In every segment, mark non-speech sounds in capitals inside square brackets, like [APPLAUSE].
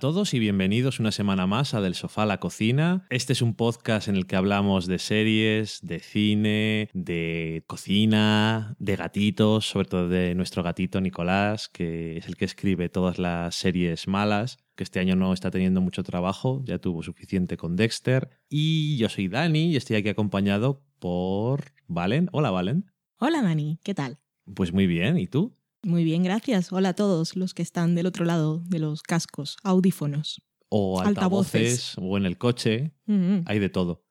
A todos y bienvenidos una semana más a Del Sofá a la Cocina. Este es un podcast en el que hablamos de series, de cine, de cocina, de gatitos, sobre todo de nuestro gatito Nicolás, que es el que escribe todas las series malas que este año no está teniendo mucho trabajo, ya tuvo suficiente con Dexter. Y yo soy Dani y estoy aquí acompañado por Valen. Hola, Valen. Hola, Dani, ¿qué tal? Pues muy bien, ¿y tú? Muy bien, gracias. Hola a todos los que están del otro lado de los cascos, audífonos. O altavoces, o en el coche, Mm, hay de todo.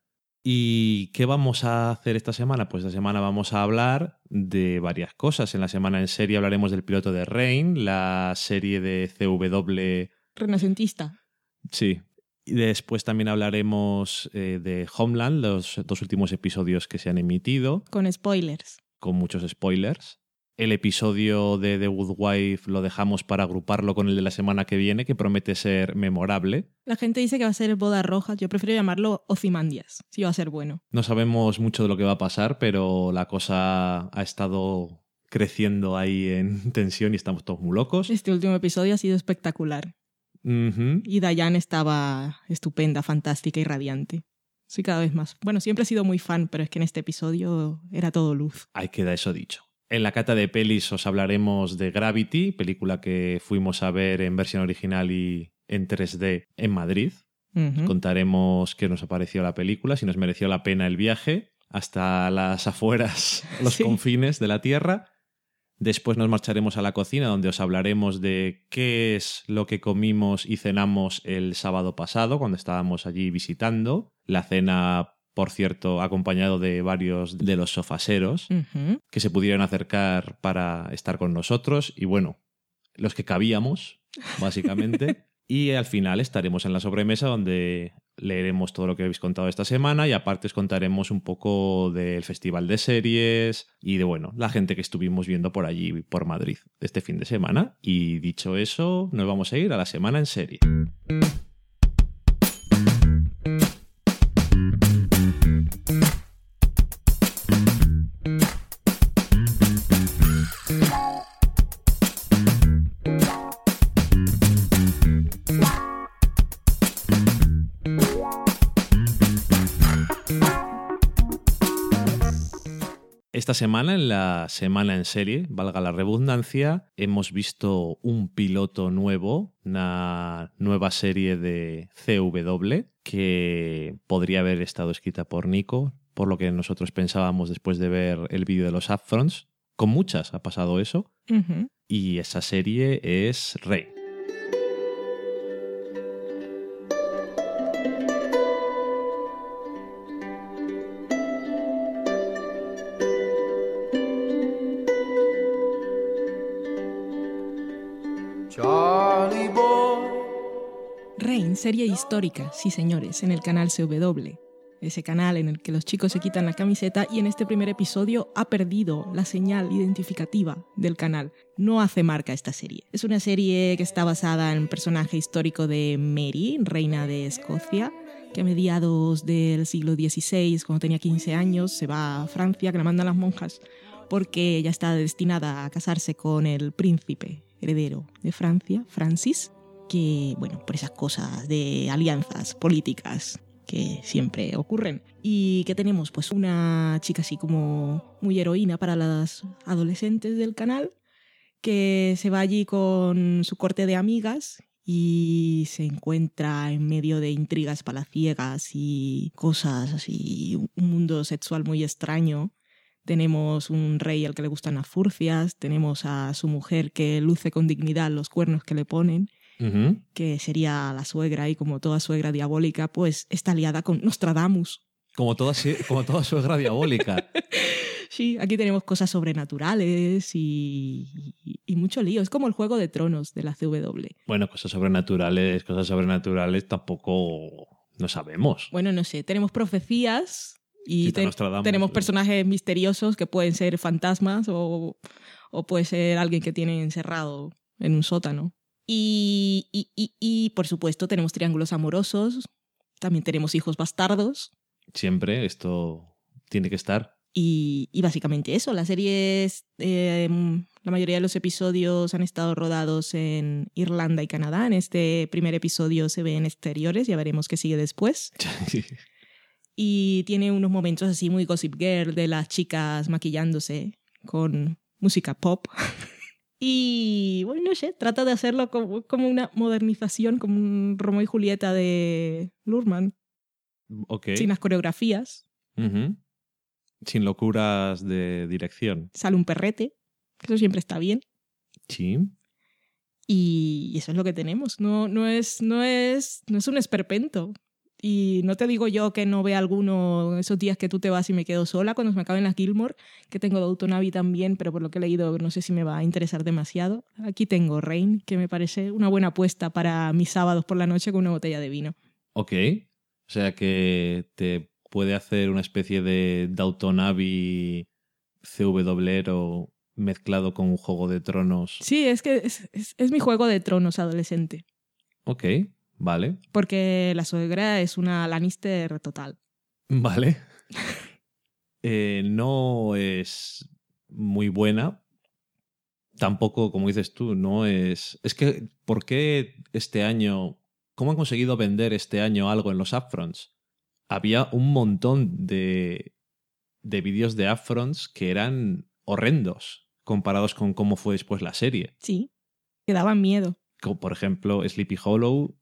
¿Y qué vamos a hacer esta semana? Pues esta semana vamos a hablar de varias cosas. En la semana en serie hablaremos del piloto de Rain, la serie de CW. Renacentista. Sí. Y después también hablaremos eh, de Homeland, los dos últimos episodios que se han emitido, Con spoilers. con muchos spoilers. El episodio de The Good Wife lo dejamos para agruparlo con el de la semana que viene, que promete ser memorable. La gente dice que va a ser bodas rojas. Yo prefiero llamarlo Ozymandias, si va a ser bueno. No sabemos mucho de lo que va a pasar, pero la cosa ha estado creciendo ahí en [LAUGHS] tensión y estamos todos muy locos. Este último episodio ha sido espectacular. Y Diane estaba estupenda, fantástica y radiante. Sí, cada vez más. Bueno, siempre he sido muy fan, pero es que en este episodio era todo luz. Ahí queda eso dicho. En la cata de pelis os hablaremos de Gravity, película que fuimos a ver en versión original y en 3D en Madrid. Contaremos qué nos ha parecido la película, si nos mereció la pena el viaje hasta las afueras, [LAUGHS] los Sí. confines de la Tierra. Después nos marcharemos a la cocina donde os hablaremos de qué es lo que comimos y cenamos el sábado pasado cuando estábamos allí visitando. La cena, por cierto, acompañado de varios de los sofaseros que se pudieran acercar para estar con nosotros y bueno, los que cabíamos, básicamente. [LAUGHS] y al final estaremos en la sobremesa donde leeremos todo lo que habéis contado esta semana y aparte os contaremos un poco del festival de series y de bueno, la gente que estuvimos viendo por allí, por Madrid, este fin de semana. Y dicho eso, nos vamos a ir a la semana en serie. Esta semana, en la semana en serie, valga la redundancia, hemos visto un piloto nuevo, una nueva serie de CW que podría haber estado escrita por Nico, por lo que nosotros pensábamos después de ver el vídeo de los Upfronts. Con muchas ha pasado eso. Y esa serie es Rey. Rain, serie histórica, sí señores, en el canal CW. Ese canal en el que los chicos se quitan la camiseta y en este primer episodio ha perdido la señal identificativa del canal. No hace marca esta serie. Es una serie que está basada en un personaje histórico de Mary, reina de Escocia, que a mediados del siglo XVI, cuando tenía 15 años, se va a Francia, que la mandan las monjas, porque ella está destinada a casarse con el príncipe heredero de Francia, Francis, que, bueno, por esas cosas de alianzas políticas que siempre ocurren. Y que tenemos pues una chica así como muy heroína para las adolescentes del canal, que se va allí con su corte de amigas y se encuentra en medio de intrigas palaciegas y cosas así, un mundo sexual muy extraño. Tenemos un rey al que le gustan las furcias, tenemos a su mujer que luce con dignidad los cuernos que le ponen Que sería la suegra y como toda suegra diabólica, pues está liada con Nostradamus. Como toda, como toda suegra diabólica. [LAUGHS] Sí, aquí tenemos cosas sobrenaturales y, y- y mucho lío. Es como el juego de tronos de la CW. Bueno, cosas sobrenaturales, cosas sobrenaturales tampoco no sabemos. Bueno, no sé, tenemos profecías y te- tenemos ¿no? personajes misteriosos que pueden ser fantasmas o, o puede ser alguien que tiene encerrado en un sótano. Y, y- y- y, por supuesto tenemos triángulos amorosos, también tenemos hijos bastardos. Siempre esto tiene que estar. Y, y básicamente eso, la serie es, eh, la mayoría de los episodios han estado rodados en Irlanda y Canadá. En este primer episodio se ve en exteriores, ya veremos qué sigue después. [LAUGHS] y tiene unos momentos así muy gossip girl de las chicas maquillándose con música pop. [LAUGHS] y bueno, no sé, trata de hacerlo como, como una modernización, como un Romeo y Julieta de Lurman, ok. sin las coreografías. Sin locuras de dirección. Sale un perrete, que eso siempre está bien. Sí. Y eso es lo que tenemos. No, no, es, no, es, no es un esperpento. Y no te digo yo que no vea alguno esos días que tú te vas y me quedo sola cuando se me acaben las Gilmore, que tengo Downton también, pero por lo que he leído no sé si me va a interesar demasiado. Aquí tengo Rain, que me parece una buena apuesta para mis sábados por la noche con una botella de vino. Ok. O sea que te puede hacer una especie de Abbey CW mezclado con un juego de tronos. Sí, es que es, es- es mi juego de tronos adolescente, Ok, vale. porque la suegra es una Lannister total. Vale. [LAUGHS] Eh, no es muy buena. Tampoco, como dices tú, no es. Es que, ¿por qué este año. ¿Cómo han conseguido vender este año algo en los upfronts? Había un montón de, de vídeos de upfronts que eran horrendos comparados con cómo fue después la serie. Sí, que daban miedo. Como por ejemplo Sleepy Hollow,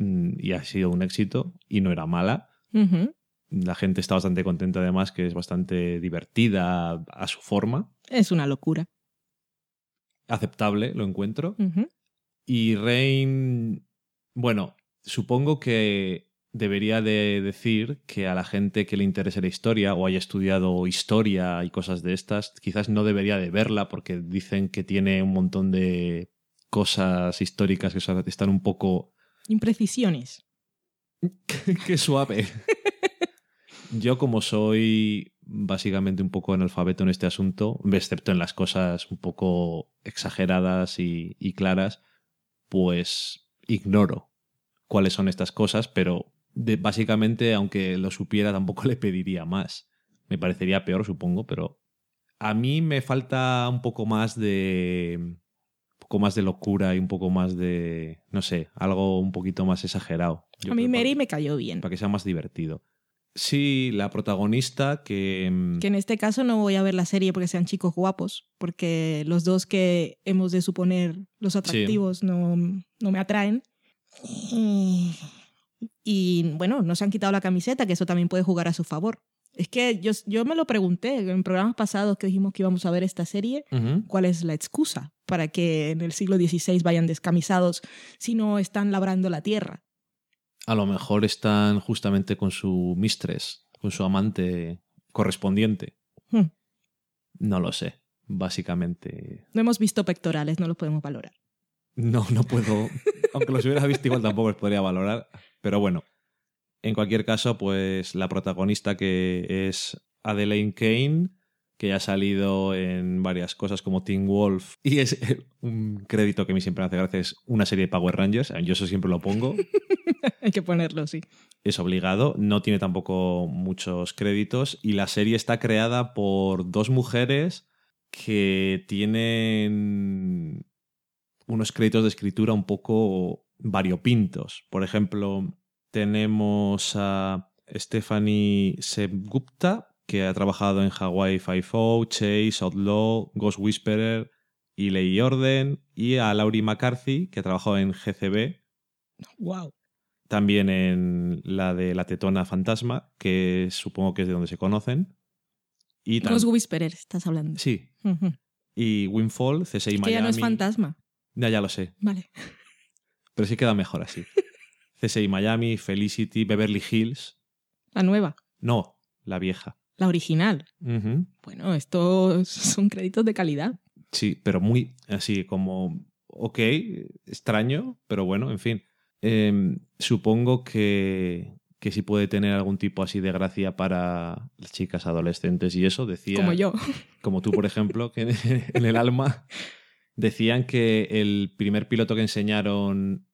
y ha sido un éxito, y no era mala. La gente está bastante contenta además, que es bastante divertida a su forma. Es una locura. Aceptable, lo encuentro. Y Rain, bueno, supongo que debería de decir que a la gente que le interese la historia o haya estudiado historia y cosas de estas, quizás no debería de verla porque dicen que tiene un montón de cosas históricas que están un poco Imprecisiones. Qué suave. [LAUGHS] Yo como soy básicamente un poco analfabeto en este asunto, excepto en las cosas un poco exageradas y, y claras, pues ignoro cuáles son estas cosas, pero de- básicamente, aunque lo supiera, tampoco [LAUGHS] le pediría más. Me parecería peor, supongo, pero a mí me falta un poco más de... poco más de locura y un poco más de... no sé, algo un poquito más exagerado. Yo a mí Mary para- me cayó bien. para que sea más divertido. Sí, la protagonista que... mm, Que en este caso no voy a ver la serie porque sean chicos guapos, porque los dos que hemos de suponer los atractivos no, no me atraen. Y, bueno, no se han quitado la camiseta, que eso también puede jugar a su favor. Es que yo, yo me lo pregunté en programas pasados que dijimos que íbamos a ver esta serie. ¿cuál es la excusa para que en el siglo XVI vayan descamisados si no están labrando la tierra? A lo mejor están justamente con su mistress, con su amante correspondiente. Hmm. No lo sé. Básicamente. No hemos visto pectorales, no los podemos valorar. No, no puedo. Aunque los hubiera visto, igual tampoco los podría valorar. Pero bueno. En cualquier caso, pues la protagonista que es Adelaine Kane, que ya ha salido en varias cosas como Teen Wolf. Y es [LAUGHS] un crédito que a mí siempre me hace gracia, es una serie de Power Rangers. Yo eso siempre lo pongo. [LAUGHS] Hay que ponerlo, sí. es obligado, no tiene tampoco muchos créditos y la serie está creada por dos mujeres que tienen unos créditos de escritura un poco variopintos. Por ejemplo, tenemos a Stephanie Sebgupta, que ha trabajado en Hawaii Five-O, Chase, Outlaw, Ghost Whisperer y Ley Orden, y a Laurie McCarthy, que ha trabajado en GCB, Wow. también en la de la tetona fantasma, que supongo que es de donde se conocen. Y Los Whisperer, estás hablando. Sí. Y Windfall, CSI Es que Miami. ya no es fantasma. Ya, ya lo sé. Vale. Pero sí queda mejor así. [LAUGHS] CSI Miami, Felicity, Beverly Hills. La nueva, No, la vieja. la original. Bueno, estos [LAUGHS] son créditos de calidad. Sí, pero muy así como, ok, extraño, pero bueno, en fin. Em, supongo que, que sí puede tener algún tipo así de gracia para las chicas adolescentes y eso, decía. Como yo. [LAUGHS] como tú, por ejemplo, que en el alma decían que el primer piloto que enseñaron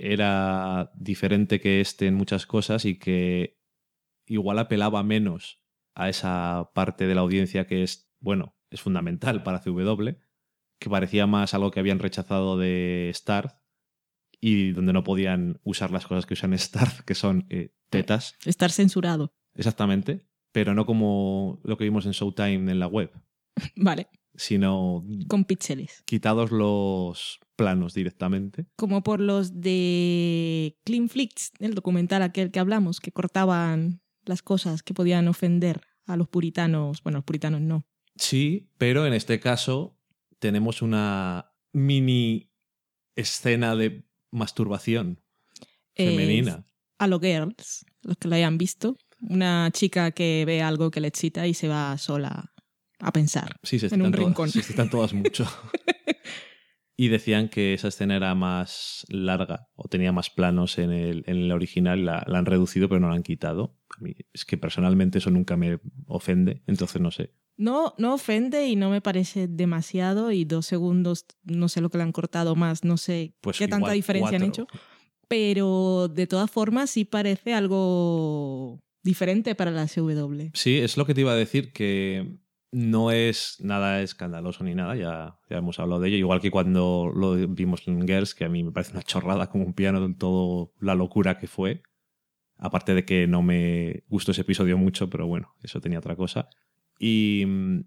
era diferente que este en muchas cosas y que igual apelaba menos a esa parte de la audiencia que es, bueno, es fundamental para CW, que parecía más algo que habían rechazado de Starz y donde no podían usar las cosas que usan [LAUGHS] Starz, que son eh, tetas. Estar censurado. Exactamente, pero no como lo que vimos en Showtime en la web, [LAUGHS] Vale, sino con píxeles. quitados los planos directamente. Como por los de Clean Flicks, el documental aquel que hablamos, que cortaban las cosas que podían ofender a los puritanos. Bueno, los puritanos no. Sí, pero en este caso tenemos una mini escena de masturbación Es femenina. a los girls, los que lo hayan visto. Una chica que ve algo que le excita y se va sola a pensar. Sí, se en un todas, rincón. se excitan todas mucho. [LAUGHS] y decían que esa escena era más larga o tenía más planos en el, en el original. La, la han reducido, pero no la han quitado. A mí es que personalmente eso nunca me ofende, entonces no sé. No, no ofende y no me parece demasiado y dos segundos, no sé lo que le han cortado más, no sé Pues qué tanta diferencia han hecho, pero de todas formas sí parece algo diferente para la CW. Sí, es lo que te iba a decir, que no es nada escandaloso ni nada, ya, ya hemos hablado de ello, igual que cuando lo vimos en Girls, que a mí me parece una chorrada como un piano de todo la locura que fue. Aparte de que no me gustó ese episodio mucho, pero bueno, eso tenía otra cosa. Y mm,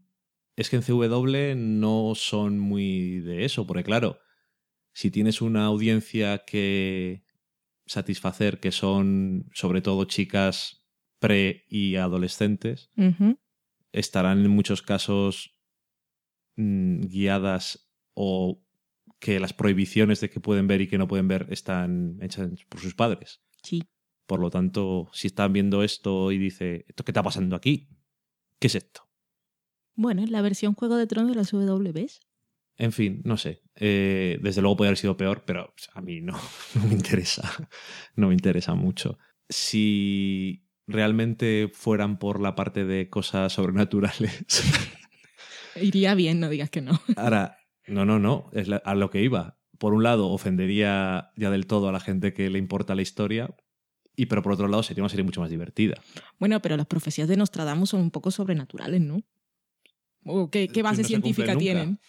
es que en CW no son muy de eso, porque claro, si tienes una audiencia que satisfacer, que son sobre todo chicas pre y adolescentes, Ujú. Estarán en muchos casos mm, guiadas o que las prohibiciones de que pueden ver y que no pueden ver están hechas por sus padres. Sí. Por lo tanto, si están viendo esto y dice, ¿esto qué está pasando aquí? ¿Qué es esto? Bueno, la versión Juego de Tronos de la CW, ¿ves? En fin, no sé. Eh, desde luego podría haber sido peor, pero a mí no, [LAUGHS] no me interesa. No me interesa mucho. Si realmente fueran por la parte de cosas sobrenaturales, [LAUGHS] Iría bien, no digas que no. [LAUGHS] Ahora, no, no, no, es la- a lo que iba. Por un lado, ofendería ya del todo a la gente que le importa la historia, y pero por otro lado sería una serie mucho más divertida. Bueno, pero las profecías de Nostradamus son un poco sobrenaturales, ¿no? ¿O qué, base no científica tienen?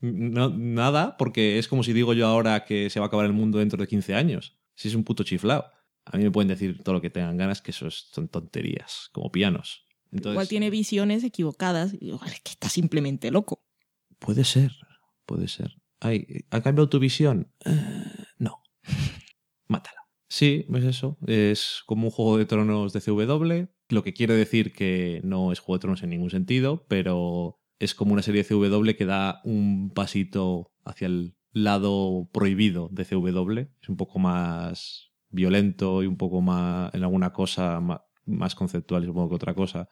No, nada, porque es como si digo yo ahora que se va a acabar el mundo dentro de 15 años. Si es un puto chiflao. A mí me pueden decir todo lo que tengan ganas, que eso es- son tonterías, como pianos. Entonces, Igual tiene visiones equivocadas y igual es que está simplemente loco. Puede ser, puede ser. Ay, ¿Ha cambiado tu visión? Eh, no. [LAUGHS] Mátala. Sí, es eso. Es como un juego de tronos de CW, lo que quiere decir que no es juego de tronos en ningún sentido, pero es como una serie de CW que da un pasito hacia el lado prohibido de CW. Es un poco más violento y un poco más, en alguna cosa, ma- más conceptual, supongo que otra cosa.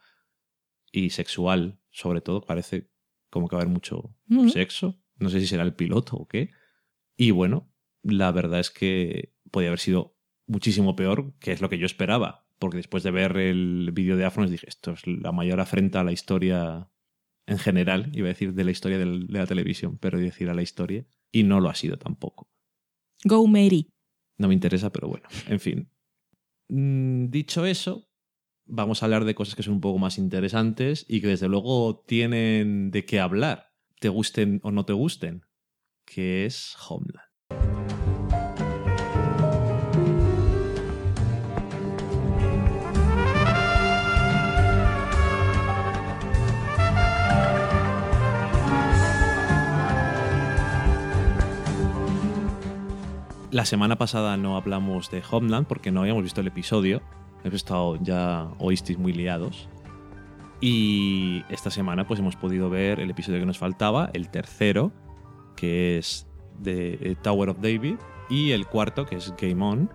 Y sexual, sobre todo. Parece como que va a haber mucho Ujú. sexo. No sé si será el piloto o qué. Y bueno, la verdad es que podía haber sido muchísimo peor, que es lo que yo esperaba. Porque después de ver el vídeo de Afrons dije, esto es la mayor afrenta a la historia en general. Iba a decir de la historia de la televisión, pero iba a decir a la historia. Y no lo ha sido tampoco. Go Mary. No me interesa, pero bueno, en fin. Mm, Dicho eso, vamos a hablar de cosas que son un poco más interesantes y que desde luego tienen de qué hablar, te gusten o no te gusten, que es Homeland. La semana pasada no hablamos de Homeland porque no habíamos visto el episodio. Hemos estado ya oísteis muy liados. Y esta semana pues hemos podido ver el episodio que nos faltaba, el tercero, que es de eh, Tower of David, y el cuarto, que es Game On.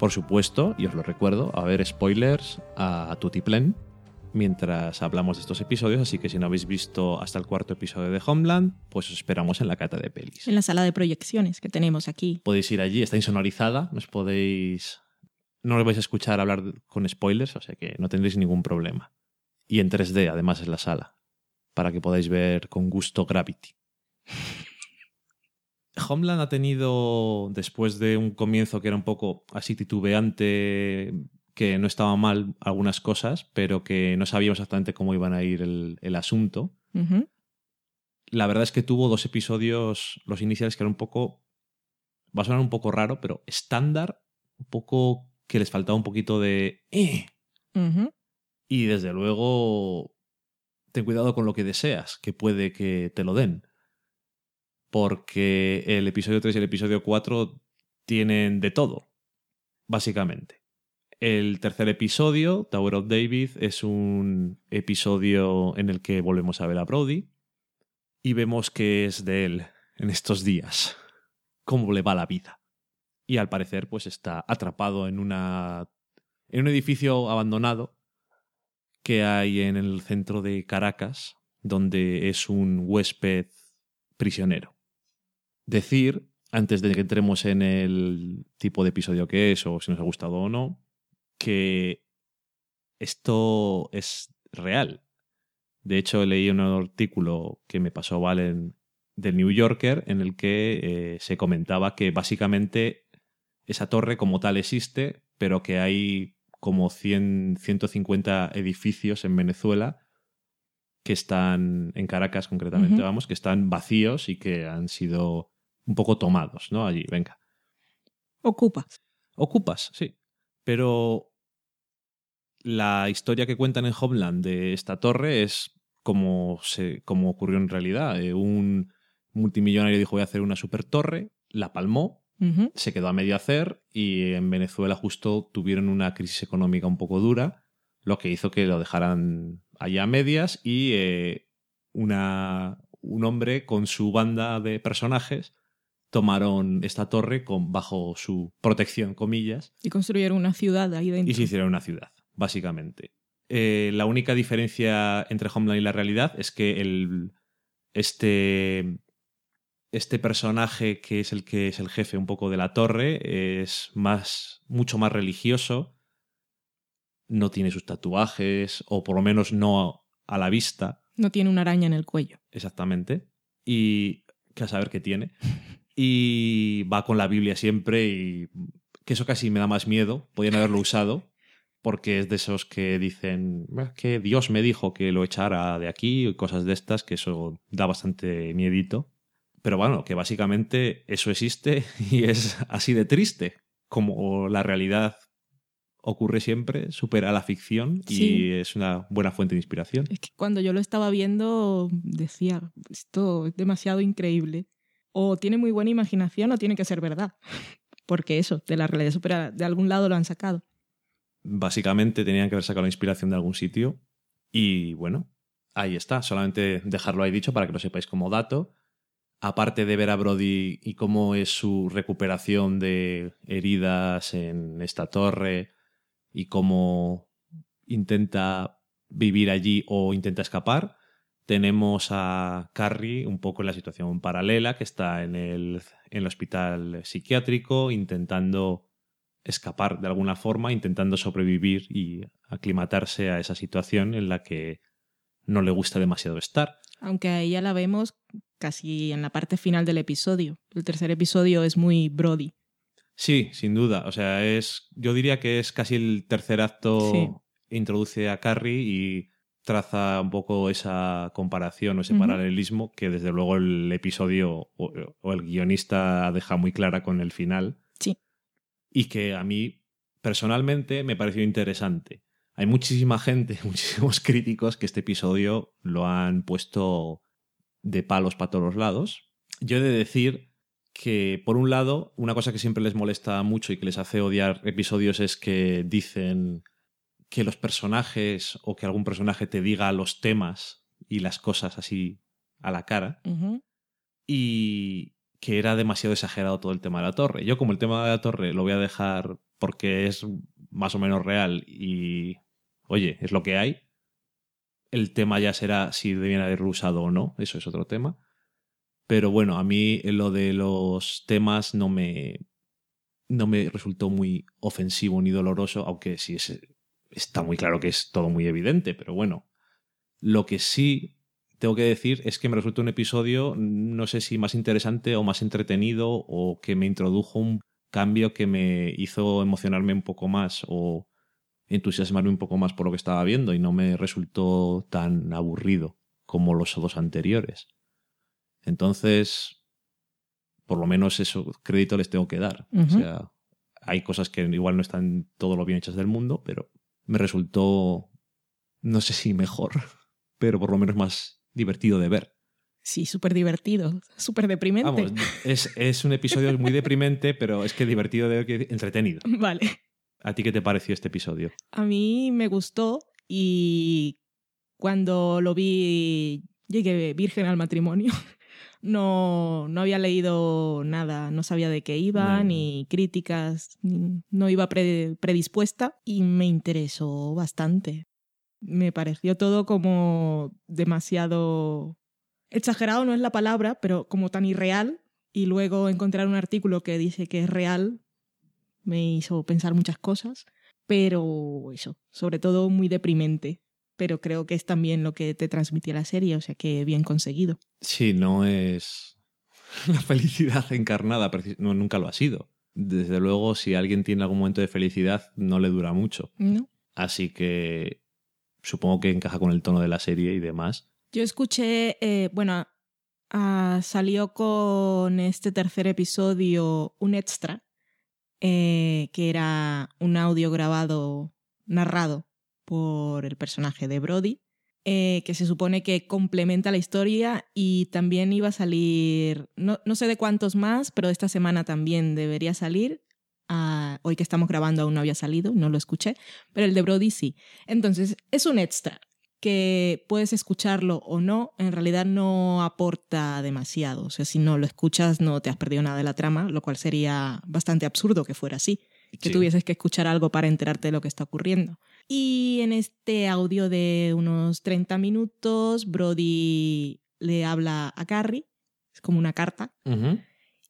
Por supuesto, y os lo recuerdo, a ver spoilers a Tutiplen mientras hablamos de estos episodios, así que si no habéis visto hasta el cuarto episodio de Homeland, pues os esperamos en la cata de pelis En la sala de proyecciones que tenemos aquí. podéis ir allí, está insonorizada, nos podéis... No os vais a escuchar hablar con spoilers, o sea que no tendréis ningún problema. Y en 3D, además, es la sala, para que podáis ver con gusto Gravity. [LAUGHS] Homeland ha tenido, después de un comienzo que era un poco así titubeante, que no estaban mal algunas cosas, pero que no sabíamos exactamente cómo iban a ir el, el asunto. La verdad es que tuvo dos episodios, los iniciales, que eran un poco. Va a sonar un poco raro, pero estándar, un poco que les faltaba un poquito de. "Eh". Y desde luego, ten cuidado con lo que deseas, que puede que te lo den. Porque el episodio 3 y el episodio 4 tienen de todo, básicamente. El tercer episodio, Tower of David, es un episodio en el que volvemos a ver a Brody y vemos que es de él en estos días, cómo le va la vida. Y al parecer, pues está atrapado en una en un edificio abandonado que hay en el centro de Caracas, donde es un huésped prisionero. Decir, antes de que entremos en el tipo de episodio que es, o si nos ha gustado o no, que esto es real. De hecho, leí un artículo que me pasó Valen del New Yorker en el que eh, se comentaba que básicamente esa torre como tal existe, pero que hay como 100, 150 edificios en Venezuela que están, en Caracas concretamente, vamos, que están vacíos y que han sido un poco tomados, ¿no? Allí, venga. Ocupa. Ocupas, sí. Pero la historia que cuentan en Homeland de esta torre es como, se, como ocurrió en realidad. Eh, un multimillonario dijo voy a hacer una super torre, la palmó, se quedó a medio hacer y en Venezuela justo tuvieron una crisis económica un poco dura, lo que hizo que lo dejaran allá a medias y eh, una, un hombre con su banda de personajes tomaron esta torre con, bajo su protección, comillas, Y construyeron una ciudad ahí dentro. y se hicieron una ciudad, básicamente. Eh, la única diferencia entre Homeland y la realidad es que el, este, este personaje que es el que es el jefe un poco de la torre es más, mucho más religioso, no tiene sus tatuajes, o por lo menos no a la vista, No tiene una araña en el cuello. exactamente, y que a saber qué tiene. [LAUGHS] Y va con la Biblia siempre y que eso casi me da más miedo, podían haberlo usado, porque es de esos que dicen "Ah, que Dios me dijo que lo echara de aquí y cosas de estas, que eso da bastante miedito. Pero bueno, que básicamente eso existe [LAUGHS] y es así de triste, como la realidad ocurre siempre, supera la ficción y Sí. es una buena fuente de inspiración. Es que cuando yo lo estaba viendo decía, esto es demasiado increíble. O tiene muy buena imaginación o tiene que ser verdad. Porque eso, de la realidad supera, de algún lado lo han sacado. básicamente tenían que haber sacado la inspiración de algún sitio. Y bueno, ahí está. Solamente dejarlo ahí dicho para que lo sepáis como dato. Aparte de ver a Brody y cómo es su recuperación de heridas en esta torre y cómo intenta vivir allí o intenta escapar, tenemos a Carrie un poco en la situación paralela, que está en el, en el hospital psiquiátrico intentando escapar de alguna forma, intentando sobrevivir y aclimatarse a esa situación en la que no le gusta demasiado estar. Aunque a ella la vemos casi en la parte final del episodio. El tercer episodio es muy Brody. Sí, sin duda. O sea, es. Yo diría que es casi el tercer acto. Sí. Introduce a Carrie y traza un poco esa comparación o ese paralelismo que desde luego el episodio o, o el guionista deja muy clara con el final. Sí. Y que a mí personalmente me pareció interesante. Hay muchísima gente, [LAUGHS] muchísimos críticos que este episodio lo han puesto de palos para todos los lados. Yo he de decir que, por un lado, una cosa que siempre les molesta mucho y que les hace odiar episodios es que dicen que los personajes o que algún personaje te diga los temas y las cosas así a la cara y que era demasiado exagerado todo el tema de la torre. Yo como el tema de la torre lo voy a dejar porque es más o menos real y, oye, es lo que hay. El tema ya será si debían haberlo usado o no, eso es otro tema. Pero bueno, a mí lo de los temas no me, no me resultó muy ofensivo ni doloroso, aunque sí es, está muy claro que es todo muy evidente, pero bueno. Lo que sí tengo que decir es que me resultó un episodio, no sé si más interesante o más entretenido, o que me introdujo un cambio que me hizo emocionarme un poco más, o entusiasmarme un poco más por lo que estaba viendo y no me resultó tan aburrido como los dos anteriores. Entonces, por lo menos eso, crédito les tengo que dar. O sea, hay cosas que igual no están todo lo bien hechas del mundo, pero me resultó, no sé si mejor, [LAUGHS] pero por lo menos más divertido de ver. Sí, súper divertido, súper deprimente. Vamos, es, es un episodio muy deprimente, pero es que divertido de ver, que entretenido. [LAUGHS] Vale. ¿A ti qué te pareció este episodio? A mí me gustó y cuando lo vi llegué virgen al matrimonio. [LAUGHS] No, no había leído nada, no sabía de qué iba, No. ni críticas, ni- no iba pre- predispuesta y me interesó bastante. Me pareció todo como demasiado exagerado, no es la palabra, pero como tan irreal. Y luego encontrar un artículo que dice que es real me hizo pensar muchas cosas pero eso, sobre todo muy deprimente. Pero creo que es también lo que te transmitía la serie, o sea que bien conseguido. Sí, no es [LAUGHS] la felicidad encarnada, no, nunca lo ha sido. Desde luego, si alguien tiene algún momento de felicidad, no le dura mucho. ¿no? Así que supongo que encaja con el tono de la serie y demás. Yo escuché, eh, bueno, ah, salió con este tercer episodio un extra, eh, que era un audio grabado, narrado por el personaje de Brody, eh, que se supone que complementa la historia y también iba a salir, no, no sé de cuántos más, pero esta semana también debería salir. Ah, hoy que estamos grabando aún no había salido, no lo escuché, pero el de Brody sí. Entonces, es un extra que puedes escucharlo o no, en realidad no aporta demasiado. O sea, si no lo escuchas no te has perdido nada de la trama, lo cual sería bastante absurdo que fuera así, que Sí. tuvieses que escuchar algo para enterarte de lo que está ocurriendo. Y en este audio de unos 30 minutos, Brody le habla a Carrie, es como una carta,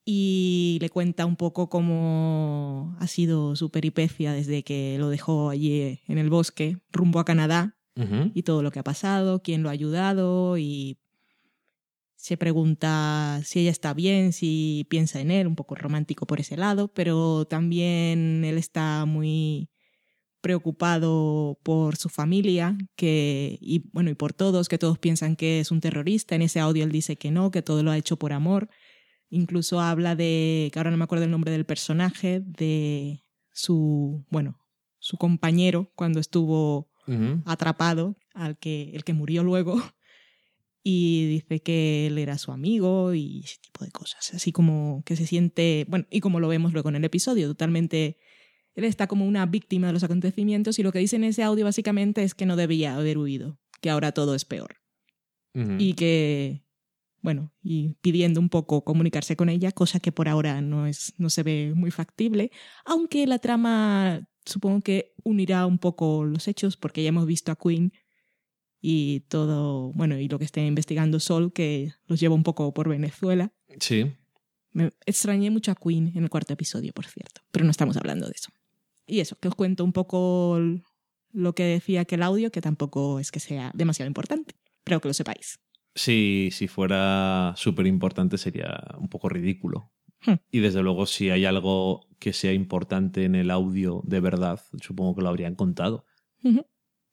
y le cuenta un poco cómo ha sido su peripecia desde que lo dejó allí en el bosque, rumbo a Canadá, y todo lo que ha pasado, quién lo ha ayudado y se pregunta si ella está bien, si piensa en él, un poco romántico por ese lado, pero también él está muy preocupado por su familia que y bueno y por todos que todos piensan que es un terrorista. En ese audio él dice que no que todo lo ha hecho por amor. Incluso habla de que ahora no me acuerdo el nombre del personaje de su bueno su compañero cuando estuvo atrapado, al que, el que murió luego, y dice que él era su amigo y ese tipo de cosas. Así como que se siente, bueno, y como lo vemos luego en el episodio, totalmente, él está como una víctima de los acontecimientos y lo que dice en ese audio básicamente es que no debía haber huido, que ahora todo es peor. Y que, bueno, y pidiendo un poco comunicarse con ella, cosa que por ahora no, es, no se ve muy factible, aunque la trama supongo que unirá un poco los hechos, porque ya hemos visto a Queen y todo, bueno, y lo que esté investigando Sol, que los lleva un poco por Venezuela. Sí. Me extrañé mucho a Queen en el cuarto episodio, por cierto, pero no estamos hablando de eso. Y eso, que os cuento un poco lo que decía que el audio, que tampoco es que sea demasiado importante, pero que lo sepáis. Si, si fuera súper importante sería un poco ridículo. Hmm. Y desde luego, si hay algo que sea importante en el audio de verdad, supongo que lo habrían contado.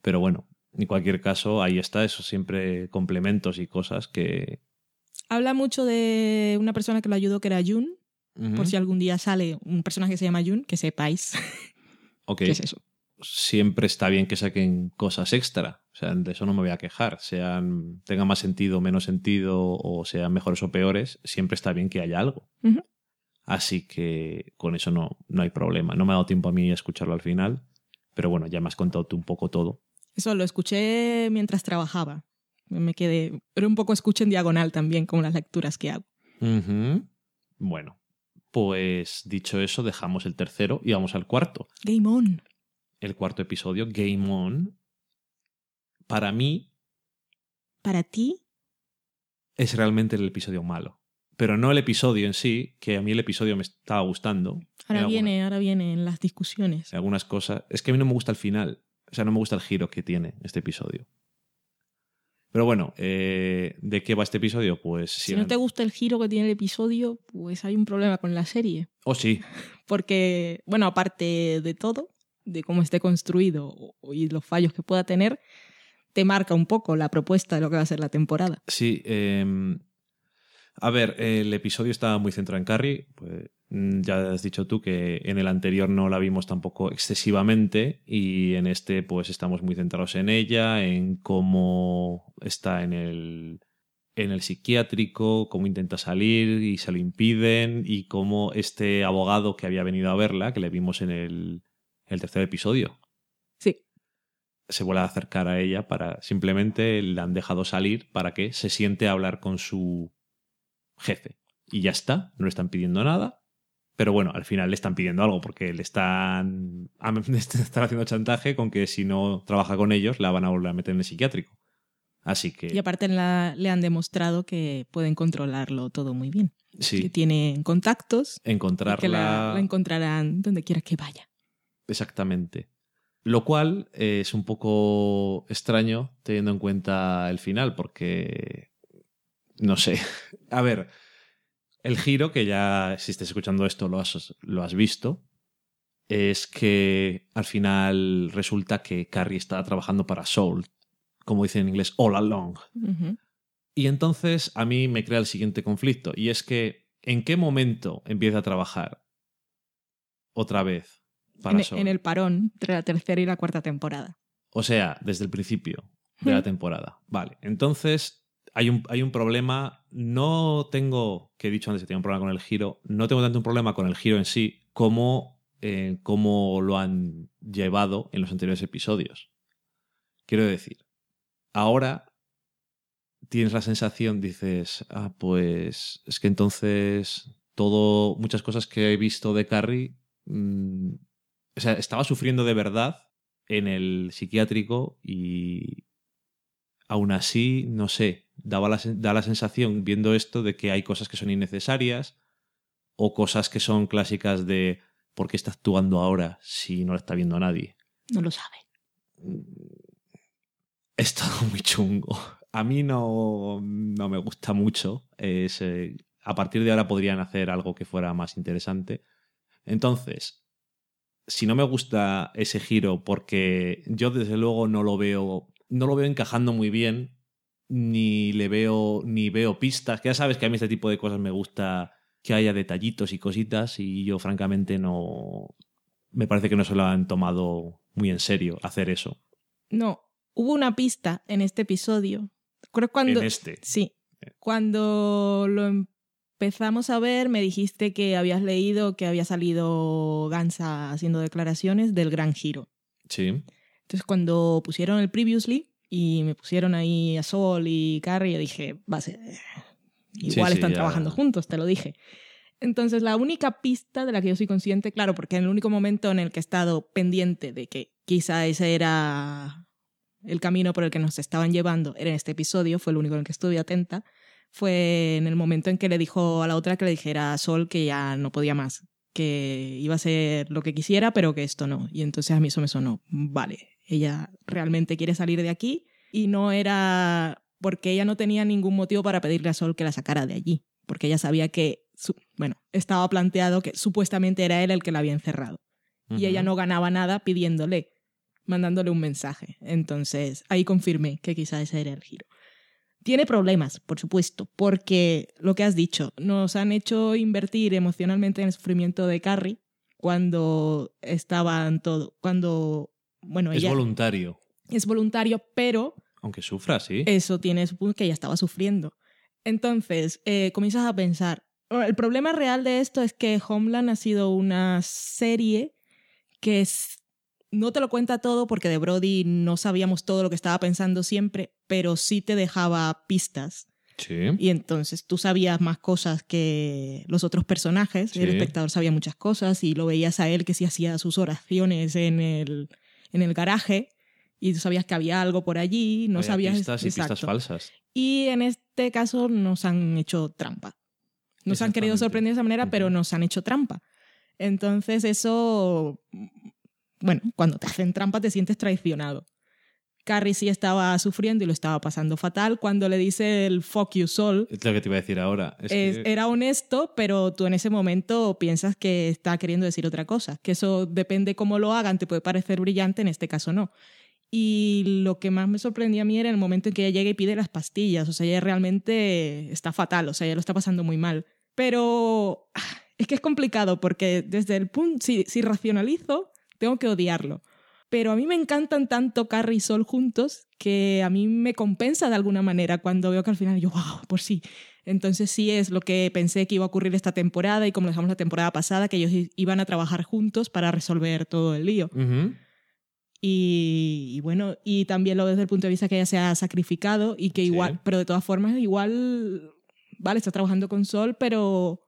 Pero bueno, en cualquier caso, ahí está, eso siempre complementos y cosas que. Habla mucho de una persona que lo ayudó, que era Jun, por si algún día sale un personaje que se llama Jun, que sepáis [LAUGHS] Ok. qué es eso. Siempre está bien que saquen cosas extra. O sea, de eso no me voy a quejar. Sean, tengan más sentido o menos sentido, o sean mejores o peores, siempre está bien que haya algo. Así que con eso no, no hay problema. No me ha dado tiempo a mí a escucharlo al final. Pero bueno, ya me has contado tú un poco todo. Eso lo escuché mientras trabajaba. Me quedé, pero un poco escucho en diagonal también, como las lecturas que hago. Bueno, pues dicho eso, dejamos el tercero y vamos al cuarto. Game on. El cuarto episodio, Game On. Para mí Para ti, es realmente el episodio malo. Pero no el episodio en sí, que a mí el episodio me estaba gustando. ahora En viene, ahora vienen las discusiones. algunas cosas. Es que a mí no me gusta el final. O sea, no me gusta el giro que tiene este episodio. Pero bueno, eh, ¿de qué va este episodio? Pues Si no te gusta el giro que tiene el episodio, pues hay un problema con la serie. Oh, sí. [LAUGHS] Porque, bueno, aparte de todo, de cómo esté construido y los fallos que pueda tener, te marca un poco la propuesta de lo que va a ser la temporada. Sí, eh, a ver, el episodio estaba muy centrado en Carrie. Pues, ya has dicho tú que en el anterior no la vimos tampoco excesivamente y en este pues estamos muy centrados en ella, en cómo está en el, en el psiquiátrico, cómo intenta salir y se lo impiden y cómo este abogado que había venido a verla, que le vimos en el, el tercer episodio, Sí, se vuelve a acercar a ella para simplemente le han dejado salir para que se siente a hablar con su jefe. Y ya está, no le están pidiendo nada. Pero bueno, al final le están pidiendo algo porque le están, [LAUGHS] están haciendo chantaje con que si no trabaja con ellos la van a volver a meter en el psiquiátrico. Así que y aparte la- le han demostrado que pueden controlarlo todo muy bien. Que sí, tienen contactos encontrarla que la, la encontrarán donde quiera que vaya. Exactamente. Lo cual eh, es un poco extraño teniendo en cuenta el final, porque. No sé. [LAUGHS] A ver, el giro, que ya si estés escuchando esto lo has, lo has visto, es que al final resulta que Carrie está trabajando para Soul, como dicen en inglés, all along. Y entonces a mí me crea el siguiente conflicto, y es que ¿en qué momento empieza a trabajar otra vez para En, Soul? en el parón entre la tercera y la cuarta temporada. O sea, desde el principio de la temporada. Vale, entonces hay un, hay un problema. No tengo, que he dicho antes que tenía un problema con el giro, no tengo tanto un problema con el giro en sí como eh, lo han llevado en los anteriores episodios. Quiero decir, ahora tienes la sensación, dices, ah, pues es que entonces todo, muchas cosas que he visto de Carrie, mm, o sea, estaba sufriendo de verdad en el psiquiátrico y aún así, no sé, daba la, sen- da la sensación viendo esto de que hay cosas que son innecesarias o cosas que son clásicas de ¿por qué está actuando ahora si no la está viendo nadie? No lo sabe. Es todo muy chungo. A mí no, no me gusta mucho. Es, eh, a partir de ahora podrían hacer algo que fuera más interesante. Entonces, si no me gusta ese giro, porque yo desde luego no lo veo, no lo veo encajando muy bien, ni le veo, ni veo pistas. Que ya sabes que a mí este tipo de cosas me gusta que haya detallitos y cositas, y yo francamente no. Me parece que no se lo han tomado muy en serio hacer eso. No, hubo una pista en este episodio. Creo cuando... En este. Sí. Cuando lo empezamos a ver, me dijiste que habías leído que había salido Gansa haciendo declaraciones del gran giro. Sí. Entonces, cuando pusieron el Previously y me pusieron ahí a Sol y Carrie, yo dije, va a ser. Igual sí, están ya. trabajando juntos, te lo dije. Entonces, la única pista de la que yo soy consciente, claro, porque en el único momento en el que he estado pendiente de que quizá ese era el camino por el que nos estaban llevando, era en este episodio, fue el único en el que estuve atenta, fue en el momento en que le dijo a la otra que le dijera a Sol que ya no podía más, que iba a ser lo que quisiera, pero que esto no. Y entonces a mí eso me sonó, vale, ella realmente quiere salir de aquí y no era porque ella no tenía ningún motivo para pedirle a Sol que la sacara de allí, porque ella sabía que, su- bueno, estaba planteado que supuestamente era él el que la había encerrado y ella no ganaba nada pidiéndole, mandándole un mensaje. Entonces ahí confirmé que quizá ese era el giro. Tiene problemas, por supuesto, porque lo que has dicho, nos han hecho invertir emocionalmente en el sufrimiento de Carrie cuando estaban todo, cuando, bueno, Es ella voluntario, es voluntario, pero aunque sufra, sí. eso tiene su punto que ella estaba sufriendo. Entonces, eh, comienzas a pensar. El problema real de esto es que Homeland ha sido una serie que es- no te lo cuenta todo porque de Brody no sabíamos todo lo que estaba pensando siempre, pero sí te dejaba pistas. Sí. Y entonces tú sabías más cosas que los otros personajes. Sí. El espectador sabía muchas cosas y lo veías a él que sí hacía sus oraciones en el, en el garaje y tú sabías que había algo por allí, no Había sabías... pistas y pistas falsas. Y en este caso nos han hecho trampa. Nos han querido sorprender de esa manera, pero nos han hecho trampa. Entonces eso, bueno, cuando te hacen trampa te sientes traicionado. Carrie sí estaba sufriendo y lo estaba pasando fatal. Cuando le dice el fuck you Sol, Es lo que te iba a decir ahora. Es es- que- era honesto, pero tú en ese momento piensas que está queriendo decir otra cosa. Que eso depende cómo lo hagan, te puede parecer brillante, en este caso no. Y lo que más me sorprendía a mí era el momento en que ella llega y pide las pastillas. O sea, ella realmente está fatal, o sea, ella lo está pasando muy mal. Pero ah, es que es complicado porque desde el punto, si, si racionalizo, tengo que odiarlo. Pero a mí me encantan tanto Carrie y Sol juntos que a mí me compensa de alguna manera cuando veo que al final yo, wow, por sí. Entonces sí es lo que pensé que iba a ocurrir esta temporada y como lo dejamos la temporada pasada, que ellos iban a trabajar juntos para resolver todo el lío. Y, y bueno, y también lo desde el punto de vista que ella se ha sacrificado y que Sí. igual, pero de todas formas, igual, vale, está trabajando con Sol, pero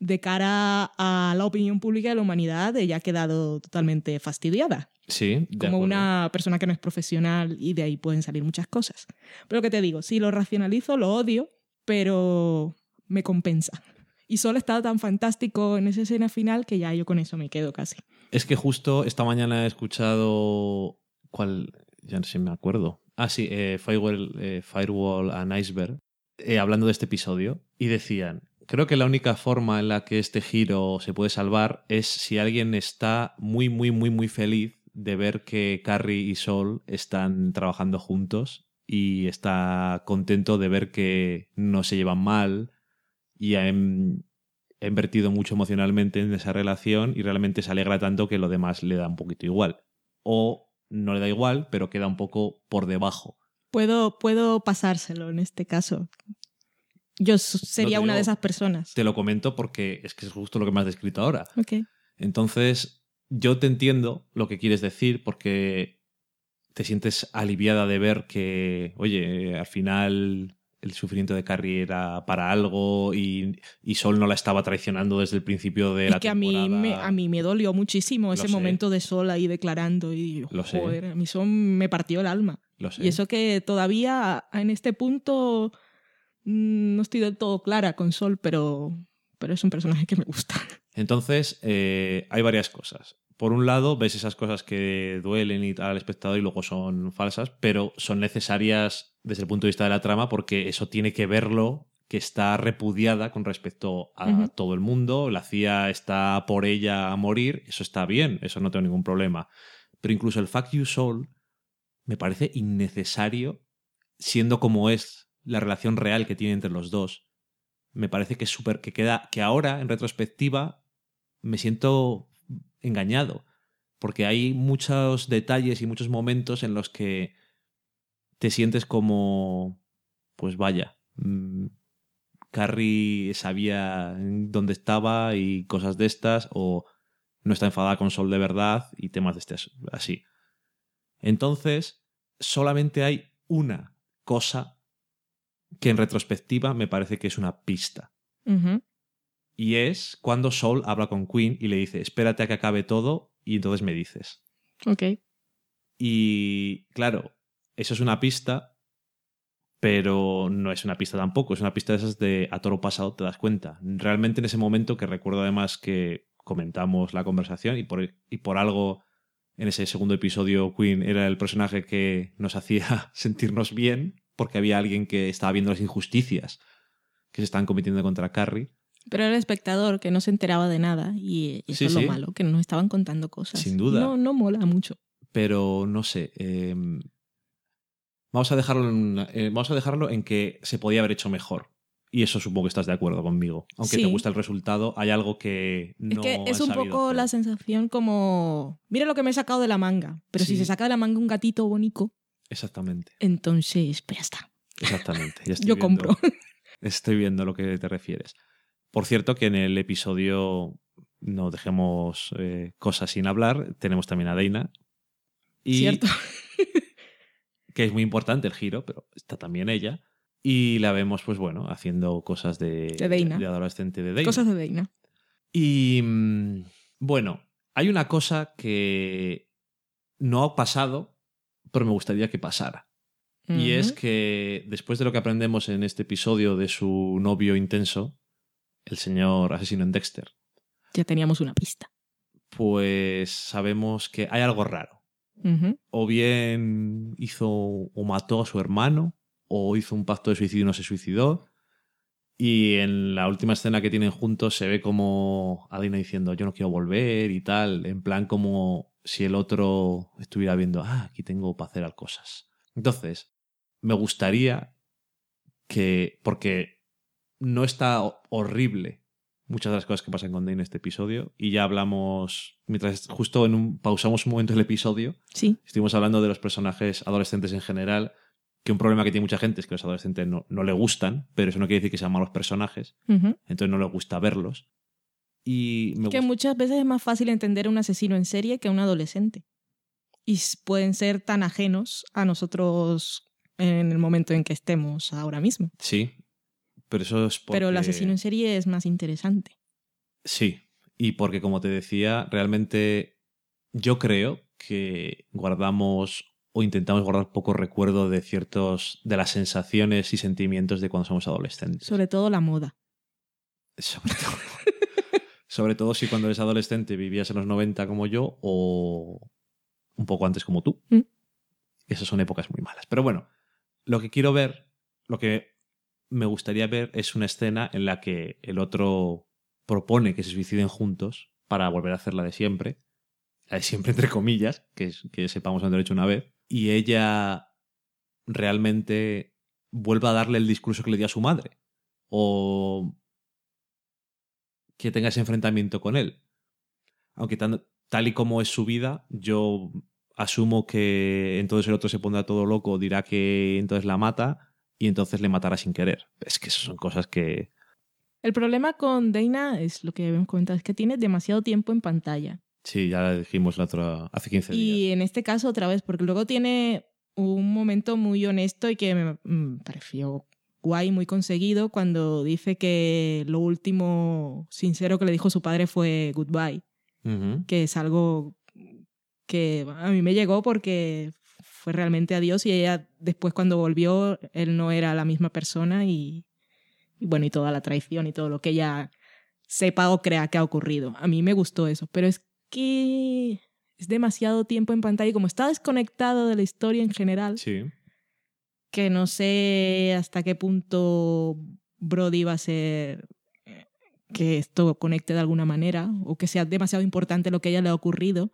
de cara a la opinión pública de la humanidad, ella ha quedado totalmente fastidiada Sí, de como acuerdo. una persona que no es profesional y de ahí pueden salir muchas cosas. Pero que te digo, si lo racionalizo, lo odio, pero me compensa. Y solo está tan fantástico en esa escena final que ya yo con eso me quedo casi. Es que justo esta mañana he escuchado. ¿Cuál? Ya no sé, me acuerdo. Ah, sí, eh, Firewall, eh, Firewall and Iceberg, eh, hablando de este episodio, y decían: Creo que la única forma en la que este giro se puede salvar es si alguien está muy, muy, muy, muy feliz de ver que Carrie y Sol están trabajando juntos y está contento de ver que no se llevan mal y ha, em- invertido mucho emocionalmente en esa relación y realmente se alegra tanto que lo demás le da un poquito igual. O no le da igual, pero queda un poco por debajo. Puedo, puedo pasárselo en este caso. Yo sería una de esas personas. Te lo comento porque es que es justo lo que me has descrito ahora. Entonces, yo te entiendo lo que quieres decir porque te sientes aliviada de ver que, oye, al final el sufrimiento de Carrie era para algo y, y Sol no la estaba traicionando desde el principio de Es la que a mí, temporada. me, a mí me dolió muchísimo Lo ese sé. momento de Sol ahí declarando y Lo sé. joder, a mí eso me partió el alma. Lo sé. Y eso que todavía en este punto no estoy del todo clara con Sol, pero, pero es un personaje que me gusta. Entonces, eh, hay varias cosas. Por un lado, ves esas cosas que duelen y tal al espectador y luego son falsas, pero son necesarias desde el punto de vista de la trama porque eso tiene que verlo que está repudiada con respecto a todo el mundo, la CIA está por ella a morir, eso está bien, eso no tengo ningún problema. Pero incluso el Fuck You Soul me parece innecesario, siendo como es la relación real que tiene entre los dos. Me parece que es súper, que queda, que ahora, en retrospectiva, me siento engañado. Porque hay muchos detalles y muchos momentos en los que te sientes como, pues vaya, mm, Carrie sabía dónde estaba y cosas de estas, o no está enfadada con Sol de verdad y temas de este as- así. Entonces, solamente hay una cosa que en retrospectiva me parece que es una pista. Y es cuando Sol habla con Queen y le dice, espérate a que acabe todo y entonces me dices. Ok. Y claro, eso es una pista, pero no es una pista tampoco, es una pista de esas de a toro pasado te das cuenta. Realmente en ese momento, que recuerdo además que comentamos la conversación y por, y por algo en ese segundo episodio Queen era el personaje que nos hacía [LAUGHS] sentirnos bien, porque había alguien que estaba viendo las injusticias que se estaban cometiendo contra Carrie. Pero era el espectador que no se enteraba de nada y eso Sí, es lo sí. malo, que nos estaban contando cosas. Sin duda. No, no mola mucho. pero no sé. eh, vamos, a dejarlo en, eh, vamos a dejarlo en que se podía haber hecho mejor. Y eso supongo que estás de acuerdo conmigo. Aunque te gusta el resultado, hay algo que no es que es un poco hacer. la sensación como, mira lo que me he sacado de la manga. Pero si se saca de la manga un gatito bonito, Exactamente, entonces, pues ya está. exactamente. Ya [LAUGHS] estoy Yo viendo- compro. [LAUGHS] Estoy viendo lo que te refieres. Por cierto, que en el episodio no dejemos eh, cosas sin hablar. Tenemos también a Deina. Y ¿Cierto? [LAUGHS] que es muy importante el giro, pero está también ella. Y la vemos, pues bueno, haciendo cosas de, De Deina. de adolescente de Deina. Cosas de Deina. Y mm, bueno, hay una cosa que no ha pasado, pero me gustaría que pasara. Y es que después de lo que aprendemos en este episodio de su novio intenso, el señor asesino en Dexter, Ya teníamos una pista. pues sabemos que hay algo raro. O bien hizo o mató a su hermano, o hizo un pacto de suicidio y no se suicidó. Y en la última escena que tienen juntos se ve como Adina diciendo yo no quiero volver y tal, en plan como si el otro estuviera viendo, ah, aquí tengo para hacer cosas. Entonces, me gustaría que, porque no está ho- horrible muchas de las cosas que pasan con Dane en este episodio, y ya hablamos, mientras justo en un, pausamos un momento el episodio, Sí. Estuvimos hablando de los personajes adolescentes en general, que un problema que tiene mucha gente es que los adolescentes no, no le gustan, pero eso no quiere decir que sean malos personajes, entonces no les gusta verlos. Y me que muchas veces es más fácil entender a un asesino en serie que a un adolescente. Y pueden ser tan ajenos a nosotros en el momento en que estemos ahora mismo. Sí, pero eso es porque... Pero el asesino en serie es más interesante. Sí, y porque como te decía, realmente yo creo que guardamos o intentamos guardar poco recuerdo de ciertos de las sensaciones y sentimientos de cuando somos adolescentes. Sobre todo la moda. Sobre todo, [LAUGHS] sobre todo si cuando eres adolescente vivías en los 90 como yo o un poco antes como tú. Mm. Esas son épocas muy malas. Pero bueno, lo que quiero ver, lo que me gustaría ver es una escena en la que el otro propone que se suiciden juntos para volver a hacer la de siempre. La de siempre entre comillas, que, es, que sepamos haber hecho una vez. Y ella realmente vuelva a darle el discurso que le dio a su madre. O que tenga ese enfrentamiento con él. Aunque tan- tal y como es su vida, yo asumo que entonces el otro se pondrá todo loco, dirá que entonces la mata y entonces le matará sin querer. Es que esas son cosas que... El problema con Dana es lo que habíamos comentado, es que tiene demasiado tiempo en pantalla. Sí, ya la dijimos la otra hace 15 días. Y en este caso otra vez, porque luego tiene un momento muy honesto y que me mm, pareció guay, muy conseguido, cuando dice que lo último sincero que le dijo su padre fue goodbye, que es algo que a mí me llegó porque fue realmente adiós y ella después cuando volvió, él no era la misma persona y, y bueno, y toda la traición y todo lo que ella sepa o crea que ha ocurrido. A mí me gustó eso, pero es que es demasiado tiempo en pantalla y como está desconectado de la historia en general, Sí. Que no sé hasta qué punto Brody va a ser eh, que esto conecte de alguna manera o que sea demasiado importante lo que a ella le ha ocurrido,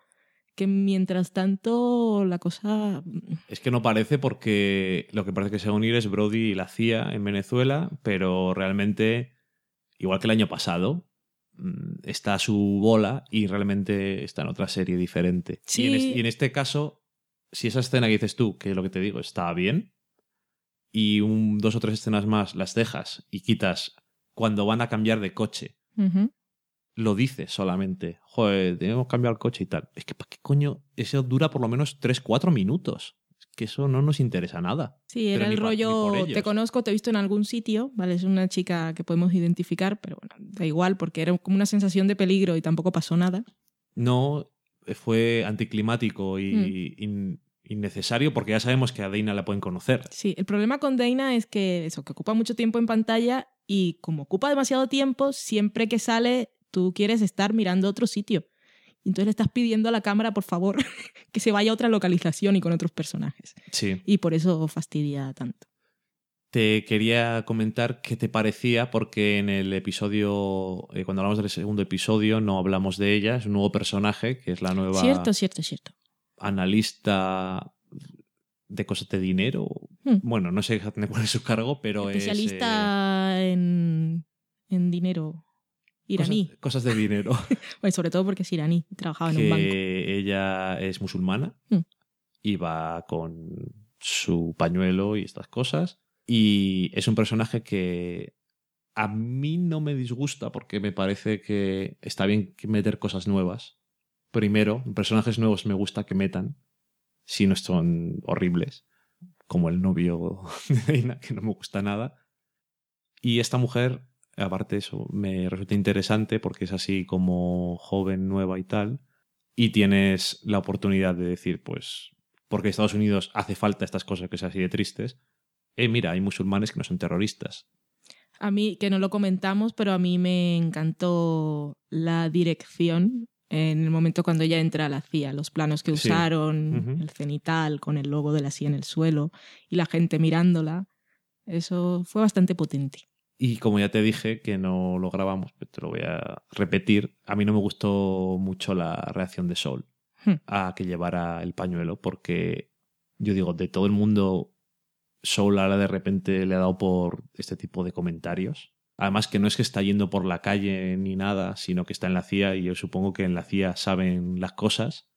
que mientras tanto la cosa... Es que no parece porque lo que parece que se va a unir es Brody y la CIA en Venezuela, pero realmente, igual que el año pasado, mm, está a su bola y realmente está en otra serie diferente. Y, en Sí. es- y en este caso, si esa escena que dices tú, que es lo que te digo, está bien, y un, dos o tres escenas más las dejas y quitas cuando van a cambiar de coche, lo dices solamente, joder, tenemos que cambiar el coche y tal. Es que, ¿para qué coño? Eso dura por lo menos 3-4 minutos. Es que eso no nos interesa nada. Sí, era el rollo, te conozco, te he visto en algún sitio, ¿vale? Es una chica que podemos identificar, pero bueno, da igual porque era como una sensación de peligro y tampoco pasó nada. No fue anticlimático y Mm. Innecesario porque ya sabemos que a Dana la pueden conocer. Sí, el problema con Dana es que eso, que ocupa mucho tiempo en pantalla y como ocupa demasiado tiempo, siempre que sale tú quieres estar mirando otro sitio. Y entonces le estás pidiendo a la cámara, por favor, [LAUGHS] que se vaya a otra localización y con otros personajes. Sí. Y por eso fastidia tanto. Te quería comentar qué te parecía porque en el episodio, eh, cuando hablamos del segundo episodio, no hablamos de ella. Es un nuevo personaje que es la nueva Cierto, cierto, cierto. Analista de cosas de dinero. Hmm. Bueno, no sé exactamente cuál es su cargo, pero es... eh, Especialista en, en dinero iraní. Cosas, cosas de dinero. Bueno, [LAUGHS] sobre todo porque es iraní trabajaba en un banco. ella es musulmana Mm. y va con su pañuelo y estas cosas. Y es un personaje que a mí no me disgusta porque me parece que está bien meter cosas nuevas. Primero, personajes nuevos me gusta que metan, si no son horribles, como el novio [LAUGHS] de Dana, que no me gusta nada. Y esta mujer, aparte eso, me resulta interesante porque es así como joven, nueva y tal. Y tienes la oportunidad de decir, pues, porque Estados Unidos hace falta estas cosas que sean así de tristes. Eh, mira, hay musulmanes que no son terroristas. A mí, que no lo comentamos, pero a mí me encantó la dirección En el momento cuando ella entra a la CIA, los planos que Sí. usaron, el cenital con el logo de la CIA en el suelo y la gente mirándola, eso fue bastante potente. Y como ya te dije que no lo grabamos, pues te lo voy a repetir. A mí no me gustó mucho la reacción de Sol Hmm. a que llevara el pañuelo, porque yo digo, de todo el mundo, Soul ahora de repente le ha dado por este tipo de comentarios. Además que no es que está yendo por la calle ni nada, sino que está en la CIA y yo supongo que en la CIA saben las cosas,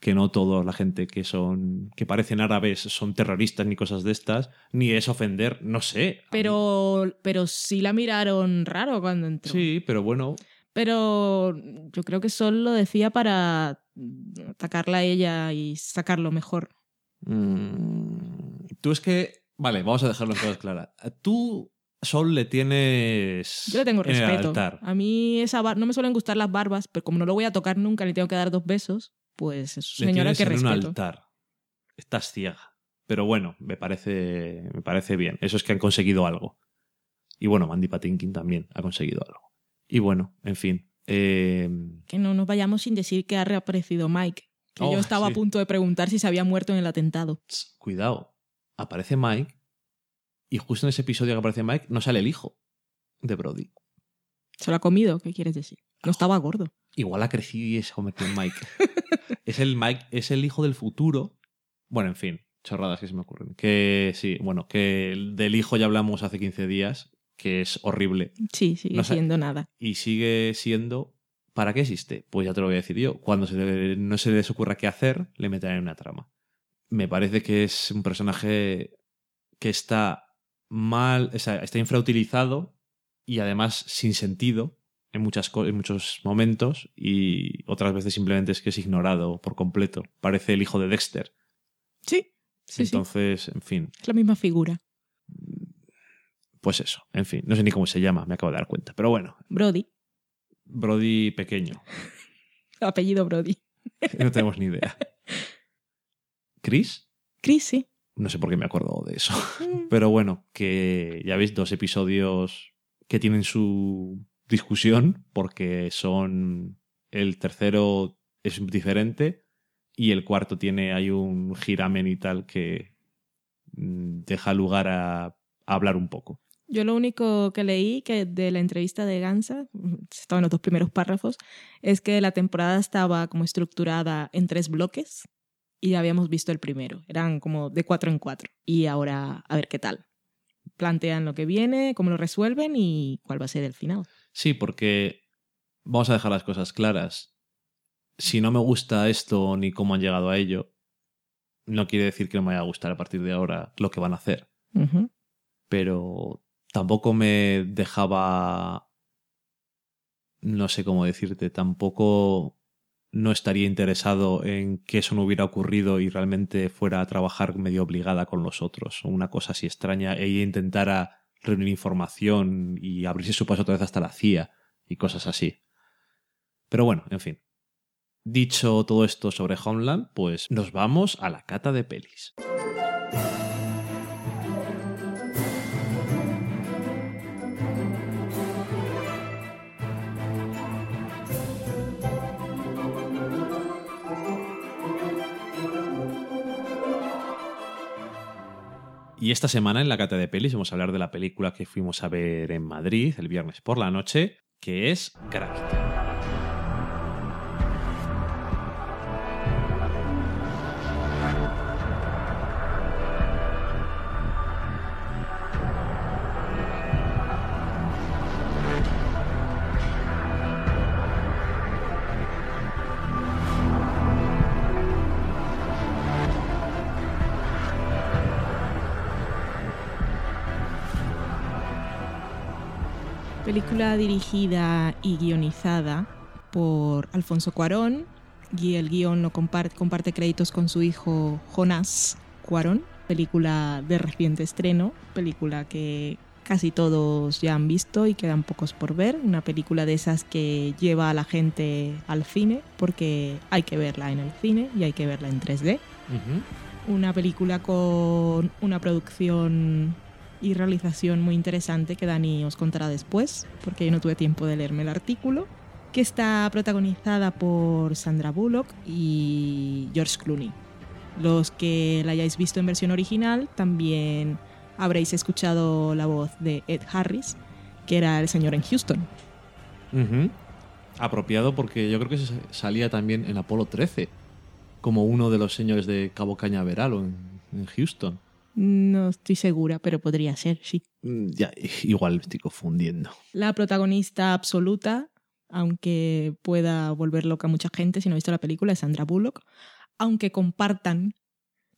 que no toda la gente que son que parecen árabes son terroristas ni cosas de estas, ni es ofender, no sé. Pero, pero sí la miraron raro cuando entró. Sí, pero bueno, Pero yo creo que Sol lo decía para atacarla a ella y sacarlo mejor. mm, tú es que, vale, vamos a dejarlo en cosas claras. Tú, Sol, le tienes Yo le tengo respeto. A mí esa bar- no me suelen gustar las barbas, pero como no lo voy a tocar nunca, le tengo que dar dos besos, pues es una señora que en un respeto. altar. Estás ciega. Pero bueno, me parece, me parece bien. Eso es que han conseguido algo. Y bueno, Mandy Patinkin también ha conseguido algo. Y bueno, en fin. eh, Que no nos vayamos sin decir que ha reaparecido Mike. Que Oh, yo estaba sí. a punto de preguntar si se había muerto en el atentado. cuidado. Aparece Mike. Y justo en ese episodio que aparece Mike, no sale el hijo de Brody. ¿Se lo ha comido? ¿Qué quieres decir? No estaba gordo. Igual ha crecido y se ha convertido en Mike. [LAUGHS] es el Mike, es el hijo del futuro. Bueno, en fin, chorradas que se me ocurren. Que sí, bueno, que el del hijo ya hablamos hace 15 días, que es horrible. Sí, sigue No siendo nada. Y sigue siendo. ¿Para qué existe? Pues ya te lo voy a decir yo. Cuando se le- no se les ocurra qué hacer, le meten en una trama. Me parece que es un personaje que está mal, o sea, está infrautilizado y además sin sentido en, muchas en muchos momentos y otras veces simplemente es que es ignorado por completo. Parece el hijo de Dexter. Sí, sí, sí. Entonces, en fin, Es la misma figura. pues eso. En fin, no sé ni cómo se llama, me acabo de dar cuenta. Pero bueno, Brody. Brody pequeño. [LAUGHS] Apellido Brody. No tenemos ni idea. [LAUGHS] ¿Chris? Chris, sí. No sé por qué me acuerdo de eso. Mm. [LAUGHS] Pero bueno, que ya veis dos episodios que tienen su discusión porque son... El tercero es diferente y el cuarto tiene hay un giramen y tal que mm, deja lugar a, a hablar un poco. Yo lo único que leí que de la entrevista de Gansa, [LAUGHS] estaba en los dos primeros párrafos, es que la temporada estaba como estructurada en tres bloques y ya habíamos visto el primero. Eran como de cuatro en cuatro. Y ahora a ver qué tal. Plantean lo que viene, cómo lo resuelven y cuál va a ser el final. Sí, porque vamos a dejar las cosas claras. Si no me gusta esto ni cómo han llegado a ello, no quiere decir que no me vaya a gustar a partir de ahora lo que van a hacer. Pero tampoco me dejaba... No sé cómo decirte, tampoco no estaría interesado en que eso no hubiera ocurrido y realmente fuera a trabajar medio obligada con los otros, una cosa así extraña, e ella intentara reunir información y abrirse su paso otra vez hasta la CIA y cosas así. Pero bueno, en fin. Dicho todo esto sobre Homeland, pues nos vamos a la cata de pelis. Y esta semana en la cata de pelis vamos a hablar de la película que fuimos a ver en Madrid el viernes por la noche, que es Gravity. Dirigida y guionizada por Alfonso Cuarón. Y el guion lo comparte, comparte créditos con su hijo Jonás Cuarón. Película de reciente estreno, película que casi todos ya han visto y quedan pocos por ver. Una película de esas que lleva a la gente al cine porque hay que verla en el cine y hay que verla en 3D. Una película con una producción y realización muy interesante que Dani os contará después, porque yo no tuve tiempo de leerme el artículo. que está protagonizada por Sandra Bullock y George Clooney. Los que la hayáis visto en versión original también habréis escuchado la voz de Ed Harris, que era el señor en Houston. Apropiado porque yo creo que salía también en Apolo 13, como uno de los señores de Cabo Cañaveral o en Houston. No estoy segura, pero podría ser, sí. Mm, Ya, igual me estoy confundiendo. La protagonista absoluta, aunque pueda volver loca a mucha gente si no ha visto la película, es Sandra Bullock, aunque compartan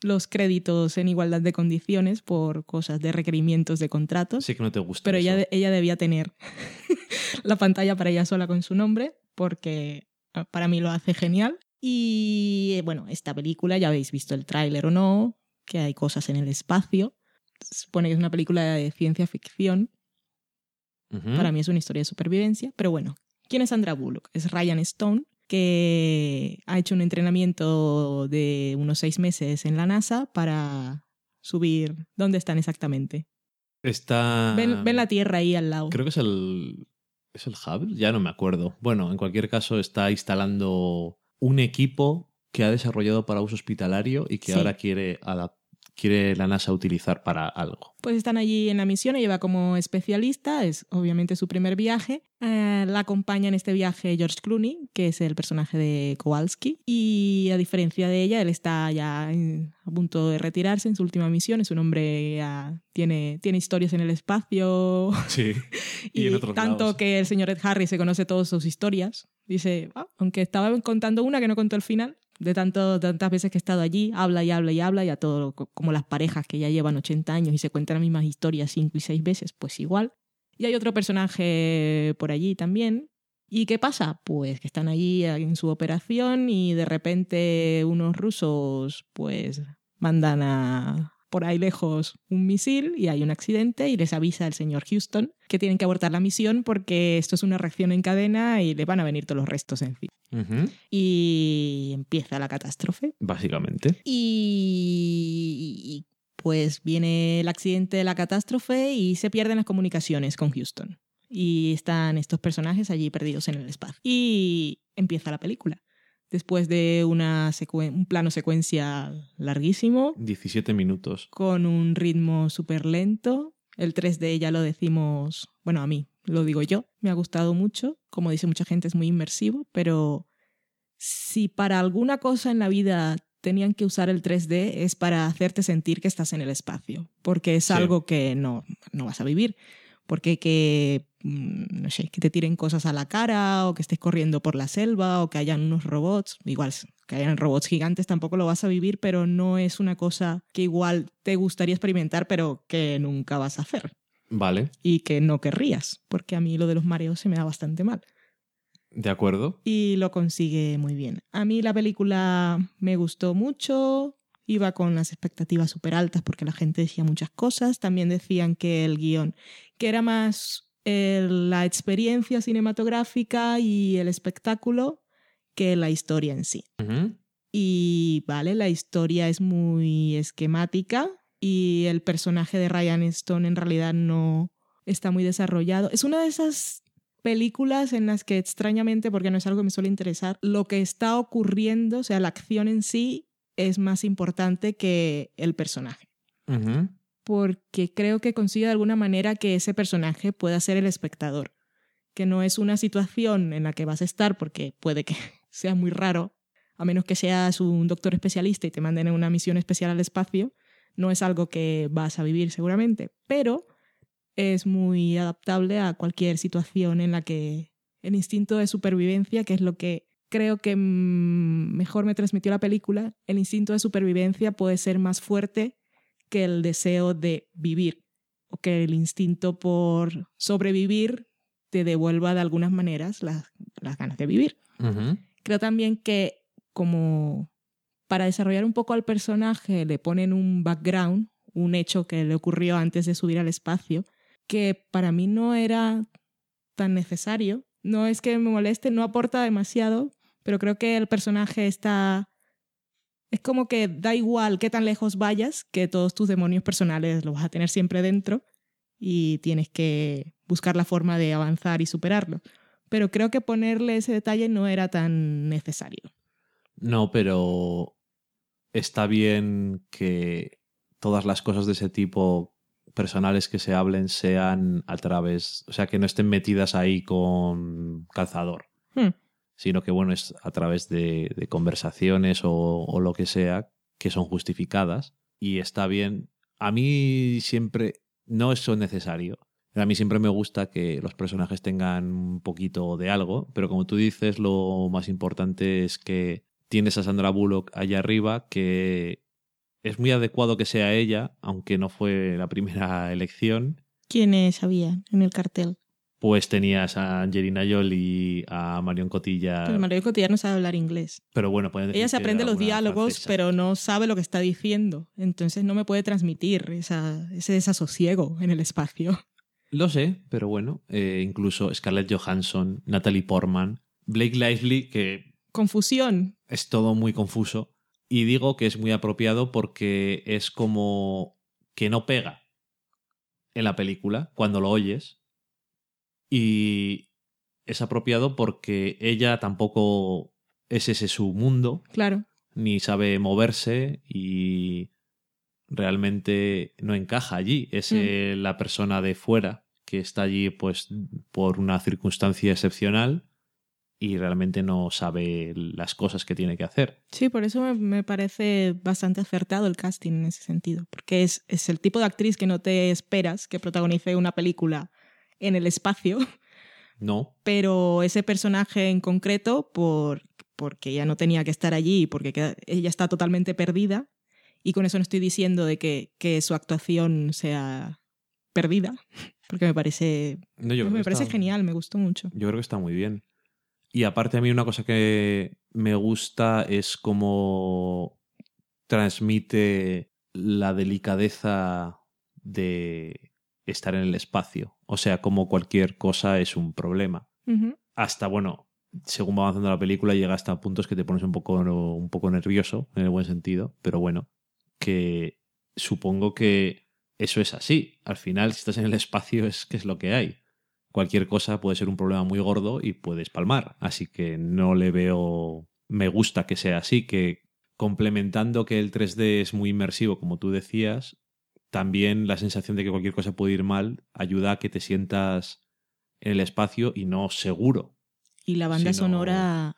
los créditos en igualdad de condiciones por cosas de requerimientos de contratos. Sé que no te gusta. Pero eso. ella, ella debía tener [LAUGHS] la pantalla para ella sola con su nombre, porque ah, para mí lo hace genial. Y eh, bueno, esta película, ya habéis visto el tráiler o no, que hay cosas en el espacio. Se supone que es una película de ciencia ficción. Para mí es una historia de supervivencia. Pero bueno, ¿quién es Sandra Bullock? Es Ryan Stone, que ha hecho un entrenamiento de unos seis meses en la NASA para subir. ¿Dónde están exactamente? Está. Ven, ven la Tierra ahí al lado. Creo que es el. ¿Es el Hubble? Ya no me acuerdo. Bueno, en cualquier caso, está instalando un equipo que ha desarrollado para uso hospitalario y que Sí. ahora quiere, quiere la NASA utilizar para algo. Pues están allí en la misión, ella va como especialista, es obviamente su primer viaje. Eh, la acompaña en este viaje George Clooney, que es el personaje de Kowalski, y a diferencia de ella, él está ya en- a punto de retirarse en su última misión, es un hombre ya tiene, tiene historias en el espacio Sí. [LAUGHS] y, en otros tanto lados. que el señor Ed Harris se conoce todas sus historias. Dice, "Ah, aunque estaba contando una que no contó al final, de tanto, tantas veces que he estado allí, habla y habla y habla, y a todo, co- como las parejas que ya llevan 80 años y se cuentan las mismas historias cinco y seis veces, pues igual. Y hay otro personaje por allí también. ¿Y qué pasa? Pues que están allí en su operación y de repente unos rusos pues mandan a por ahí lejos un misil y hay un accidente y les avisa el señor Houston que tienen que abortar la misión porque esto es una reacción en cadena y le van a venir todos los restos encima. Ujú. Y empieza la catástrofe. Básicamente. Y, y, pues viene el accidente de la catástrofe y se pierden las comunicaciones con Houston. Y están estos personajes allí perdidos en el espacio. Y empieza la película. Después de una un plano secuencia larguísimo, 17 minutos. con un ritmo súper lento. El 3D ya lo decimos, bueno, a mí lo digo yo, me ha gustado mucho. Como dice mucha gente, es muy inmersivo, pero si para alguna cosa en la vida tenían que usar el 3D es para hacerte sentir que estás en el espacio, porque es Sí. algo que no, no vas a vivir. Porque que, mm, no sé, que te tiren cosas a la cara o que estés corriendo por la selva o que hayan unos robots, igual que hayan robots gigantes tampoco lo vas a vivir, pero no es una cosa que igual te gustaría experimentar, pero que nunca vas a hacer Vale, y que no querrías, porque a mí lo de los mareos se me da bastante mal de acuerdo. y lo consigue muy bien. A mí la película me gustó mucho, iba con las expectativas súper altas porque la gente decía muchas cosas, también decían que el guion, que era más eh, la experiencia cinematográfica y el espectáculo que la historia en sí. Y vale, la historia es muy esquemática y el personaje de Ryan Stone en realidad no está muy desarrollado. Es una de esas películas en las que extrañamente, porque no es algo que me suele interesar, lo que está ocurriendo, o sea, la acción en sí es más importante que el personaje. Porque creo que consigue de alguna manera que ese personaje pueda ser el espectador. Que no es una situación en la que vas a estar, porque puede que [LAUGHS] sea muy raro, a menos que seas un doctor especialista y te manden en una misión especial al espacio, no es algo que vas a vivir seguramente, pero es muy adaptable a cualquier situación en la que el instinto de supervivencia, que es lo que creo que mejor me transmitió la película, el instinto de supervivencia puede ser más fuerte que el deseo de vivir o que el instinto por sobrevivir te devuelva de algunas maneras las, las ganas de vivir. Creo también que como para desarrollar un poco al personaje le ponen un background, un hecho que le ocurrió antes de subir al espacio, que para mí no era tan necesario. No es que me moleste, no aporta demasiado, pero creo que el personaje está... Es como que da igual qué tan lejos vayas, que todos tus demonios personales los vas a tener siempre dentro y tienes que buscar la forma de avanzar y superarlo. pero creo que ponerle ese detalle no era tan necesario. No, pero está bien que todas las cosas de ese tipo personales que se hablen sean a través, o sea, que no estén metidas ahí con calzador, Hmm. Sino que, bueno, es a través de, conversaciones o, lo que sea que son justificadas y está bien. A mí siempre, no es eso necesario. A mí siempre me gusta que los personajes tengan un poquito de algo, pero como tú dices, lo más importante es que tienes a Sandra Bullock allá arriba, que es muy adecuado que sea ella, aunque no fue la primera [LAUGHS] elección. ¿Quiénes había en el cartel? Pues tenías a Angelina Jolie, a Marion Cotillard. Pues Mario Cotillard no sabe hablar inglés. Pero bueno, Ella se aprende los diálogos, francesa. pero no sabe lo que está diciendo. Entonces no me puede transmitir esa, ese desasosiego en el espacio. Lo sé, pero bueno, eh, incluso Scarlett Johansson, Natalie Portman, Blake Lively, que Confusión. es todo muy confuso. Y digo que es muy apropiado porque es como que no pega en la película cuando lo oyes. Y es apropiado porque ella tampoco es ese su mundo, Claro. ni sabe moverse y realmente no encaja allí. Es Mm. eh, la persona de fuera que está allí pues por una circunstancia excepcional y realmente no sabe las cosas que tiene que hacer. Sí, por eso me, me parece bastante acertado el casting en ese sentido. Porque es, es el tipo de actriz que no te esperas que protagonice una película en el espacio, No, pero ese personaje en concreto, por, porque ella no tenía que estar allí, y porque queda- ella está totalmente perdida, y con eso no estoy diciendo de que, que su actuación sea perdida, [LAUGHS] porque me parece, no yo me parece está- genial, me gustó mucho. Yo creo que está muy bien. Y aparte a mí una cosa que me gusta es cómo transmite la delicadeza de estar en el espacio. O sea, como cualquier cosa es un problema. Hasta, bueno, según va avanzando la película, llega hasta puntos que te pones un poco, un poco nervioso, en el buen sentido. Pero bueno, que supongo que eso es así. Al final, si estás en el espacio, es que es lo que hay cualquier cosa puede ser un problema muy gordo y puedes palmar. Así que no le veo. Me gusta que sea así, que complementando que el 3D es muy inmersivo, como tú decías, también la sensación de que cualquier cosa puede ir mal ayuda a que te sientas en el espacio y no seguro. Y la banda Si no- sonora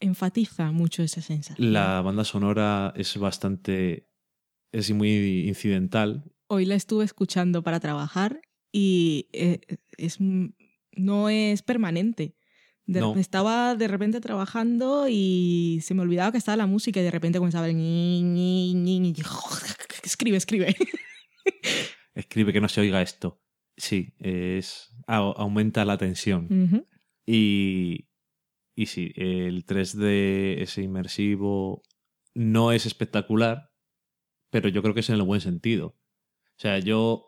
enfatiza mucho esa sensación. La banda sonora es bastante. es muy incidental. Hoy la estuve escuchando para trabajar y eh, es, no es permanente. De- No. Estaba de repente trabajando y se me olvidaba que estaba la música y de repente comenzaba el [LAUGHS] escribe, escribe. [LAUGHS] Escribe que no se oiga esto. Sí, es. au- aumenta la tensión. Y, y sí, el 3D, ese inmersivo, no es espectacular, pero yo creo que es en el buen sentido. O sea, yo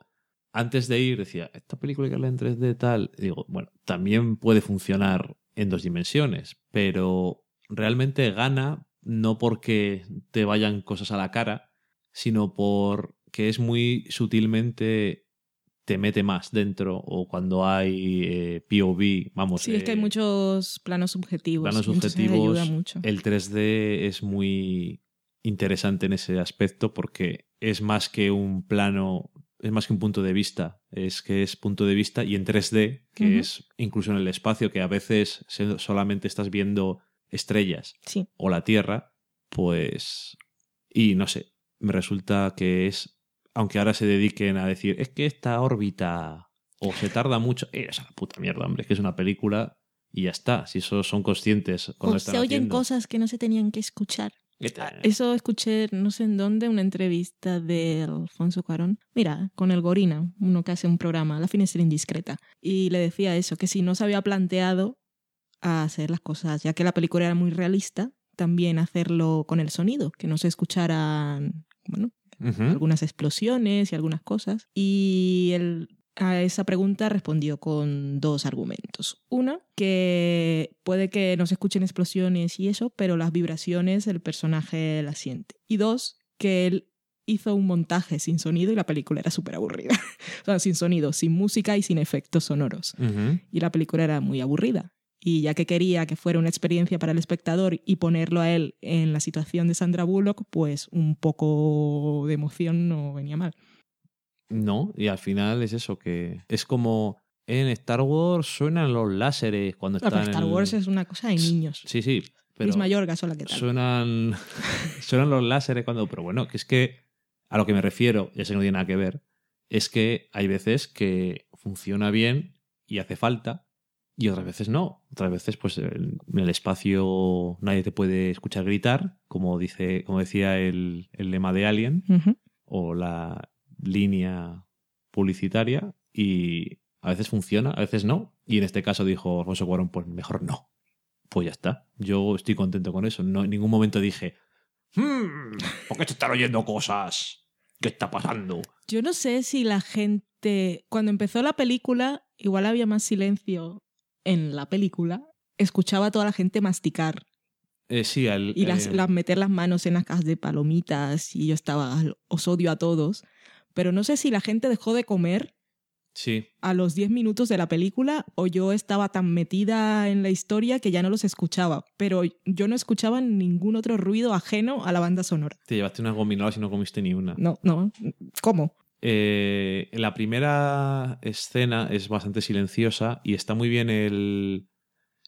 antes de ir decía, esta película que verla en 3D tal, digo, bueno, también puede funcionar en dos dimensiones, pero realmente gana no porque te vayan cosas a la cara, sino porque es muy sutilmente te mete más dentro o cuando hay eh, POV, vamos. Sí, es que hay eh, muchos planos subjetivos. planos subjetivos, ayuda mucho. El 3D es muy interesante en ese aspecto porque es más que un plano, es más que un punto de vista, es que es punto de vista y en 3D, que es incluso en el espacio, que a veces solamente estás viendo estrellas Sí, o la Tierra, pues... Y no sé, me resulta que es, aunque ahora se dediquen a decir, es que esta órbita o se tarda mucho, eh, es a la puta mierda, hombre, es que es una película y ya está, si eso son conscientes cuando o están se oyen haciendo. cosas que no se tenían que escuchar. Este- Eso escuché, no sé en dónde, una entrevista de Alfonso Cuarón. Mira, con el Gorina, uno que hace un programa, La Finestra Indiscreta. Y le decía eso, que si no se había planteado a hacer las cosas, ya que la película era muy realista, también hacerlo con el sonido, que no se escucharan, bueno, Algunas explosiones y algunas cosas. Y él a esa pregunta respondió con dos argumentos. Uno, que puede que no se escuchen explosiones y eso, pero las vibraciones el personaje las siente. Y dos, que él hizo un montaje sin sonido y la película era súper aburrida. [LAUGHS] o sea, sin sonido, sin música y sin efectos sonoros. Y la película era muy aburrida. Y ya que quería que fuera una experiencia para el espectador y ponerlo a él en la situación de Sandra Bullock, pues un poco de emoción no venía mal. No, y al final es eso, que es como en Star Wars suenan los láseres cuando están pero Star en el- Wars es una cosa de niños. Sí, sí, pero Luis Mayorga, sola que tal. suenan, [LAUGHS] suenan los láseres cuando... Pero bueno, que es que a lo que me refiero, ya sé que no tiene nada que ver, es que hay veces que funciona bien y hace falta y otras veces no. Otras veces, pues en el espacio nadie te puede escuchar gritar, como, dice, como decía el, el lema de Alien o la línea publicitaria y a veces funciona, a veces no. Y en este caso dijo Alfonso Cuarón, pues mejor no. Pues ya está. Yo estoy contento con eso. No, en ningún momento dije, "Hmm, ¿por qué te están oyendo cosas? ¿Qué está pasando? Yo no sé si la gente, cuando empezó la película, igual había más silencio en la película, escuchaba a toda la gente masticar Eh, sí, al, y las, eh, las- meter las manos en las cajas de palomitas y yo estaba, os odio a todos, pero no sé si la gente dejó de comer sí. a los 10 minutos de la película o yo estaba tan metida en la historia que ya no los escuchaba, pero yo no escuchaba ningún otro ruido ajeno a la banda sonora. Te llevaste unas gominolas y no comiste ni una. No, no, ¿cómo? Eh, la primera escena es bastante silenciosa y está muy bien el,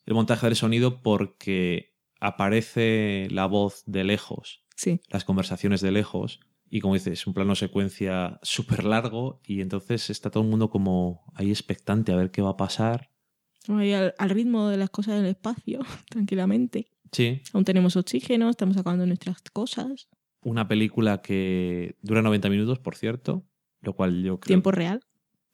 el montaje del sonido porque aparece la voz de lejos, Sí. las conversaciones de lejos, y como dices, es un plano secuencia súper largo y entonces está todo el mundo como ahí expectante a ver qué va a pasar. Ahí al, al ritmo de las cosas del espacio, [LAUGHS] tranquilamente. Sí, Aún tenemos oxígeno, estamos acabando nuestras cosas. una película que dura 90 minutos, por cierto, lo cual yo creo Tiempo real.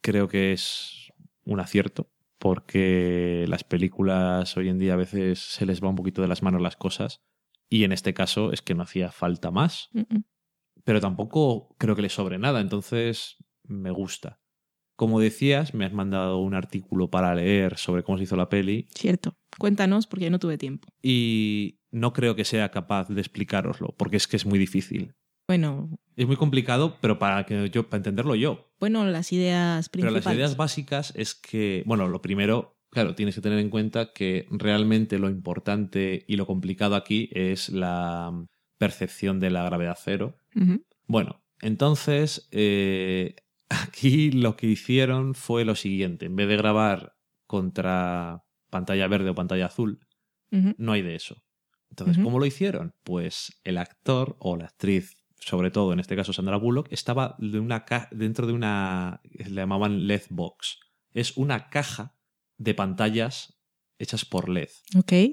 creo que es un acierto, porque las películas hoy en día a veces se les va un poquito de las manos las cosas, y en este caso es que no hacía falta más, pero tampoco creo que le sobre nada, entonces me gusta. Como decías, me has mandado un artículo para leer sobre cómo se hizo la peli Cierto. Cuéntanos porque yo no tuve tiempo. y no creo que sea capaz de explicároslo, porque es que es muy difícil. Bueno, Es muy complicado, pero para que yo para entenderlo yo. bueno, las ideas Pero principales. las ideas básicas es que, bueno, lo primero, claro, tienes que tener en cuenta que realmente lo importante y lo complicado aquí es la percepción de la gravedad cero. Bueno, entonces, eh, aquí lo que hicieron fue lo siguiente. En vez de grabar contra pantalla verde o pantalla azul, no hay de eso. Entonces. ¿cómo lo hicieron? Pues el actor o la actriz, sobre todo en este caso Sandra Bullock, estaba de una ca- dentro de una. le llamaban LED box. Es una caja de pantallas hechas por LED.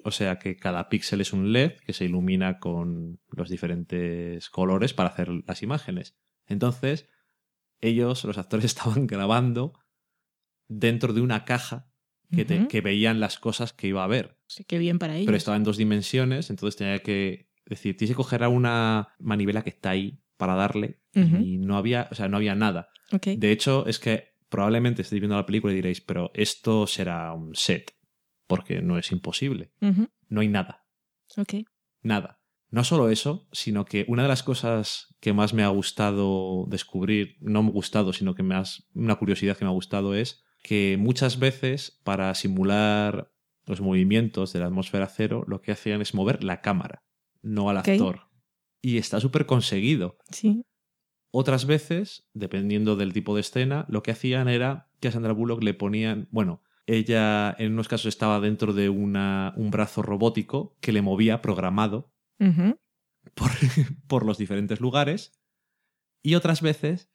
O sea que cada píxel es un LED que se ilumina con los diferentes colores para hacer las imágenes. Entonces, ellos, los actores, [LAUGHS] estaban grabando dentro de una caja que, te- Ujú. que veían las cosas que iba a ver Sí, qué bien para ellos. pero estaba en dos dimensiones, entonces tenía que decir, tienes que coger a una manivela que está ahí para darle y no había, o sea, no había nada. De hecho, es que probablemente estéis viendo la película y diréis, pero esto será un set, porque no es imposible. No hay nada, nada. No solo eso, sino que una de las cosas que más me ha gustado descubrir, no me ha gustado, sino que me has, una curiosidad que me ha gustado es que muchas veces para simular los movimientos de la atmósfera cero, lo que hacían es mover la cámara, no al actor. Y está súper conseguido. Sí. Otras veces, dependiendo del tipo de escena, lo que hacían era que a Sandra Bullock le ponían, bueno, ella en unos casos estaba dentro de una, un brazo robótico que le movía programado por, [LAUGHS] por los diferentes lugares y otras veces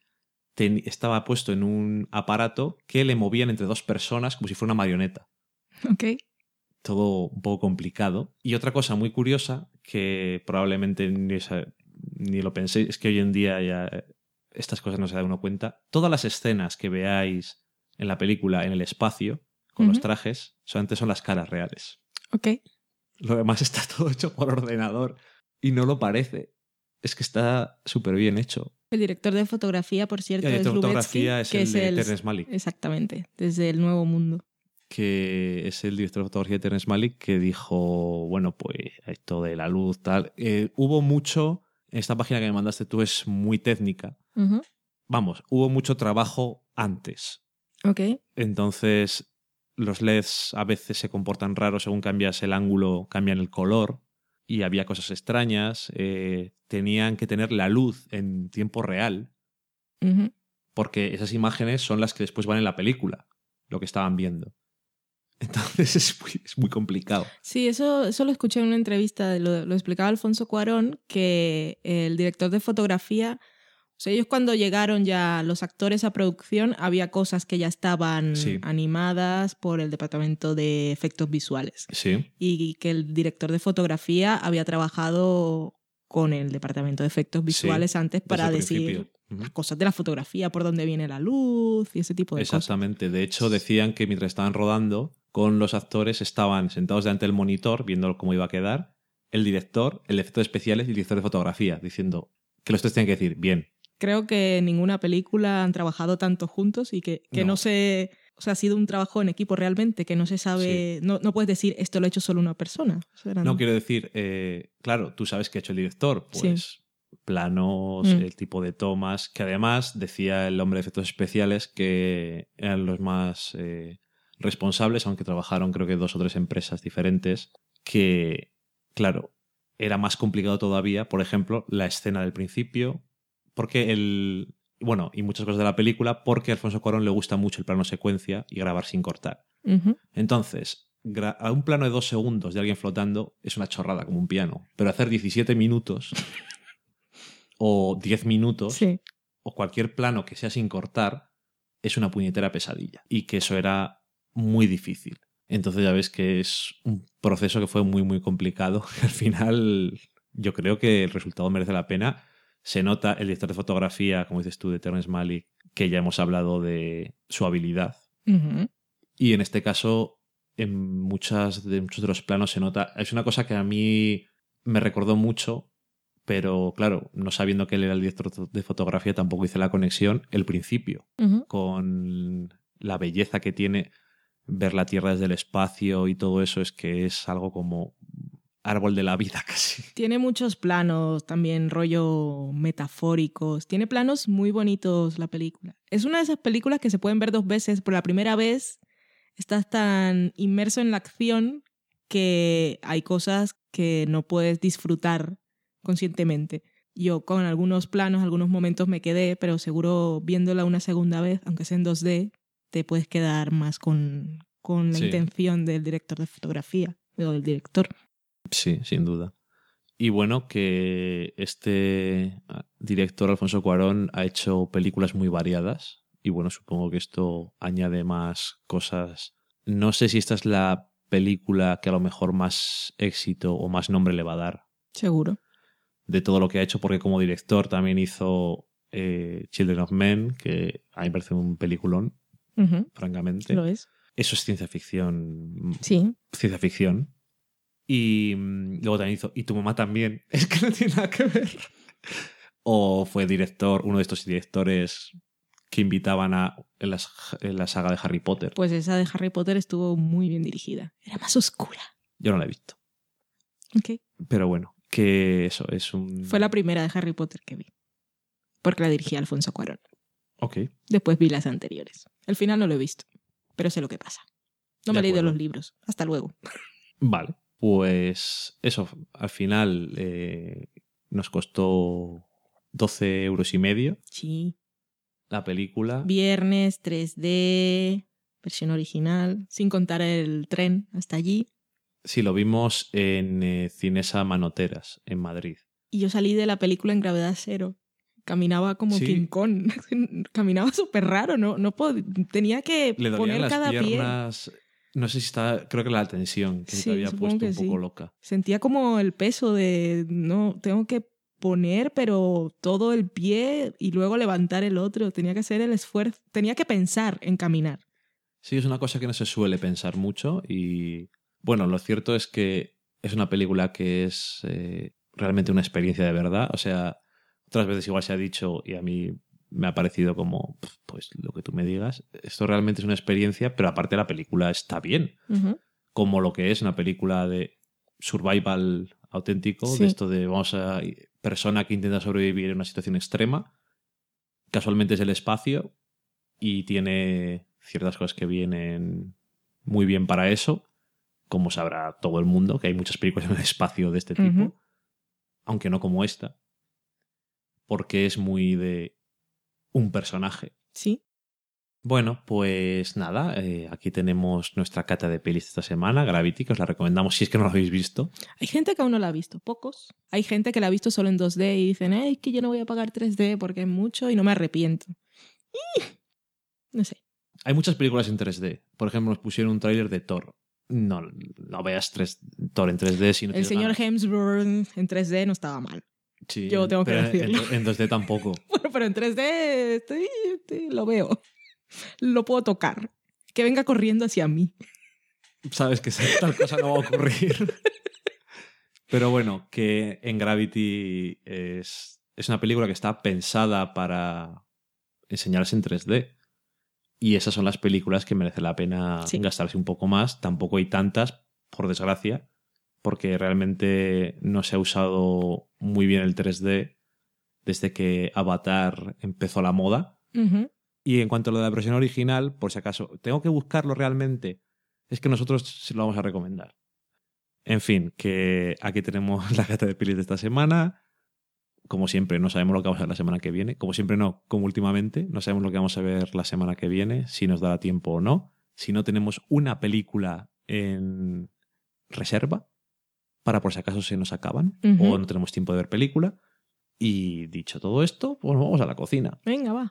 ten- estaba puesto en un aparato que le movían entre dos personas como si fuera una marioneta. Ok. Todo un poco complicado. Y otra cosa muy curiosa que probablemente ni, ni lo penséis, es que hoy en día ya eh, estas cosas no se da uno cuenta. Todas las escenas que veáis en la película en el espacio con los trajes solamente son las caras reales. Ok. Lo demás está [LAUGHS] todo hecho por ordenador y no lo parece. Es que está súper bien hecho. El director de fotografía, por cierto, el es director de Lubetsky, fotografía es que el es de el... Terrence Malick, Exactamente, desde el Nuevo Mundo. Que es el director de fotografía de Terrence Malick, que dijo, bueno, pues esto de la luz, tal. Eh, hubo mucho, esta página que me mandaste tú es muy técnica. Vamos, hubo mucho trabajo antes. Ok. Entonces, los LEDs a veces se comportan raros según cambias el ángulo, cambian el color y había cosas extrañas. eh, tenían que tener la luz en tiempo real porque esas imágenes son las que después van en la película, lo que estaban viendo. Entonces [LAUGHS] es muy, es muy complicado. Sí, eso, eso lo escuché en una entrevista, lo, lo explicaba Alfonso Cuarón, que el director de fotografía, o sea, ellos cuando llegaron ya los actores a producción, había cosas que ya estaban Sí. animadas por el departamento de efectos visuales Sí, y que el director de fotografía había trabajado con el departamento de efectos visuales antes para decir principio. Las cosas de la fotografía, por dónde viene la luz y ese tipo de cosas. Exactamente. De hecho, decían que mientras estaban rodando, con los actores estaban sentados delante del monitor, viendo cómo iba a quedar, el director, el de efectos especiales y el director de fotografía, diciendo que los tres tienen que decir, bien, creo que en ninguna película han trabajado tanto juntos y que, que no. No. se... O sea, ha sido un trabajo en equipo realmente, que no se sabe... No, no puedes decir, esto lo ha hecho solo una persona. O sea, eran- No quiero decir, eh, claro, tú sabes que ha hecho el director, pues planos, Mm. el tipo de tomas, que además decía el hombre de efectos especiales que eran los más eh, responsables, aunque trabajaron creo que dos o tres empresas diferentes, que, claro, era más complicado todavía, por ejemplo, la escena del principio, porque el... Bueno, y muchas cosas de la película, porque a Alfonso Cuarón le gusta mucho el plano secuencia y grabar sin cortar. Entonces, a un plano de dos segundos de alguien flotando es una chorrada como un piano. Pero hacer 17 minutos o 10 minutos Sí. o cualquier plano que sea sin cortar es una puñetera pesadilla. Y que eso era muy difícil. Entonces ya ves que es un proceso que fue muy, muy complicado. [LAUGHS] Al final yo creo que el resultado merece la pena. Se nota el director de fotografía, como dices tú, de Terrence Malick, que ya hemos hablado de su habilidad y en este caso, en muchas de, muchos de los planos se nota. Es una cosa que a mí me recordó mucho, pero claro, no sabiendo que él era el director de fotografía, tampoco hice la conexión. El principio, con la belleza que tiene ver la Tierra desde el espacio y todo eso, es que es algo como árbol de la vida [LAUGHS] casi. Tiene muchos planos también, rollo metafóricos. Tiene planos muy bonitos la película. Es una de esas películas que se pueden ver dos veces. Por la primera vez estás tan inmerso en la acción que hay cosas que no puedes disfrutar conscientemente. Yo con algunos planos, algunos momentos me quedé, pero seguro viéndola una segunda vez, aunque sea en 2D, te puedes quedar más con, con la Sí. intención del director de fotografía o del director. Sí, sin duda. Y bueno, que este ah, director Alfonso Cuarón ha hecho películas muy variadas. Y bueno, supongo que esto añade más cosas. No sé si esta es la película que a lo mejor más éxito o más nombre le va a dar Seguro. De todo lo que ha hecho, porque como director también hizo eh, Children of Men, que a mí me parece un peliculón, francamente. Lo es. Eso es ciencia ficción Sí. ciencia ficción. Y mm, luego también hizo Y tu mamá también. [LAUGHS] Es que no tiene nada que ver. O fue director, uno de estos directores que invitaban a en, las- en la saga de Harry Potter. Pues esa de Harry Potter estuvo muy bien dirigida. Era más oscura. Yo no la he visto. Ok. Pero bueno, que eso es un. Fue la primera de Harry Potter que vi. Porque la dirigía Alfonso Cuarón. Ok. Después vi las anteriores. El final no lo he visto. Pero sé lo que pasa. No me he leído los libros. Hasta luego. Vale. Pues eso, al final eh, nos costó 12 euros y medio Sí. la película. Viernes 3D. Versión original. Sin contar el tren hasta allí. Sí, lo vimos en eh, Cinesa Manoteras, en Madrid. Y yo salí de la película en gravedad cero. Caminaba como Sí. King [LAUGHS] Kong. Caminaba súper raro, ¿no? no Tenía que Le poner las cada pie. piernas. No sé si está. Creo que la tensión que Sí, te había puesto un poco sí. loca. Sentía como el peso de, no, tengo que poner, pero todo el pie y luego levantar el otro. Tenía que hacer el esfuerzo. Tenía que pensar en caminar. Sí, es una cosa que no se suele pensar mucho. Y bueno, lo cierto es que es una película que es eh, realmente una experiencia de verdad. O sea, otras veces igual se ha dicho y a mí me ha parecido como, "Pf, pues lo que tú me digas. Esto realmente es una experiencia, pero aparte la película está bien. Como lo que es una película de survival auténtico, Sí. de esto de vamos a persona que intenta sobrevivir en una situación extrema. Casualmente es el espacio y tiene ciertas cosas que vienen muy bien para eso, como sabrá todo el mundo, que hay muchas películas en el espacio de este tipo, aunque no como esta, porque es muy de un personaje. Sí. Bueno, pues nada, eh, aquí tenemos nuestra cata de pelis de esta semana, Gravity, que os la recomendamos si es que no la habéis visto. Hay gente que aún no la ha visto, pocos. Hay gente que la ha visto solo en 2D y dicen, "Ay, es que yo no voy a pagar 3D porque es mucho y no me arrepiento. ¡Ih! No sé. Hay muchas películas en 3D. Por ejemplo, nos pusieron un tráiler de Thor. No, no veas tres- Thor en 3D si no El señor. Hemsworth en 3D no estaba mal. Sí, yo tengo que decirlo. En, en 2D tampoco. [LAUGHS] Bueno, pero en 3D estoy, estoy- lo veo. Lo puedo tocar. Que venga corriendo hacia mí. Sabes que tal cosa no va a ocurrir. [LAUGHS] Pero bueno, que en Gravity es, es una película que está pensada para enseñarse en 3D. Y esas son las películas que merece la pena Sí. gastarse un poco más. Tampoco hay tantas, por desgracia, porque realmente no se ha usado muy bien el 3D desde que Avatar empezó la moda. Y en cuanto a lo de la versión original, por si acaso, tengo que buscarlo realmente. Es que nosotros se lo vamos a recomendar. En fin, que aquí tenemos [LAUGHS] la gata de pelis de esta semana. Como siempre, no sabemos lo que vamos a ver la semana que viene. Como siempre, no, como últimamente, no sabemos lo que vamos a ver la semana que viene, si nos dará tiempo o no. Si no tenemos una película en reserva, para por si acaso se nos acaban, o no tenemos tiempo de ver película. Y dicho todo esto, pues vamos a la cocina. Venga, va.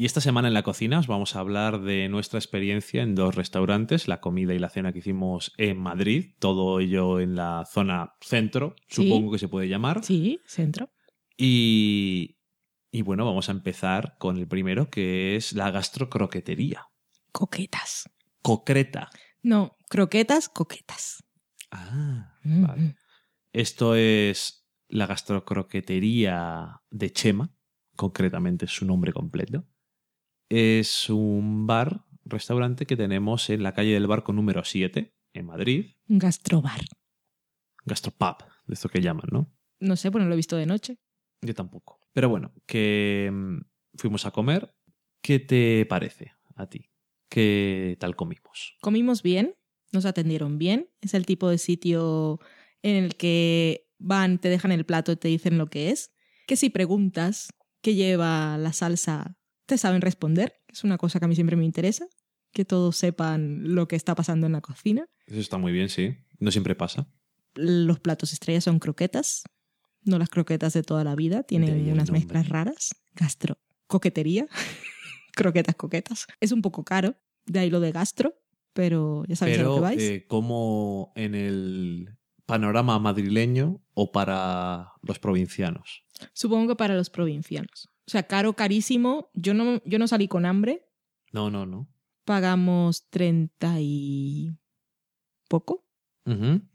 Y esta semana en la cocina os vamos a hablar de nuestra experiencia en dos restaurantes, la comida y la cena que hicimos en Madrid, todo ello en la zona centro, Sí. supongo que se puede llamar. Sí, centro. Y, y bueno, vamos a empezar con el primero, que es la gastrocroquetería. Coquetas. Concreta. No, croquetas, coquetas. Ah, Mm, vale. Esto es la gastrocroquetería de Chema, concretamente su nombre completo. Es un bar, restaurante que tenemos en la calle del Barco número 7, en Madrid. Un gastrobar. Gastropub, de esto que llaman, ¿no? No sé, pues no lo he visto de noche. Yo tampoco. Pero bueno, que mm, fuimos a comer. ¿Qué te parece a ti? ¿Qué tal comimos? Comimos bien, nos atendieron bien. Es el tipo de sitio en el que van, te dejan el plato y te dicen lo que es. Que si preguntas qué lleva la salsa, te saben responder. Es una cosa que a mí siempre me interesa. Que todos sepan lo que está pasando en la cocina. Eso está muy bien, sí. No siempre pasa. Los platos estrellas son croquetas, no las croquetas de toda la vida. Tienen unas mezclas raras. Gastro. Coquetería. [LAUGHS] croquetas, coquetas. Es un poco caro, de ahí lo de gastro, pero ya sabéis a lo que Pero vais. eh, como en el panorama madrileño o para los provincianos. Supongo que para los provincianos. O sea, caro, carísimo. Yo no, yo no salí con hambre. No, no, no. Pagamos 30 y poco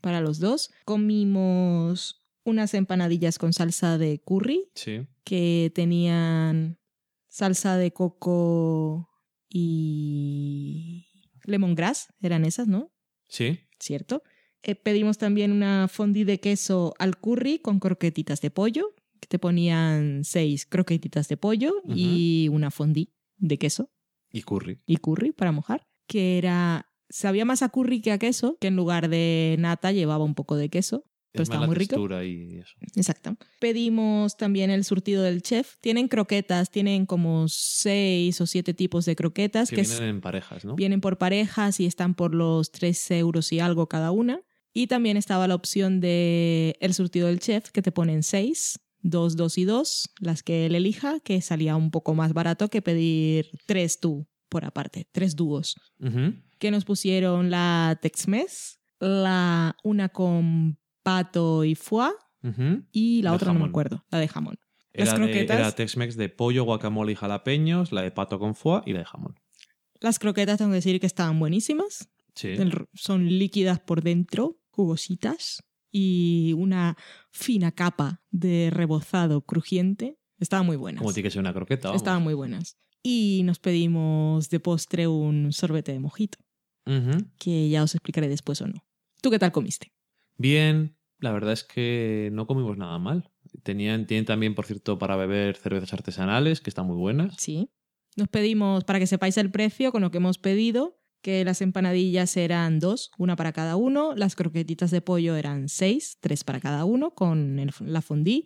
para los dos. Comimos unas empanadillas con salsa de curry Sí. que tenían salsa de coco y lemongrass. Eran esas, ¿no? Sí. ¿Cierto? Eh, pedimos también una fondue de queso al curry con croquetitas de pollo, que te ponían seis croquetitas de pollo y una fondue de queso Y curry. y curry para mojar, que era, sabía más a curry que a queso, que en lugar de nata llevaba un poco de queso. Pero Es estaba muy rico. y eso. Exacto. Pedimos también el surtido del chef. Tienen croquetas, tienen como seis o siete tipos de croquetas Que que vienen en parejas, ¿no? vienen por parejas y están por los 3 euros y algo cada una. Y también estaba la opción de el surtido del chef, que te ponen 6, 2, 2 y 2, las que él elija, que salía un poco más barato que pedir 3 tú por aparte, 3 dúos. Que nos pusieron la Tex-Mex, la, una con pato y foie y la De otra no me acuerdo, la de jamón. Las de, croquetas. era Tex-Mex de pollo, guacamole y jalapeños, la de pato con foie y la de jamón. Las croquetas tengo que decir que estaban buenísimas. Sí. Son líquidas por dentro, jugositas, y una fina capa de rebozado crujiente. Estaban muy buenas. Como tiene que ser una croqueta. vamos. Estaban muy buenas. Y nos pedimos de postre un sorbete de mojito. Que ya os explicaré después o no. ¿Tú qué tal comiste? Bien, la verdad es que no comimos nada mal. Tenían, tienen también, por cierto, para beber cervezas artesanales, que están muy buenas. Sí. Nos pedimos, para que sepáis el precio con lo que hemos pedido, que las empanadillas eran dos, una para cada uno, las croquetitas de pollo eran seis, tres para cada uno, con el- la fondí,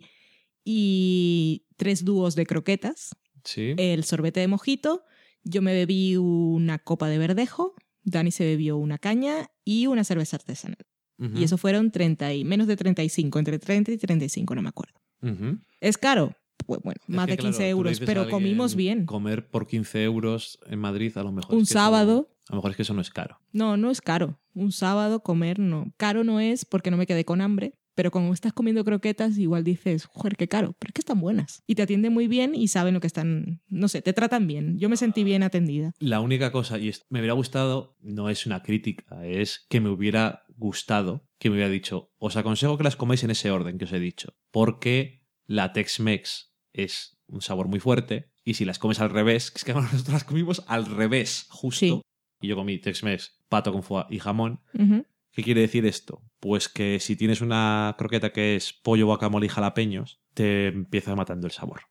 y tres dúos de croquetas, Sí. el sorbete de mojito, yo me bebí una copa de verdejo, Dani se bebió una caña y una cerveza artesanal. Y eso fueron 30 y menos de 35, entre 30 y 35, no me acuerdo. ¿Es caro? Pues bueno, Es más que, de claro, 15 tú le euros, pero comimos bien. Comer por 15 euros en Madrid a lo mejor. Un sábado. A lo mejor es que eso no es caro. No, no es caro. Un sábado comer no. Caro no es porque no me quedé con hambre, pero cuando estás comiendo croquetas igual dices, joder, qué caro, pero es que están buenas. Y te atienden muy bien y saben lo que están, no sé, te tratan bien. Yo me sentí bien atendida. La única cosa, y me hubiera gustado, no es una crítica, es que me hubiera gustado que me hubiera dicho, os aconsejo que las comáis en ese orden que os he dicho, porque la Tex-Mex es un sabor muy fuerte, y si las comes al revés, que [LAUGHS] es que nosotros las comimos al revés, justo, Sí. Y yo comí Tex-Mex, pato con foie y jamón. ¿Qué quiere decir esto? Pues que si tienes una croqueta que es pollo, guacamole y jalapeños, te empieza matando el sabor.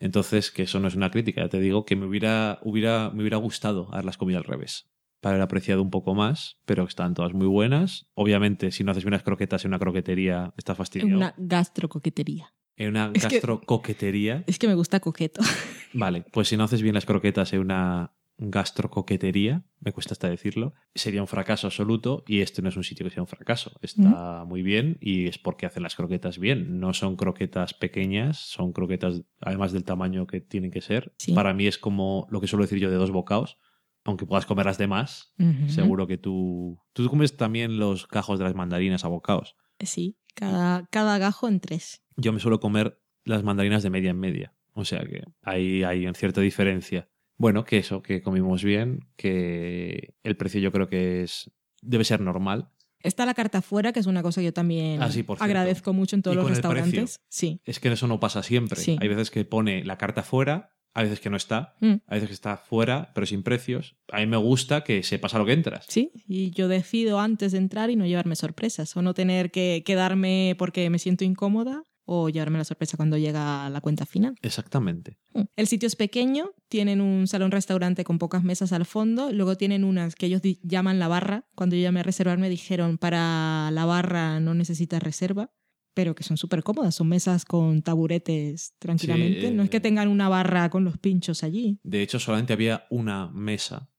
Entonces, que eso no es una crítica, ya te digo que me hubiera, hubiera, me hubiera gustado haberlas comido al revés. Para haber apreciado un poco más, pero están todas muy buenas. Obviamente, si no haces bien las croquetas en una croquetería, estás En fastidiado. una gastrocoquetería. En una gastrocoquetería. Es que me gusta coqueto. [LAUGHS] Vale, pues si no haces bien las croquetas en una gastrocoquetería, me cuesta hasta decirlo, sería un fracaso absoluto y este no es un sitio que sea un fracaso. Está muy bien y es porque hacen las croquetas bien. No son croquetas pequeñas, son croquetas además del tamaño que tienen que ser. Sí. Para mí es como lo que suelo decir yo de dos bocados, aunque puedas comer las demás. Seguro que tú... Tú comes también los gajos de las mandarinas a bocados. Sí, cada, cada gajo en tres. Yo me suelo comer las mandarinas de media en media. O sea que ahí hay una cierta diferencia. Bueno, que eso, que comimos bien, que el precio yo creo que es debe ser normal. Está la carta fuera, que es una cosa que yo también Ah, sí, por cierto. agradezco mucho en todos ¿Y los restaurantes. Sí. Es que eso no pasa siempre. Sí. Hay veces que pone la carta fuera, hay veces que no está, Mm. hay veces que está fuera, pero sin precios. A mí me gusta que sepas a lo que entras. Sí, y yo decido antes de entrar y no llevarme sorpresas, o no tener que quedarme porque me siento incómoda, o llevarme la sorpresa cuando llega la cuenta final. Exactamente. Mm. El sitio es pequeño, tienen un salón-restaurante con pocas mesas al fondo, luego tienen unas que ellos llaman la barra. Cuando yo llamé a reservar me dijeron para la barra no necesitas reserva, pero que son súper cómodas, son mesas con taburetes tranquilamente. Sí, no es que tengan una barra con los pinchos allí. De hecho, solamente había una mesa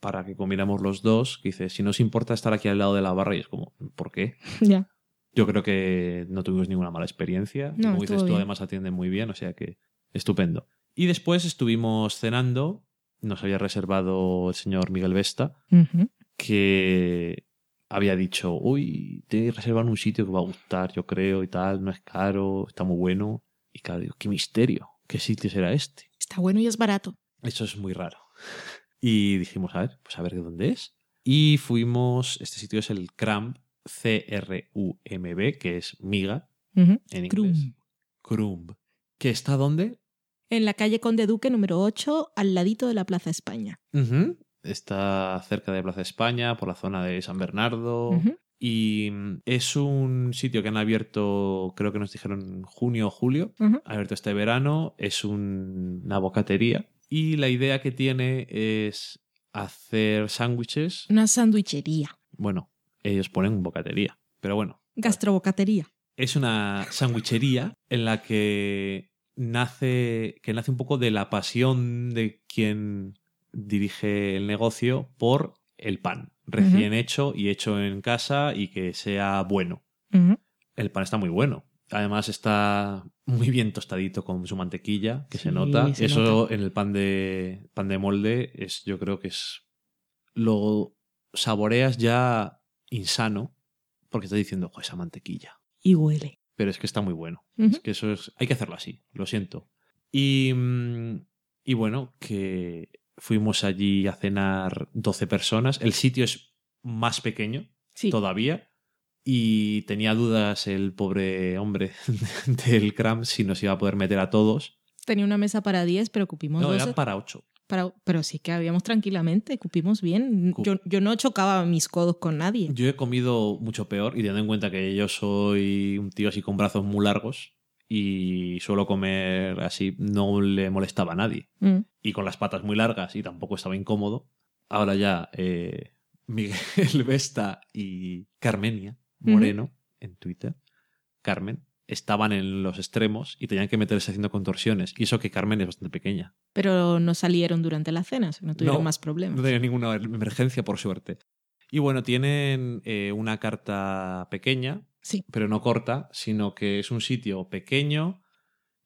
para que comiéramos los dos. Que dice, si no os importa estar aquí al lado de la barra, y es como, ¿por qué? [LAUGHS] ya. Yo creo que no tuvimos ninguna mala experiencia. No, Como dices tú, además atienden muy bien, o sea que estupendo. Y después estuvimos cenando. Nos había reservado el señor Miguel Vesta, que había dicho, uy, te reservan un sitio que va a gustar, yo creo, y tal, no es caro, está muy bueno. Y claro, digo, qué misterio, ¿qué sitio será este? Está bueno y es barato. Eso es muy raro. [LAUGHS] Y dijimos, a ver, pues a ver de dónde es. Y fuimos, este sitio es el CRAMB, C-R-U-M-B, que es miga en inglés. Crumb. ¿Que está dónde? En la calle Conde Duque número 8, al ladito de la Plaza España. Está cerca de Plaza España, por la zona de San Bernardo. Y mm, es un sitio que han abierto, creo que nos dijeron junio o julio. Abierto este verano. Es un- una bocatería. Y la idea que tiene es hacer sándwiches. Una sandwichería. Bueno, ellos ponen bocatería. Pero bueno, Gastrobocatería. es una sandwichería en la que nace, que nace un poco de la pasión de quien dirige el negocio por el pan recién hecho y hecho en casa y que sea bueno. El pan está muy bueno. Además está muy bien tostadito con su mantequilla, que se nota. se Eso nota. en el pan de pan de molde es yo creo que es lo saboreas ya insano porque estás diciendo, "Jo, esa mantequilla." Y huele. pero es que está muy bueno. Es que eso es. Hay que hacerlo así, lo siento. Y, mm, y bueno, que fuimos allí a cenar 12 personas. El sitio es más pequeño Sí. todavía. Y tenía dudas el pobre hombre [LAUGHS] del CRAM si nos iba a poder meter a todos. Tenía una mesa para 10, pero cupimos No, 12. era para 8. Pero, pero sí que habíamos tranquilamente, cupimos bien. Yo, yo no chocaba mis codos con nadie. Yo he comido mucho peor y teniendo en cuenta que yo soy un tío así con brazos muy largos y suelo comer así, no le molestaba a nadie. Mm. Y con las patas muy largas y tampoco estaba incómodo. Ahora ya eh, Miguel [LAUGHS] Vesta y Carmenia Moreno en Twitter, Carmen, estaban en los extremos y tenían que meterse haciendo contorsiones. Y eso que Carmen es bastante pequeña. Pero no salieron durante la cena, o sea, no tuvieron No, más problemas. No tenía ninguna emergencia, por suerte. Y bueno, tienen eh, una carta pequeña, Sí. pero no corta, sino que es un sitio pequeño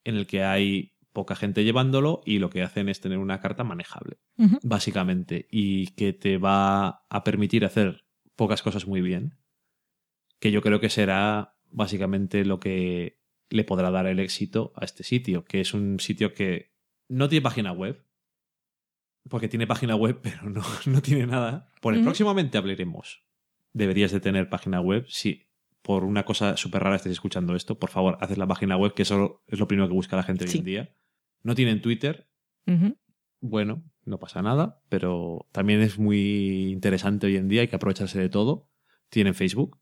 en el que hay poca gente llevándolo y lo que hacen es tener una carta manejable, básicamente, y que te va a permitir hacer pocas cosas muy bien, que yo creo que será básicamente lo que le podrá dar el éxito a este sitio, que es un sitio que no tiene página web, porque tiene página web, [LAUGHS] pero no, no tiene nada. Bueno, Ujú. próximamente hablaremos. Deberías de tener página web. Si por una cosa súper rara estés escuchando esto, por favor, haces la página web, que eso es lo primero que busca la gente hoy en día. No tienen Twitter. Bueno, no pasa nada, pero también es muy interesante hoy en día, hay que aprovecharse de todo. Tienen Facebook,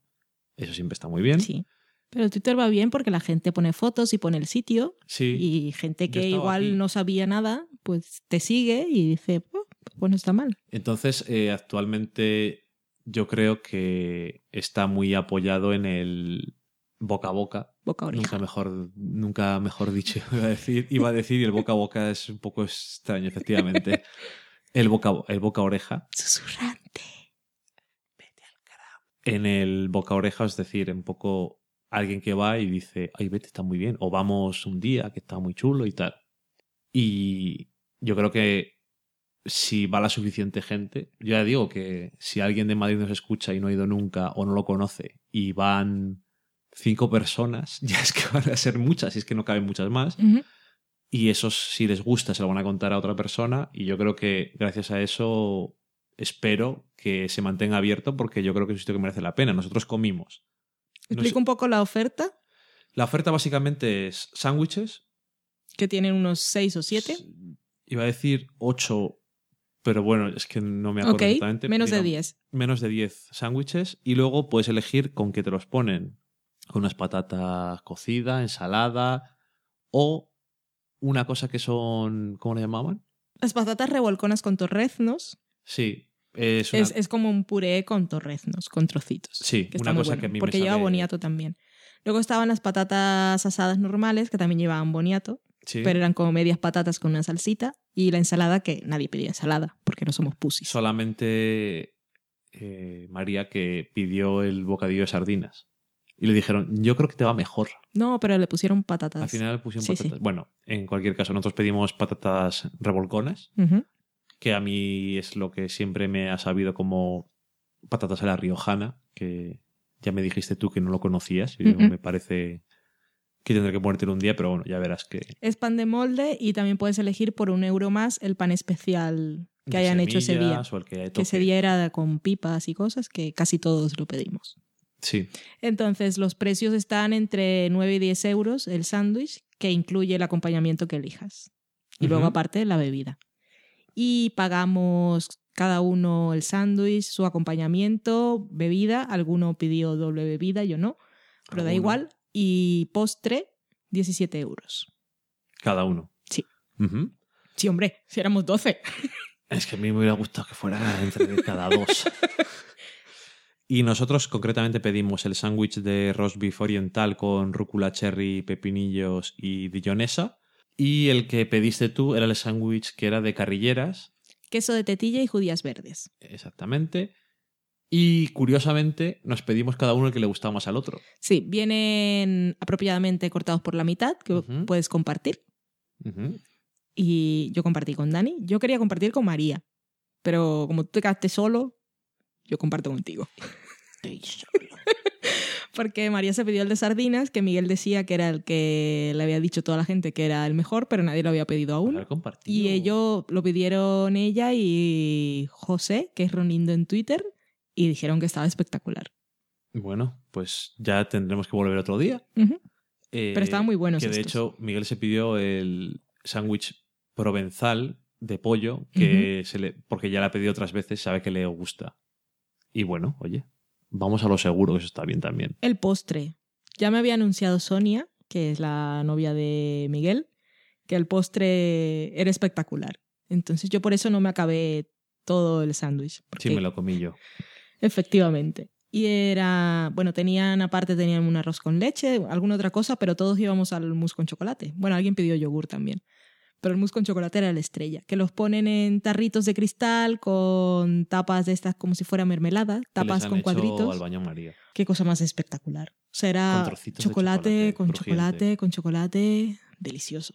eso siempre está muy bien. Sí. Pero Twitter va bien porque la gente pone fotos y pone el sitio Sí. y gente que igual aquí. no sabía nada, pues te sigue y dice, "Oh, pues no está mal. Entonces, eh, actualmente yo creo que está muy apoyado en el boca a boca. Boca a oreja. Nunca mejor, nunca mejor dicho [LAUGHS] iba a decir. Iba a decir y el boca a boca es un poco extraño, efectivamente. [LAUGHS] El boca, el boca a oreja. Susurrante. En el boca oreja, es decir, un poco alguien que va y dice, ay, vete, está muy bien. O vamos un día, que está muy chulo y tal. Y yo creo que si va la suficiente gente, yo ya digo que si alguien de Madrid nos escucha y no ha ido nunca o no lo conoce y van cinco personas, [LAUGHS] ya es que van a ser muchas, y es que no caben muchas más. Y esos, si les gusta, se lo van a contar a otra persona. Y yo creo que gracias a eso espero que se mantenga abierto porque yo creo que es un sitio que merece la pena. Nosotros comimos. Explico un poco la oferta, La oferta básicamente es sándwiches. que tienen unos seis o siete. Iba a decir ocho, pero bueno, es que no me acuerdo exactamente. menos de Digamos, 10. Menos de 10 sándwiches. Y luego puedes elegir con qué te los ponen. Con unas patatas cocidas, ensalada o una cosa que son... ¿Cómo le llamaban? Las patatas revolconas con torreznos. Sí. Es una, Es, es como un puré con torreznos, con trocitos. sí, que una cosa bueno, que a mí Porque me lleva sabe- boniato también. Luego estaban las patatas asadas normales, que también llevaban boniato, Sí. pero eran como medias patatas con una salsita. Y la ensalada, que nadie pedía ensalada, porque no somos pusis. solamente eh, María que pidió el bocadillo de sardinas. Y le dijeron, yo creo que te va mejor. No, pero le pusieron patatas. Al final le pusieron Sí, sí. patatas. Bueno, en cualquier caso, nosotros pedimos patatas revolconas, Ujú. Que a mí es lo que siempre me ha sabido como patatas a la riojana, que ya me dijiste tú que no lo conocías. Y me parece que tendré que ponértelo un día, pero bueno, ya verás que... Es pan de molde y también puedes elegir por un euro más el pan especial que hayan hecho ese día. que, Que ese día era con pipas y cosas que casi todos lo pedimos. Sí, Entonces, los precios están entre 9 y 10 euros el sándwich, que incluye el acompañamiento que elijas. Y luego, aparte, la bebida. Y pagamos cada uno el sándwich, su acompañamiento, bebida. Alguno pidió doble bebida, yo no, pero da Alguno. igual. Y postre, 17 euros. cada uno. Sí. Sí, hombre, si éramos 12. Es que a mí me hubiera gustado que fuera entre [LAUGHS] cada dos. Y nosotros concretamente pedimos el sándwich de roast beef oriental con rúcula cherry, pepinillos y dillonesa. Y el que pediste tú era el sándwich que era de carrilleras, Queso de tetilla y judías verdes. exactamente. Y curiosamente nos pedimos cada uno el que le gustaba más al otro. Sí, vienen apropiadamente cortados por la mitad, que puedes compartir. Y yo compartí con Dani. Yo quería compartir con María, pero como tú te quedaste solo, yo comparto contigo. Porque María se pidió el de sardinas, que Miguel decía que era el que le había dicho toda la gente que era el mejor, pero nadie lo había pedido aún. Y ellos lo pidieron ella y José, que es Ronindo en Twitter, y dijeron que estaba espectacular. Bueno, pues ya tendremos que volver otro día. Eh, Pero estaban muy buenos Que de hecho, Miguel se pidió el sándwich provenzal, de pollo que se le, porque ya la ha pedido otras veces, sabe que le gusta. Y bueno, oye, vamos a lo seguro, que eso está bien también. El postre. Ya me había anunciado Sonia, que es la novia de Miguel, que el postre era espectacular. Entonces yo por eso no me acabé todo el sándwich. Sí, me lo comí yo. Efectivamente. Y era, bueno, tenían aparte, tenían un arroz con leche, alguna otra cosa, pero todos íbamos al mousse con chocolate. Bueno, alguien pidió yogur también. Pero el mousse con chocolate era la estrella, que los ponen en tarritos de cristal con tapas de estas como si fuera mermelada, les tapas han con hecho cuadritos. al baño María. Qué cosa más espectacular. O sea, era chocolate, chocolate con crujiente. chocolate, con chocolate, delicioso.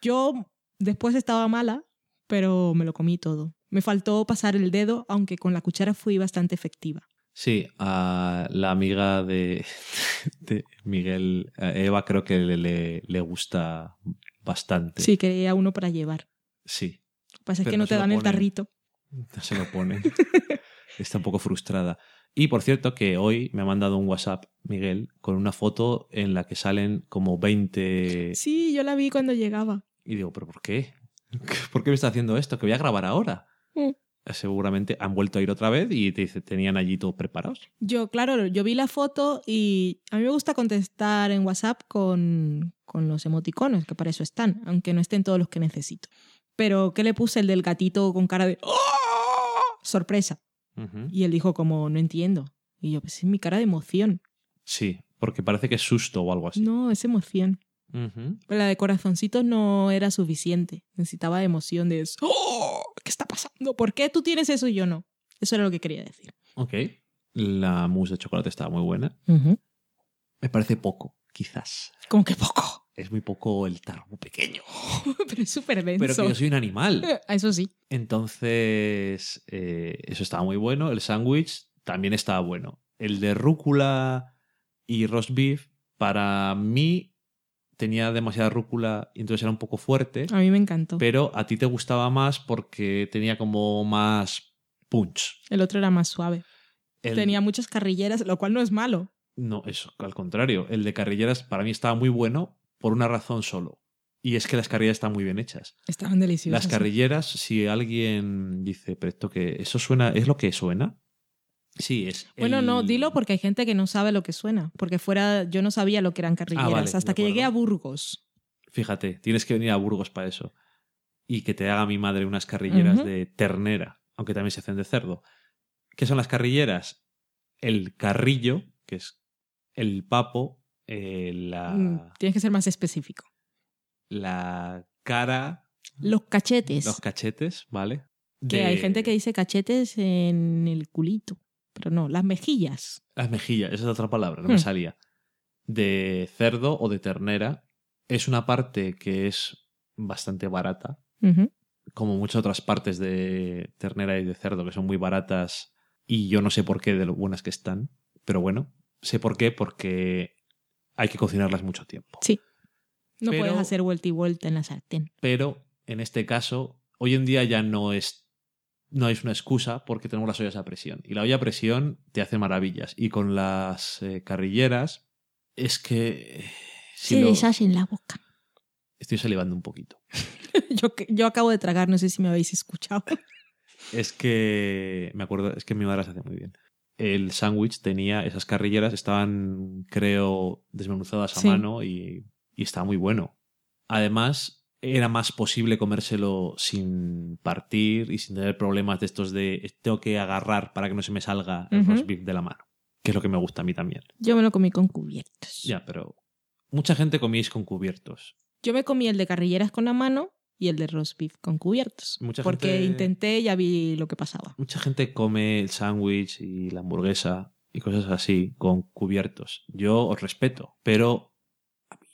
Yo después estaba mala, pero me lo comí todo. Me faltó pasar el dedo, aunque con la cuchara fui bastante efectiva. Sí, a la amiga de, [LAUGHS] de Miguel, a Eva, creo que le, le, le gusta bastante. Sí, quería uno para llevar. Sí, Lo que pasa es que no te dan el ponen. tarrito. no se lo [LAUGHS] pone. Está un poco frustrada. Y por cierto, que hoy me ha mandado un WhatsApp, Miguel, con una foto en la que salen como 20. Sí, yo la vi cuando llegaba. Y digo, ¿pero por qué? [LAUGHS] ¿Por qué me está haciendo esto? Que voy a grabar ahora. Mm. Seguramente han vuelto a ir otra vez y te dice, tenían allí todos preparados. Yo, claro, yo vi la foto y a mí me gusta contestar en WhatsApp con, con los emoticonos, que para eso están, aunque no estén todos los que necesito. Pero, ¿qué le puse el del gatito con cara de ¡Oh! sorpresa? Y él dijo como, no entiendo. Y yo, pues es mi cara de emoción. Sí, porque parece que es susto o algo así. No, es emoción. Pero la de corazoncitos no era suficiente. Necesitaba emoción de ¡Oh! ¿Qué está pasando? ¿Por qué tú tienes eso y yo no? Eso era lo que quería decir. Ok. La mousse de chocolate estaba muy buena. Me parece poco, quizás. Como que poco. Es muy poco el tarro, muy pequeño. [LAUGHS] Pero es súper denso. Pero que yo soy un animal. [LAUGHS] Eso sí. Entonces, eh, eso estaba muy bueno. El sándwich también estaba bueno. El de rúcula y roast beef, para mí, tenía demasiada rúcula y entonces era un poco fuerte. A mí me encantó. Pero a ti te gustaba más porque tenía como más punch. El otro era más suave. El- Tenía muchas carrilleras, lo cual no es malo. No, eso, al contrario. El de carrilleras para mí estaba muy bueno por una razón solo. Y es que las carrilleras están muy bien hechas. Estaban deliciosas. Las carrilleras, si alguien dice, pero esto que eso suena, ¿es lo que suena? Sí, es. Bueno, el- no, dilo porque hay gente que no sabe lo que suena. Porque fuera, yo no sabía lo que eran carrilleras Ah, vale, hasta que llegué a. Burgos. Fíjate, tienes que venir a Burgos para eso. Y que te haga mi madre unas carrilleras de ternera, aunque también se hacen de cerdo. ¿Qué son las carrilleras? El carrillo, que es el papo, eh, la, Mm, Tienes que ser más específico. la cara, Los cachetes. los cachetes, ¿vale? que hay gente que dice cachetes en el culito. Pero no, las mejillas. Las mejillas, esa es otra palabra, no Hmm. me salía. De cerdo o de ternera. Es una parte que es bastante barata, como muchas otras partes de ternera y de cerdo que son muy baratas y yo no sé por qué de lo buenas que están, pero bueno, sé por qué porque hay que cocinarlas mucho tiempo. Sí. No Pero- puedes hacer vuelta y vuelta en la sartén. Pero en este caso, hoy en día ya no es no es una excusa porque tenemos las ollas a presión y la olla a presión te hace maravillas y con las eh, carrilleras es que eh, si Se lo- deshace en la boca. [LAUGHS] estoy salivando un poquito. [LAUGHS] yo, yo acabo de tragar, no sé si me habéis escuchado. [LAUGHS] Es que me acuerdo, es que mi madre las hace muy bien. El sándwich tenía esas carrilleras, estaban, creo, desmenuzadas a Sí. mano y, y estaba muy bueno. Además, era más posible comérselo sin partir y sin tener problemas de estos de tengo que agarrar para que no se me salga el Ujú. roast beef de la mano. Que es lo que me gusta a mí también. Yo me lo comí con cubiertos. Ya, pero mucha gente comíais con cubiertos. Yo me comí el de carrilleras con la mano y el de roast beef con cubiertos. Mucha porque gente- intenté y ya vi lo que pasaba. Mucha gente come el sándwich y la hamburguesa y cosas así con cubiertos. Yo os respeto, pero a mí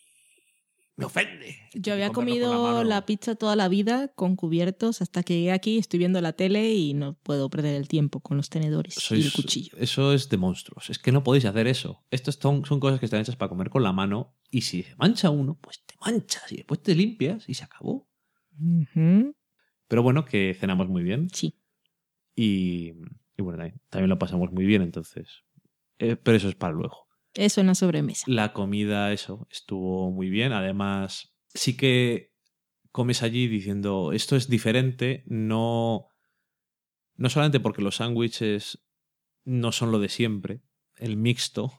me ofende. Yo había comido la, pizza toda la vida con cubiertos hasta que llegué aquí, estoy viendo la tele y no puedo perder el tiempo con los tenedores y Sois- el cuchillo. Eso es de monstruos. Es que no podéis hacer eso. Estos son, son cosas que están hechas para comer con la mano y si se mancha uno, pues te manchas y después te limpias y se acabó. Pero bueno, que cenamos muy bien Sí. y, y bueno, también, también lo pasamos muy bien, entonces. Eh, pero eso es para luego. Eso en la sobremesa. La comida, eso, estuvo muy bien. Además, sí que comes allí diciendo esto es diferente, no, no solamente porque los sándwiches no son lo de siempre, el mixto,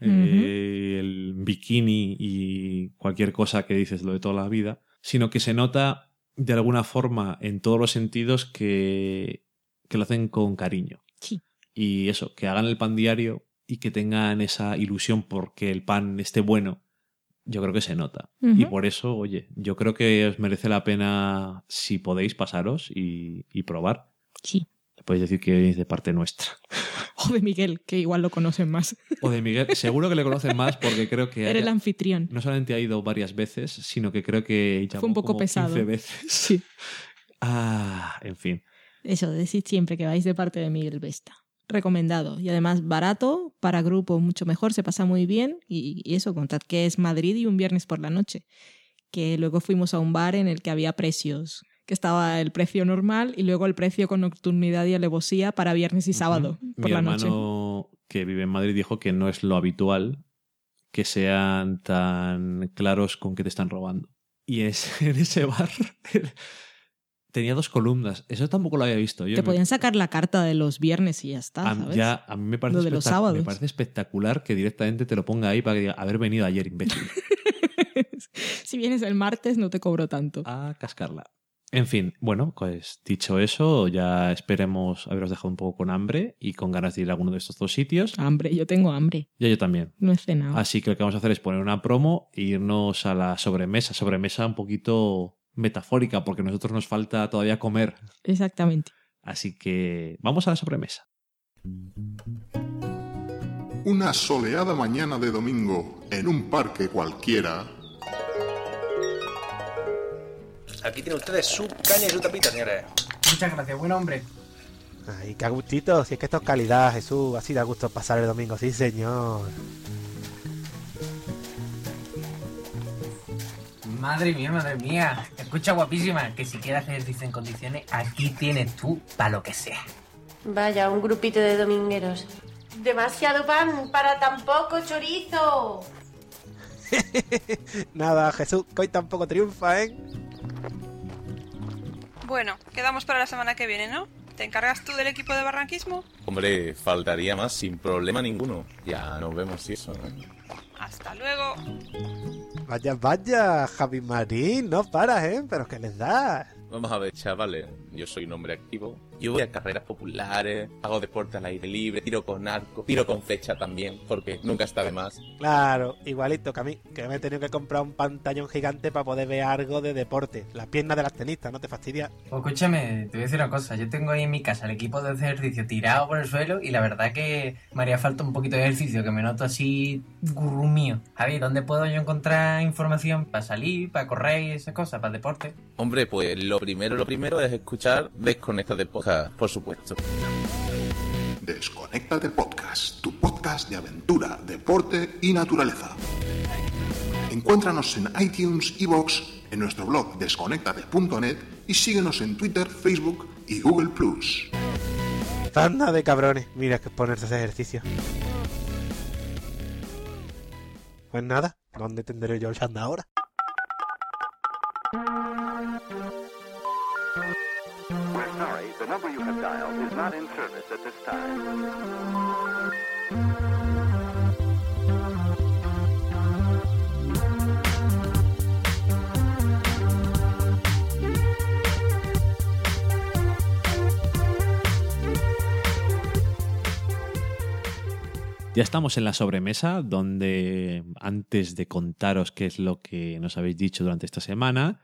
eh, el bikini y cualquier cosa que dices lo de toda la vida, sino que se nota de alguna forma en todos los sentidos que, que lo hacen con cariño. Sí. Y eso, que hagan el pan diario y que tengan esa ilusión porque el pan esté bueno, yo creo que se nota. Y por eso, oye, yo creo que os merece la pena, si podéis, pasaros y, y probar. Sí. Podéis decir que es de parte nuestra. [LAUGHS] O de Miguel, que igual lo conocen más. O de Miguel, seguro que le conocen más porque creo que Era el anfitrión. no solamente ha ido varias veces, sino que creo que llamó Fue un poco como 15 pesado. veces. Sí. [LAUGHS] Ah, en fin. Eso, decid siempre que vais de parte de Miguel Vesta. Recomendado. Y además barato, para grupo mucho mejor, se pasa muy bien. Y, y eso, contad que es Madrid y un viernes por la noche. Que luego fuimos a un bar en el que había precios. Que estaba el precio normal y luego el precio con nocturnidad y alevosía para viernes y sábado Ujú. por Mi la noche. hermano que vive en Madrid dijo que no es lo habitual que sean tan claros con que te están robando. Y es, [LAUGHS] en ese bar tenía dos columnas. Eso tampoco lo había visto. Yo Te me- podían sacar la carta de los viernes y ya está, a, ¿sabes? ya, a mí me parece, Lo de los sábados. me parece espectacular que directamente te lo ponga ahí para que diga, haber venido ayer, imbécil. [LAUGHS] si vienes el martes no te cobro tanto. a cascarla. En fin, bueno, pues dicho eso, ya esperemos haberos dejado un poco con hambre y con ganas de ir a alguno de estos dos sitios. Hambre, yo tengo hambre. Ya yo también. No he cenado. Así que lo que vamos a hacer es poner una promo e irnos a la sobremesa. Sobremesa un poquito metafórica, porque a nosotros nos falta todavía comer. Exactamente. Así que vamos a la sobremesa. Una soleada mañana de domingo en un parque cualquiera, Aquí tienen ustedes su caña y su tapita, señores. Muchas gracias, buen hombre. Ay, qué gustito, si es que esto es calidad, Jesús, así da gusto pasar el domingo, sí señor. Madre mía, madre mía. Escucha, guapísima, que si quieres hacer ejercicio en condiciones, aquí tienes tú para lo que sea. Vaya, un grupito de domingueros. Demasiado pan para tan poco chorizo. [LAUGHS] Nada, Jesús, que hoy tampoco triunfa, ¿eh? Bueno, quedamos para la semana que viene, ¿no? ¿Te encargas tú del equipo de barranquismo? Hombre, faltaría más sin problema ninguno. Ya nos vemos y eso. ¿no? Hasta luego. Vaya, vaya, Javi Marín, no paras, ¿eh? Pero que les da. Vamos a ver, chavales. Yo soy un hombre activo. Yo voy a carreras populares, hago deporte al aire libre, tiro con arco, tiro con flecha también, porque nunca está de más. Claro, igualito que a mí, que me he tenido que comprar un pantallón gigante para poder ver algo de deporte. Las piernas de las tenistas, ¿no te fastidia? Pues escúchame, te voy a decir una cosa. Yo tengo ahí en mi casa el equipo de ejercicio tirado por el suelo y la verdad que me haría falta un poquito de ejercicio, que me noto así gurú mío. Javi, ¿dónde puedo yo encontrar información para salir, para correr y esas cosas, para deporte? Hombre, pues lo primero, lo primero es escuchar Desconecta de Podcast, por supuesto. Desconéctate Podcast, tu podcast de aventura, deporte y naturaleza. Encuéntranos en iTunes, iVoox, en nuestro blog desconectate.net y síguenos en Twitter, Facebook y Google Plus. Tanda de cabrones, mira que ponerse hacer ejercicio. Pues nada, ¿dónde tendré yo el chanda ahora? The number you have dialed is not in service at this time. Ya estamos en la sobremesa, donde antes de contaros qué es lo que nos habéis dicho durante esta semana,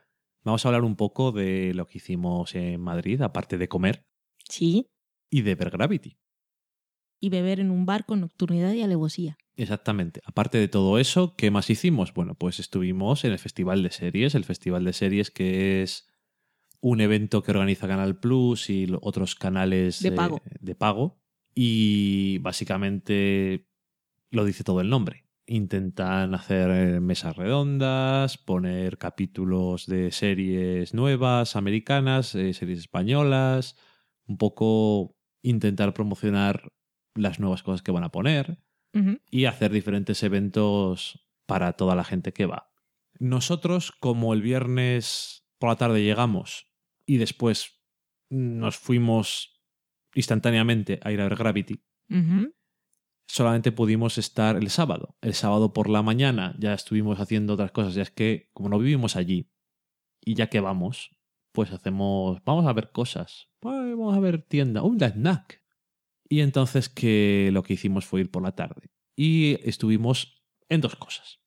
vamos a hablar un poco de lo que hicimos en Madrid, aparte de comer Sí. y de ver Gravity. Y beber en un bar con nocturnidad y alevosía. Exactamente. Aparte de todo eso, ¿qué más hicimos? Bueno, pues estuvimos en el Festival de Series, el Festival de Series que es un evento que organiza Canal Plus y otros canales De eh, pago. de pago. Y básicamente lo dice todo el nombre. Intentan hacer eh, mesas redondas, poner capítulos de series nuevas, americanas, eh, series españolas, un poco intentar promocionar las nuevas cosas que van a poner y hacer diferentes eventos para toda la gente que va. Nosotros, como el viernes por la tarde llegamos y después nos fuimos instantáneamente a ir a ver Gravity. Solamente pudimos estar el sábado. El sábado por la mañana ya estuvimos haciendo otras cosas. Ya es que, como no vivimos allí, y ya que vamos, pues hacemos. Vamos a ver cosas. Ay, Vamos a ver tienda. Un snack. Y entonces que lo que hicimos fue ir por la tarde. Y estuvimos en dos cosas.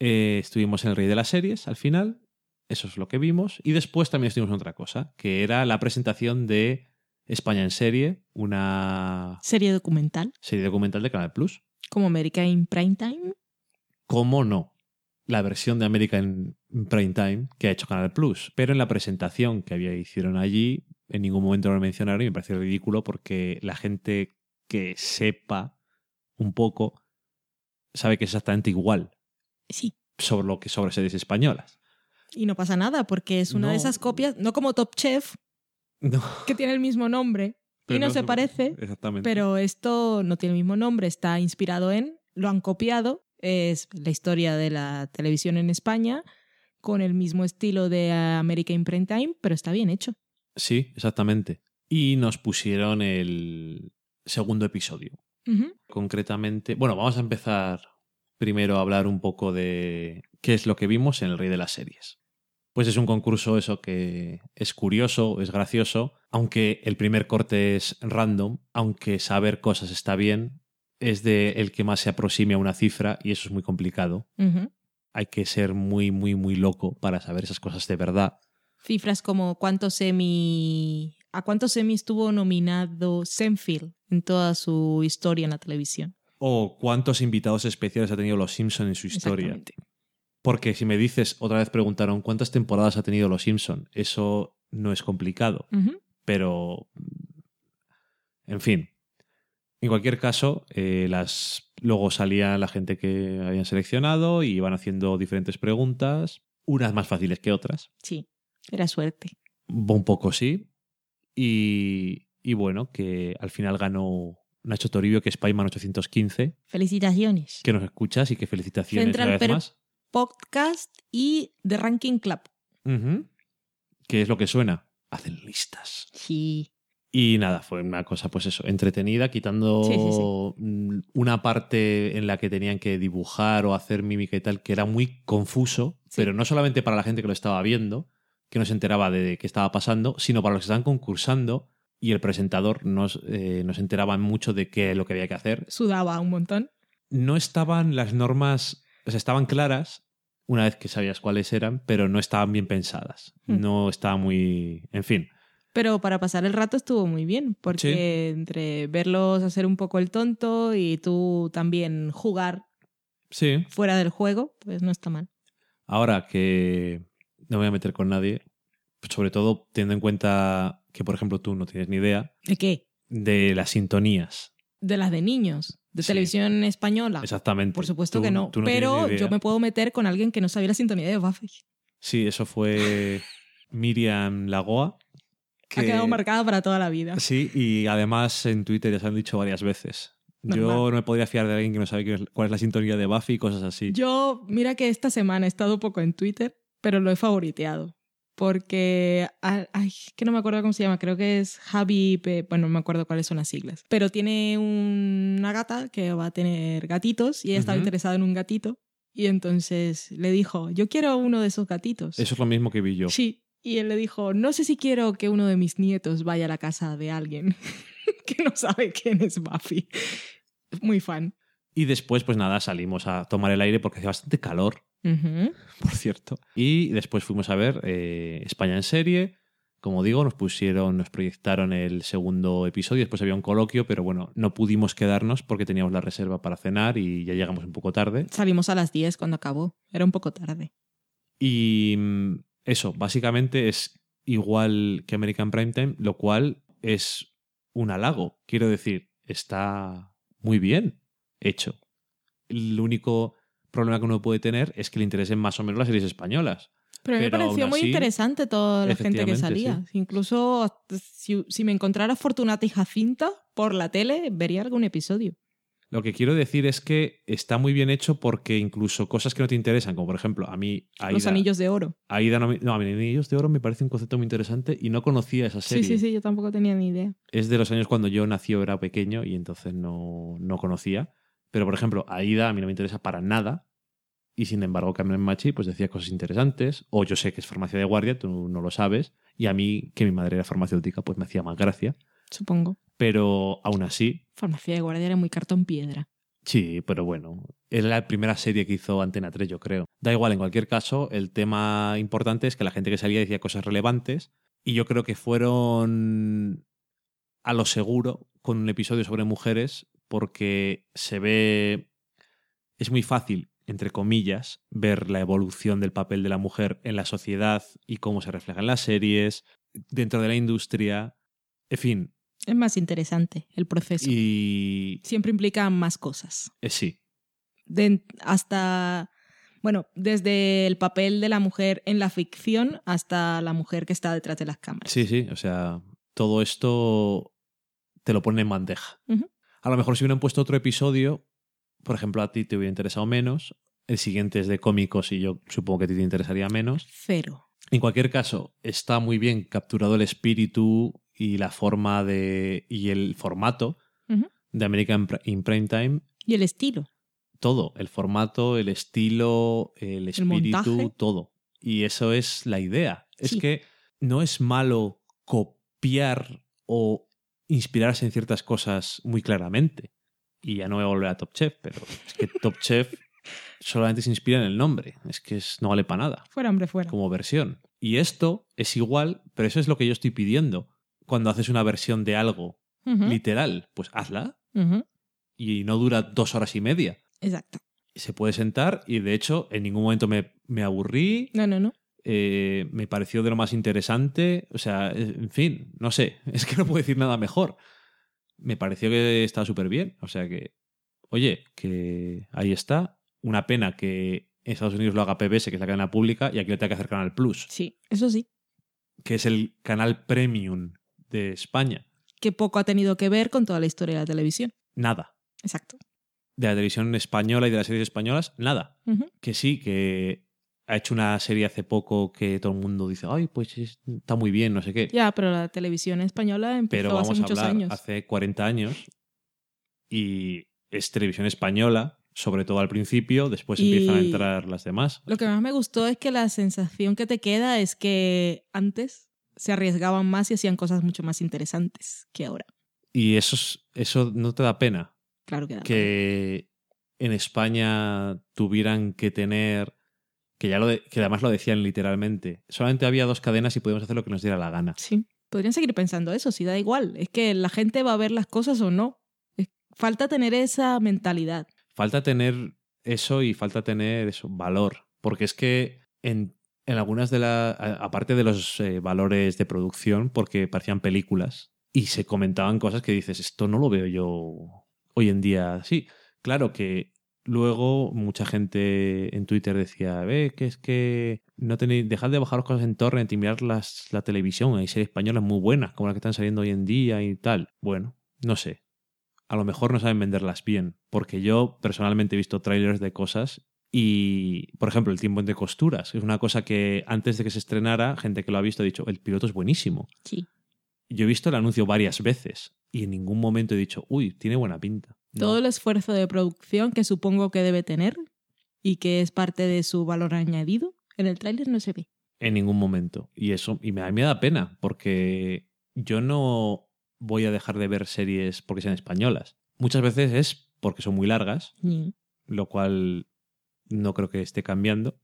Eh, estuvimos en el Rey de las Series al final. Eso es lo que vimos. Y después también estuvimos en otra cosa, que era la presentación de España en serie, una Serie documental, serie documental de Canal Plus. como América in Prime Time. ¿Cómo no? La versión de América en Prime Time que ha hecho Canal Plus. Pero en la presentación que había hicieron allí, en ningún momento lo mencionaron y me pareció ridículo porque la gente que sepa un poco sabe que es exactamente igual Sí. sobre lo que sobre series españolas. Y no pasa nada, porque es una de esas copias, no como Top Chef, No, que tiene el mismo nombre pero y no, no se parece, exactamente. pero esto no tiene el mismo nombre, está inspirado en, lo han copiado, es la historia de la televisión en España, con el mismo estilo de América in Prime Time, pero está bien hecho. Sí, exactamente. Y nos pusieron el segundo episodio. Concretamente. Bueno, vamos a empezar primero a hablar un poco de qué es lo que vimos en El Rey de las Series. Pues es un concurso eso que es curioso, es gracioso, aunque el primer corte es random, aunque saber cosas está bien, es de el que más se aproxime a una cifra y eso es muy complicado. Hay que ser muy, muy, muy loco para saber esas cosas de verdad. Cifras como cuántos Emmy, a cuántos Emmy estuvo nominado Senfield en toda su historia en la televisión. O cuántos invitados especiales ha tenido Los Simpson en su historia. Exactamente. Porque si me dices, otra vez preguntaron cuántas temporadas ha tenido Los Simpson, eso no es complicado. Pero, en fin. En cualquier caso, eh, las luego salía la gente que habían seleccionado y iban haciendo diferentes preguntas, unas más fáciles que otras. Sí, era suerte. Un poco sí. Y, y bueno, que al final ganó Nacho Toribio, que es Payman 815, Felicitaciones. que nos escuchas y que felicitaciones Central una vez más. Podcast y The Ranking Club. Ujú. ¿Qué es lo que suena? Hacen listas. Sí. Y nada, fue una cosa, pues eso, entretenida, quitando Sí, sí, mm, una parte en la que tenían que dibujar o hacer mímica y tal, que era muy confuso, pero no solamente para la gente que lo estaba viendo, que no se enteraba de qué estaba pasando, sino para los que estaban concursando y el presentador no, s- eh, no se enteraban mucho de qué es lo que había que hacer. Sudaba un montón. No estaban las normas, estaban claras una vez que sabías cuáles eran, pero no estaban bien pensadas. Hmm. No estaba muy... En fin. Pero para pasar el rato estuvo muy bien, porque entre verlos hacer un poco el tonto y tú también jugar Sí. fuera del juego, pues no está mal. Ahora que no me voy a meter con nadie, sobre todo teniendo en cuenta que, por ejemplo, tú no tienes ni idea ¿De qué? de las sintonías. De las de niños, de Sí. televisión española. Exactamente. Por supuesto Tú- que no. pero yo me puedo meter con alguien que no sabía la sintonía de Buffy. Sí, eso fue [LAUGHS] Miriam Lagoa. Ha que- quedado marcada para toda la vida. Sí, y además en Twitter ya se han dicho varias veces. Yo no me podría fiar de alguien que no sabe cuál es la sintonía de Buffy y cosas así. Yo, mira que esta semana he estado un poco en Twitter, pero lo he favoriteado. Porque, ah, ay, que no me acuerdo cómo se llama, creo que es Javi, bueno, no me acuerdo cuáles son las siglas. Pero tiene un- una gata que va a tener gatitos y ella estaba interesada en un gatito. Y entonces le dijo, yo quiero uno de esos gatitos. Eso es lo mismo que vi yo. Sí. Y él le dijo, no sé si quiero que uno de mis nietos vaya a la casa de alguien [LAUGHS] que no sabe quién es Buffy. Muy fan. Y después, pues nada, salimos a tomar el aire porque hacía bastante calor. Por cierto. Y después fuimos a ver eh, España en serie. Como digo, nos pusieron, nos proyectaron el segundo episodio. Después había un coloquio, pero bueno, no pudimos quedarnos porque teníamos la reserva para cenar y ya llegamos un poco tarde. Salimos a las 10 cuando acabó. Era un poco tarde. Y mm, eso, básicamente es igual que American Primetime, lo cual es un halago. Quiero decir, está muy bien hecho. El único problema que uno puede tener es que le interesen más o menos las series españolas. Pero a mí me Pero pareció muy así, interesante toda la gente que salía. Incluso si, si me encontrara Fortunata y Jacinta por la tele, vería algún episodio. Lo que quiero decir es que está muy bien hecho porque incluso cosas que no te interesan, como por ejemplo, a mí Aida, Los anillos de oro. Aida no, a mí Anillos de Oro me parece un concepto muy interesante y no conocía esa serie. Sí, sí, sí, yo tampoco tenía ni idea. Es de los años cuando yo nací era pequeño y entonces no, no conocía. Pero por ejemplo, Aida a mí no me interesa para nada. Y sin embargo, Carmen Machi pues decía cosas interesantes. O yo sé que es farmacia de guardia, tú no lo sabes. Y a mí, que mi madre era farmacéutica, pues me hacía más gracia. Supongo. Pero aún así, Farmacia de guardia era muy cartón piedra. Sí, pero bueno, era la primera serie que hizo Antena 3, yo creo. Da igual, en cualquier caso, el tema importante es que la gente que salía decía cosas relevantes y yo creo que fueron a lo seguro con un episodio sobre mujeres porque se ve... Es muy fácil, entre comillas, ver la evolución del papel de la mujer en la sociedad y cómo se refleja en las series, dentro de la industria, en fin. Es más interesante el proceso. Y Siempre implica más cosas. eh, sí, De- hasta, bueno, desde el papel de la mujer en la ficción hasta la mujer que está detrás de las cámaras. Sí, sí, o sea, todo esto te lo pone en bandeja. A lo mejor si hubieran puesto otro episodio, por ejemplo, a ti te hubiera interesado menos, el siguiente es de cómicos y yo supongo que a ti te interesaría menos. Cero. En cualquier caso, está muy bien capturado el espíritu y la forma de y el formato de American in Prime Time. Y el estilo. Todo, el formato, el estilo, el espíritu, todo. Y eso es la idea. Es que no es malo copiar o inspirarse en ciertas cosas muy claramente. Y ya no voy a volver a Top Chef, pero es que Top Chef [LAUGHS] solamente se inspira en el nombre. Es que es- no vale para nada Fuera, hombre, fuera. como versión. Y esto es igual, pero eso es lo que yo estoy pidiendo. Cuando haces una versión de algo literal, pues hazla y no dura dos horas y media. Exacto. Se puede sentar y de hecho en ningún momento me, me aburrí, No, no, no. Eh, me pareció de lo más interesante, o sea, en fin, no sé, [LAUGHS] es que no puedo decir nada mejor. Me pareció que estaba súper bien, o sea que, oye, que ahí está. Una pena que Estados Unidos lo haga PBS, que es la cadena pública, y aquí lo tenga que hacer Canal Plus, Sí, eso sí. que es el canal premium de España. Que poco ha tenido que ver con toda la historia de la televisión. Nada. Exacto. De la televisión española y de las series españolas, nada. Que sí, que ha hecho una serie hace poco que todo el mundo dice, ay, pues es- está muy bien, no sé qué. Ya, pero la televisión española empezó Pero hace vamos a muchos hablar años. hace 40 años y es televisión española, sobre todo al principio, después Y- empiezan a entrar las demás. Lo que más me gustó es que la sensación que te queda es que antes se arriesgaban más y hacían cosas mucho más interesantes que ahora. Y eso, es- eso no te da pena, Claro que da. que en España tuvieran que tener, que ya lo de- que además lo decían literalmente, solamente había dos cadenas y podíamos hacer lo que nos diera la gana. Sí, podrían seguir pensando eso, si da igual. Es que la gente va a ver las cosas o no. Falta tener esa mentalidad. falta tener eso y falta tener eso, valor. Porque es que en, en algunas de las. Aparte de los eh, valores de producción, porque parecían películas y se comentaban cosas que dices, esto no lo veo yo hoy en día así. Claro que luego mucha gente en Twitter decía, ve, que es que no tenéis, dejad de bajar cosas en torrent y mirar las, la televisión. Hay series españolas muy buenas, como las que están saliendo hoy en día y tal. Bueno, no sé a lo mejor no saben venderlas bien, porque yo personalmente he visto trailers de cosas y, por ejemplo, el tiempo entre costuras, es una cosa que antes de que se estrenara, gente que lo ha visto ha dicho, el piloto es buenísimo. Sí. Yo he visto el anuncio varias veces y en ningún momento he dicho, uy, tiene buena pinta. No. Todo el esfuerzo de producción que supongo que debe tener y que es parte de su valor añadido, en el tráiler no se ve. En ningún momento. Y eso y me, a mí me da pena, porque yo no voy a dejar de ver series porque sean españolas. Muchas veces es porque son muy largas, Ni- lo cual no creo que esté cambiando,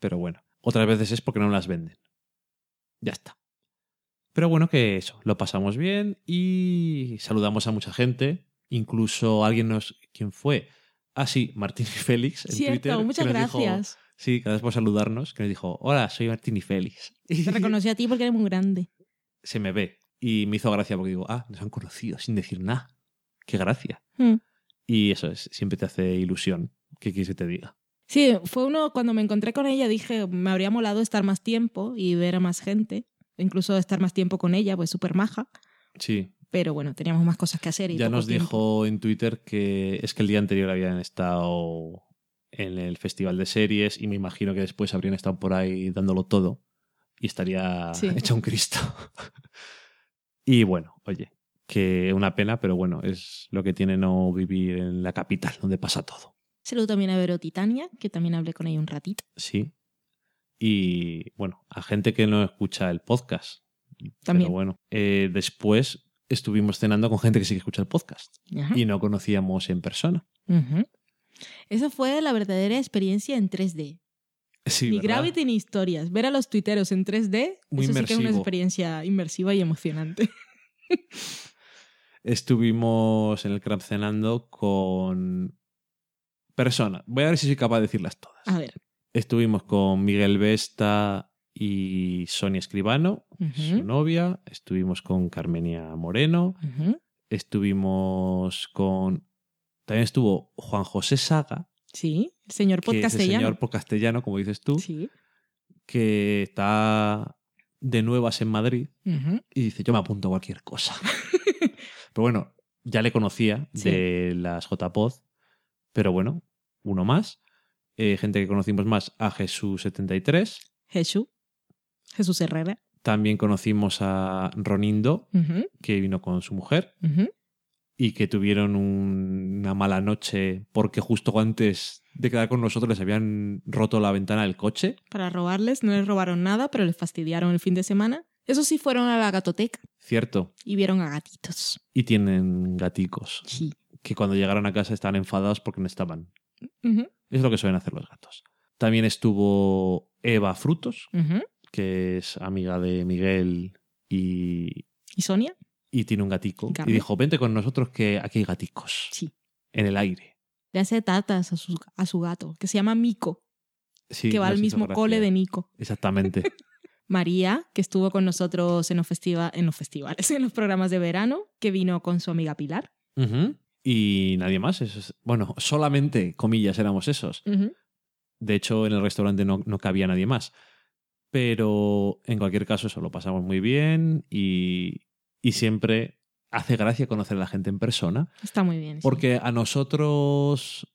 pero bueno. Otras veces es porque no las venden. Ya está. Pero bueno, que eso, lo pasamos bien y saludamos a mucha gente. Incluso alguien nos... ¿Quién fue? Ah, sí, Martín y Félix en Cierto, Twitter. que muchas nos dijo- gracias. sí, gracias por saludarnos, que nos dijo, hola, soy Martín y Félix. [LAUGHS] Te reconocí a ti porque eres muy grande. Se me ve. Y me hizo gracia porque digo, ah, nos han conocido sin decir nada. Qué gracia. Mm. Y eso es, siempre te hace ilusión. ¿Qué quieres que te diga? Sí, fue uno, cuando me encontré con ella dije, me habría molado estar más tiempo y ver a más gente, incluso estar más tiempo con ella, pues súper maja. Sí. Pero bueno, teníamos más cosas que hacer. Y Ya nos tiempo. dijo en Twitter que es que el día anterior habían estado en el festival de series y me imagino que después habrían estado por ahí dándolo todo y estaría Sí. [LAUGHS] hecho un Cristo. [LAUGHS] y bueno, oye, que una pena, pero bueno, es lo que tiene no vivir en la capital, donde pasa todo. Saludo también a Vero Titania, que también hablé con ella un ratito. Sí. Y bueno, a gente que no escucha el podcast. También. Pero bueno, eh, después estuvimos cenando con gente que sí que escucha el podcast Ajá. y no conocíamos en persona. Ujú. Esa fue la verdadera experiencia en 3D. Sí, ni ¿verdad? Gravity ni historias. Ver a los tuiteros en 3D, Muy eso sí que es una experiencia inmersiva y emocionante. [LAUGHS] Estuvimos en el Crab cenando con personas. Voy a ver si soy capaz de decirlas todas. A ver. Estuvimos con Miguel Vesta y Sonia Escribano, su novia. Estuvimos con Carmenia Moreno. Estuvimos con. También estuvo Juan José Saga, Sí, el señor que es el podcastellano. señor por castellano, como dices tú, Sí. que está de nuevas en Madrid y dice: Yo me apunto a cualquier cosa. [LAUGHS] pero bueno, ya le conocía Sí. de las JPod, pero bueno, uno más. Eh, gente que conocimos más, a Jesús73. Jesús. Jesús Herrera. También conocimos a Ronindo, que vino con su mujer y que tuvieron un- una mala noche porque justo antes de quedar con nosotros les habían roto la ventana del coche. Para robarles, no les robaron nada, pero les fastidiaron el fin de semana. Eso sí, fueron a la gatoteca Cierto. y vieron a gatitos. Y tienen gaticos. Sí. Que cuando llegaron a casa estaban enfadados porque no estaban. Es lo que suelen hacer los gatos. También estuvo Eva Frutos, ujú. Que es amiga de Miguel y, ¿Y Sonia? y tiene un gatico. Y dijo, vente con nosotros que aquí hay gaticos. Sí. En el aire. Le hace tatas a su, a su gato, que se llama Mico, Sí, que va al mismo cole de Nico. Exactamente. [LAUGHS] María, que estuvo con nosotros en los, festiva- en los festivales, [LAUGHS] en los programas de verano, que vino con su amiga Pilar. Y nadie más. Es- Bueno, solamente, comillas, éramos esos. De hecho, en el restaurante no, no cabía nadie más. Pero en cualquier caso, eso lo pasamos muy bien y, y siempre hace gracia conocer a la gente en persona. Está muy bien. sí. Porque a nosotros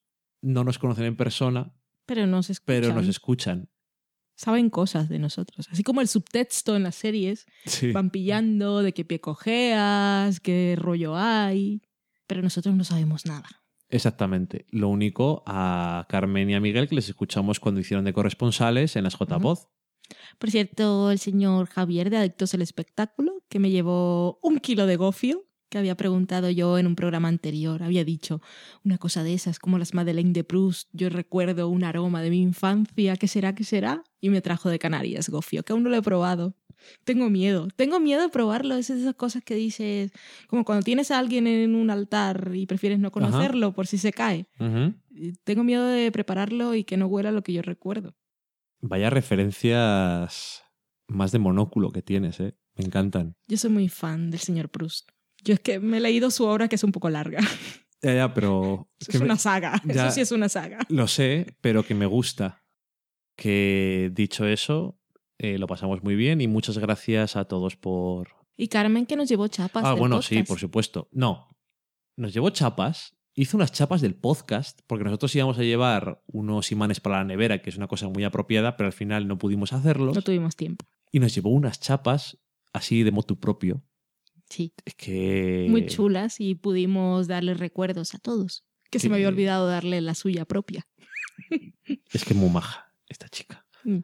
no nos conocen en persona, Pero nos escuchan. pero nos escuchan. Saben cosas de nosotros. Así como el subtexto en las series. Sí. Van pillando de qué pie cojeas, qué rollo hay. Pero nosotros no sabemos nada. Exactamente. Lo único a Carmen y a Miguel que les escuchamos cuando hicieron de corresponsales en las JPod. Por cierto, el señor Javier de Adictos al Espectáculo, que me llevó un kilo de gofio, que había preguntado yo en un programa anterior, había dicho una cosa de esas, como las Madeleine de Proust, yo recuerdo un aroma de mi infancia, ¿qué será, qué será? Y me trajo de Canarias gofio, que aún no lo he probado. Tengo miedo, tengo miedo de probarlo, es esas cosas que dices, como cuando tienes a alguien en un altar y prefieres no conocerlo por si se cae. Tengo miedo de prepararlo y que no huela lo que yo recuerdo. Vaya referencias más de monóculo que tienes, ¿eh? Me encantan. Yo soy muy fan del señor Proust. Yo es que me he leído su obra que es un poco larga. Ya, ya, pero... [LAUGHS] Es, que una saga. [LAUGHS] ya- Eso sí es una saga. Lo sé, pero que me gusta. Que dicho eso, eh, lo pasamos muy bien y muchas gracias a todos por... Y Carmen que nos llevó chapas. Ah, del bueno, sí, por supuesto. No, nos llevó chapas, hizo unas chapas del podcast, porque nosotros íbamos a llevar unos imanes para la nevera, que es una cosa muy apropiada, pero al final no pudimos hacerlo. No tuvimos tiempo. Y nos llevó unas chapas así de motu propio. Sí. Es que... Muy chulas y pudimos darle recuerdos a todos. Que se me había olvidado darle la suya propia. [LAUGHS] Es que es muy maja esta chica. Mm.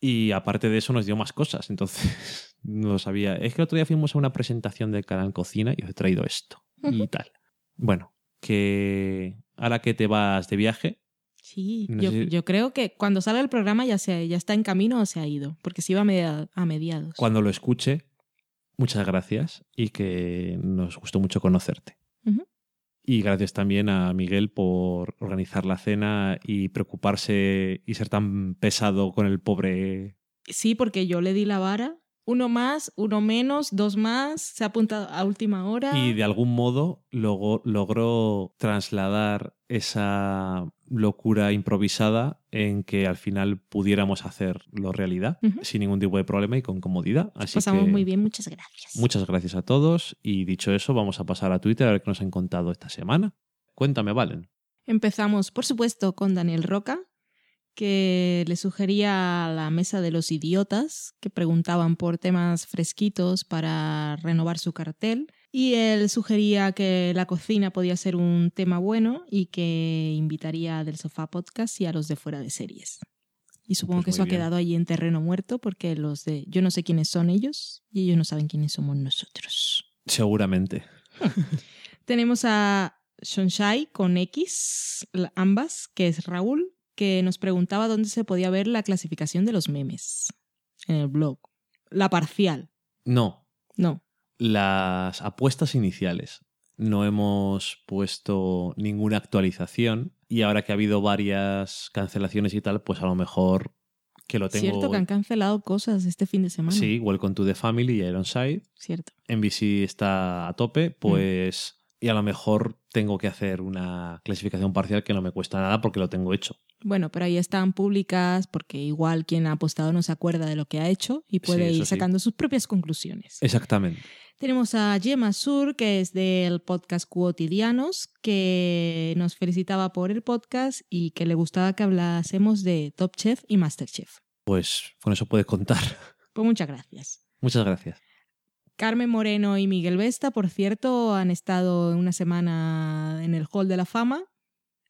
Y aparte de eso nos dio más cosas, entonces [LAUGHS] no lo sabía. Es que el otro día fuimos a una presentación del canal Cocina y os he traído esto y [LAUGHS] tal. Bueno, que ahora que te vas de viaje, Sí, No yo, creo que cuando salga el programa ya, se, ya está en camino o se ha ido. Porque se iba a, media- a mediados. cuando lo escuche, muchas gracias y que nos gustó mucho conocerte. Y gracias también a Miguel por organizar la cena y preocuparse y ser tan pesado con el pobre. Sí, porque yo le di la vara Uno más, uno menos, dos más, se ha apuntado a última hora. Y de algún modo logró, logró trasladar esa locura improvisada en que al final pudiéramos hacerlo realidad sin ningún tipo de problema y con comodidad. Así Pasamos que muy bien, muchas gracias. muchas gracias a todos y dicho eso vamos a pasar a Twitter a ver qué nos han contado esta semana. Cuéntame, Valen. Empezamos, por supuesto, con Daniel Roca, que le sugería a la mesa de los idiotas, que preguntaban por temas fresquitos para renovar su cartel. Y él sugería que la cocina podía ser un tema bueno y que invitaría a Del Sofá Podcast y a los de fuera de series. Y supongo Pues que eso ha quedado allí en terreno muerto porque los de yo no sé quiénes son ellos y ellos no saben quiénes somos nosotros. Seguramente. [LAUGHS] Tenemos a Shonshai con X, ambas, que es Raúl, que nos preguntaba dónde se podía ver la clasificación de los memes en el blog. La parcial, No, no. las apuestas iniciales. No hemos puesto ninguna actualización y ahora que ha habido varias cancelaciones y tal, pues a lo mejor que lo tengo... Cierto que han cancelado cosas este fin de semana. Sí, Welcome to the Family y Ironside. Cierto. NBC está a tope, pues... Y a lo mejor tengo que hacer una clasificación parcial que no me cuesta nada porque lo tengo hecho. Bueno, pero ahí están públicas porque igual quien ha apostado no se acuerda de lo que ha hecho y puede ir sí. sacando sus propias conclusiones. Exactamente. Tenemos a Gemma Sur, que es del podcast Cuotidianos, que nos felicitaba por el podcast y que le gustaba que hablásemos de Top Chef y Masterchef. Pues con eso puedes contar. Pues muchas gracias. Muchas gracias. Carmen Moreno y Miguel Vesta, por cierto, han estado una semana en el Hall de la Fama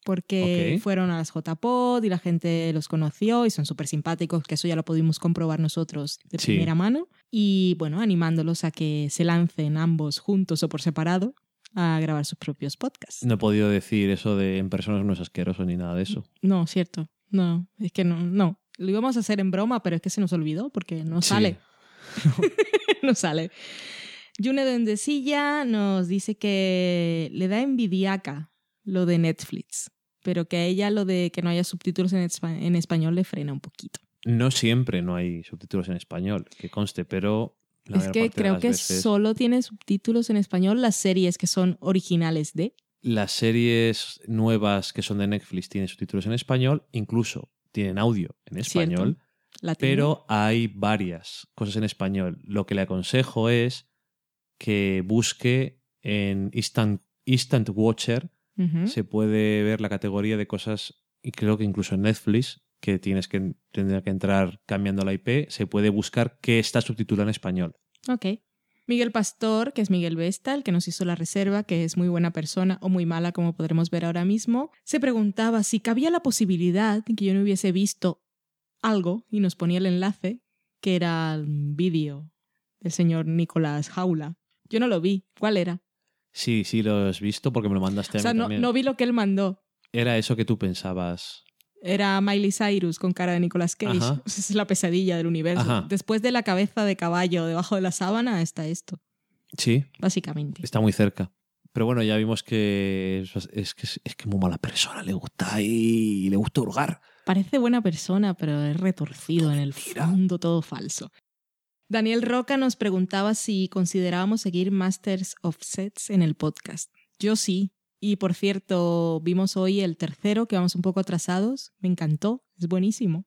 porque fueron a las JPod y la gente los conoció y son súper simpáticos, que eso ya lo pudimos comprobar nosotros de Sí. primera mano. Y bueno, animándolos a que se lancen ambos juntos o por separado a grabar sus propios podcasts. No he podido decir eso de en personas no es asqueroso ni nada de eso. No, cierto. No, es que no, no. Lo íbamos a hacer en broma, pero es que se nos olvidó porque no Sí. sale. [LAUGHS] no sale. Yune Dendesilla nos dice que le da envidiaca lo de Netflix, pero que a ella lo de que no haya subtítulos en, espa- en español le frena un poquito. No siempre no hay subtítulos en español, que conste, pero la es que creo que veces solo tiene subtítulos en español las series que son originales de. las series nuevas que son de Netflix tienen subtítulos en español, incluso tienen audio en español, Cierto. Latino. pero hay varias cosas en español. Lo que le aconsejo es que busque en Instant, Instant Watcher, se puede ver la categoría de cosas, y creo que incluso en Netflix, que tienes que tendrá que entrar cambiando la IP, se puede buscar qué está subtitulado en español. Ok. Miguel Pastor, que es Miguel Vesta, el que nos hizo la reserva, que es muy buena persona o muy mala, como podremos ver ahora mismo, se preguntaba si cabía la posibilidad de que yo no hubiese visto algo y nos ponía el enlace, que era el vídeo del señor Nicolás Jaula. Yo no lo vi. ¿Cuál era? Sí, sí lo has visto porque me lo mandaste O sea, mí no, también. no vi lo que él mandó. Era eso que tú pensabas. Era Miley Cyrus con cara de Nicolas Cage. Ajá. [LAUGHS] Esa es la pesadilla del universo. Ajá. Después de la cabeza de caballo debajo de la sábana está esto, Sí, básicamente. está muy cerca. Pero bueno, ya vimos que es, es que es, es que muy mala persona, le gusta y le gusta hurgar. Parece buena persona, pero es retorcido en el fondo, todo falso. Daniel Roca nos preguntaba si considerábamos seguir Masters of Sets en el podcast. Yo sí. Y por cierto, vimos hoy el tercero, que vamos un poco atrasados. Me encantó, es buenísimo.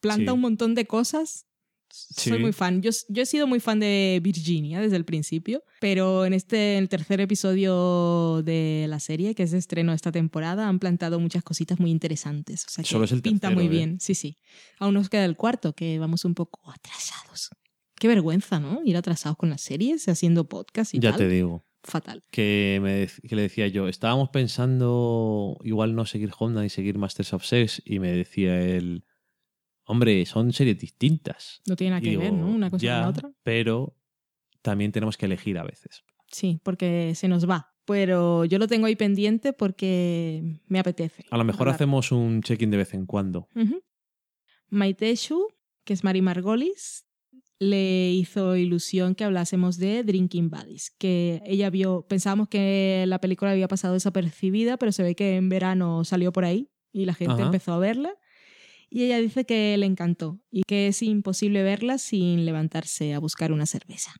Planta Sí. un montón de cosas. Soy muy fan. Yo, yo he sido muy fan de Virginia desde el principio, pero en este en el tercer episodio de la serie, que es de estreno esta temporada, han plantado muchas cositas muy interesantes. O sea que Solo es el pinta tercero, muy ¿eh? bien. Sí, sí. Aún nos queda el cuarto, que vamos un poco atrasados. Qué vergüenza, ¿no? Ir atrasados con las series, haciendo podcast y ya tal. te digo. Fatal. Que, me, que le decía yo, estábamos pensando igual no seguir Honda y seguir Masters of Sex y me decía él, hombre, son series distintas. No tiene nada que digo, ver, ¿no? Una cosa con la otra. Pero también tenemos que elegir a veces. Sí, porque se nos va. Pero yo lo tengo ahí pendiente porque me apetece. A lo mejor hablar. hacemos un check-in de vez en cuando. Ujú. Maiteshu, que es Mari Margolis, le hizo ilusión que hablásemos de Drinking Buddies, que ella vio, pensábamos que la película había pasado desapercibida, pero se ve que en verano salió por ahí y la gente Ajá. empezó a verla. Y ella dice que le encantó y que es imposible verla sin levantarse a buscar una cerveza.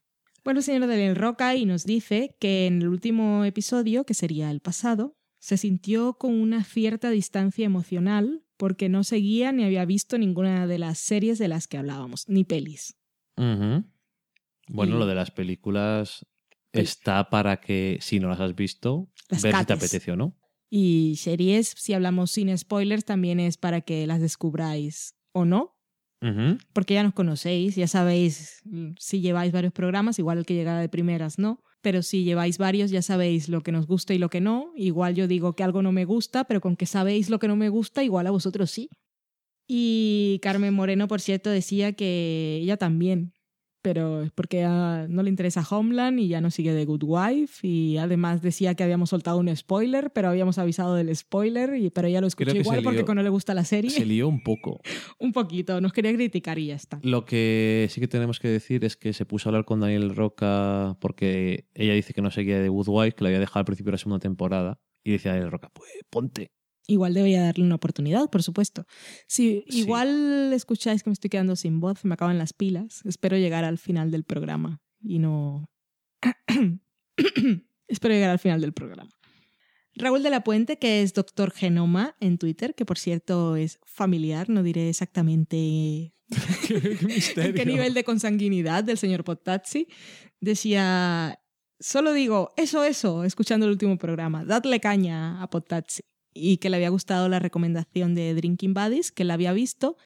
Bueno, el señor Daniel Roca y nos dice que en el último episodio, que sería el pasado, se sintió con una cierta distancia emocional porque no seguía ni había visto ninguna de las series de las que hablábamos, ni pelis. Bueno, Y- lo de las películas está para que, si no las has visto, Las ver si te apetece o no. Y series, si hablamos sin spoilers, también es para que las descubráis o no, porque ya nos conocéis, ya sabéis mm, si lleváis varios programas, igual el que llegara de primeras no, pero si lleváis varios ya sabéis lo que nos gusta y lo que no. Igual yo digo que algo no me gusta, pero con que sabéis lo que no me gusta, igual a vosotros sí. Y Carmen Moreno, por cierto, decía que ella también, pero es porque ah, no le interesa Homeland y ya no sigue The Good Wife. Y además decía que habíamos soltado un spoiler, pero habíamos avisado del spoiler, y, pero ella lo se igual porque lió. no le gusta la serie. Se lió un poco. [LAUGHS] un poquito, nos quería criticar y ya está. Lo que sí que tenemos que decir es que se puso a hablar con Daniel Roca porque ella dice que no seguía de Woodwife, que la había dejado al principio de la segunda temporada. Y decía Daniel Roca, pues ponte. Igual debería darle una oportunidad, por supuesto. Si Sí. igual escucháis que me estoy quedando sin voz, me acaban las pilas. Espero llegar al final del programa y no. [CLEARS THROAT] Espero llegar al final del programa. Raúl de la Puente, que es Doctor Genoma en Twitter, que por cierto es familiar, no diré exactamente [LAUGHS] en qué nivel de consanguinidad del señor Potazzi, decía, solo digo, eso, eso, escuchando el último programa, dadle caña a Potazzi. Y que le había gustado la recomendación de Drinking Buddies, que la había visto,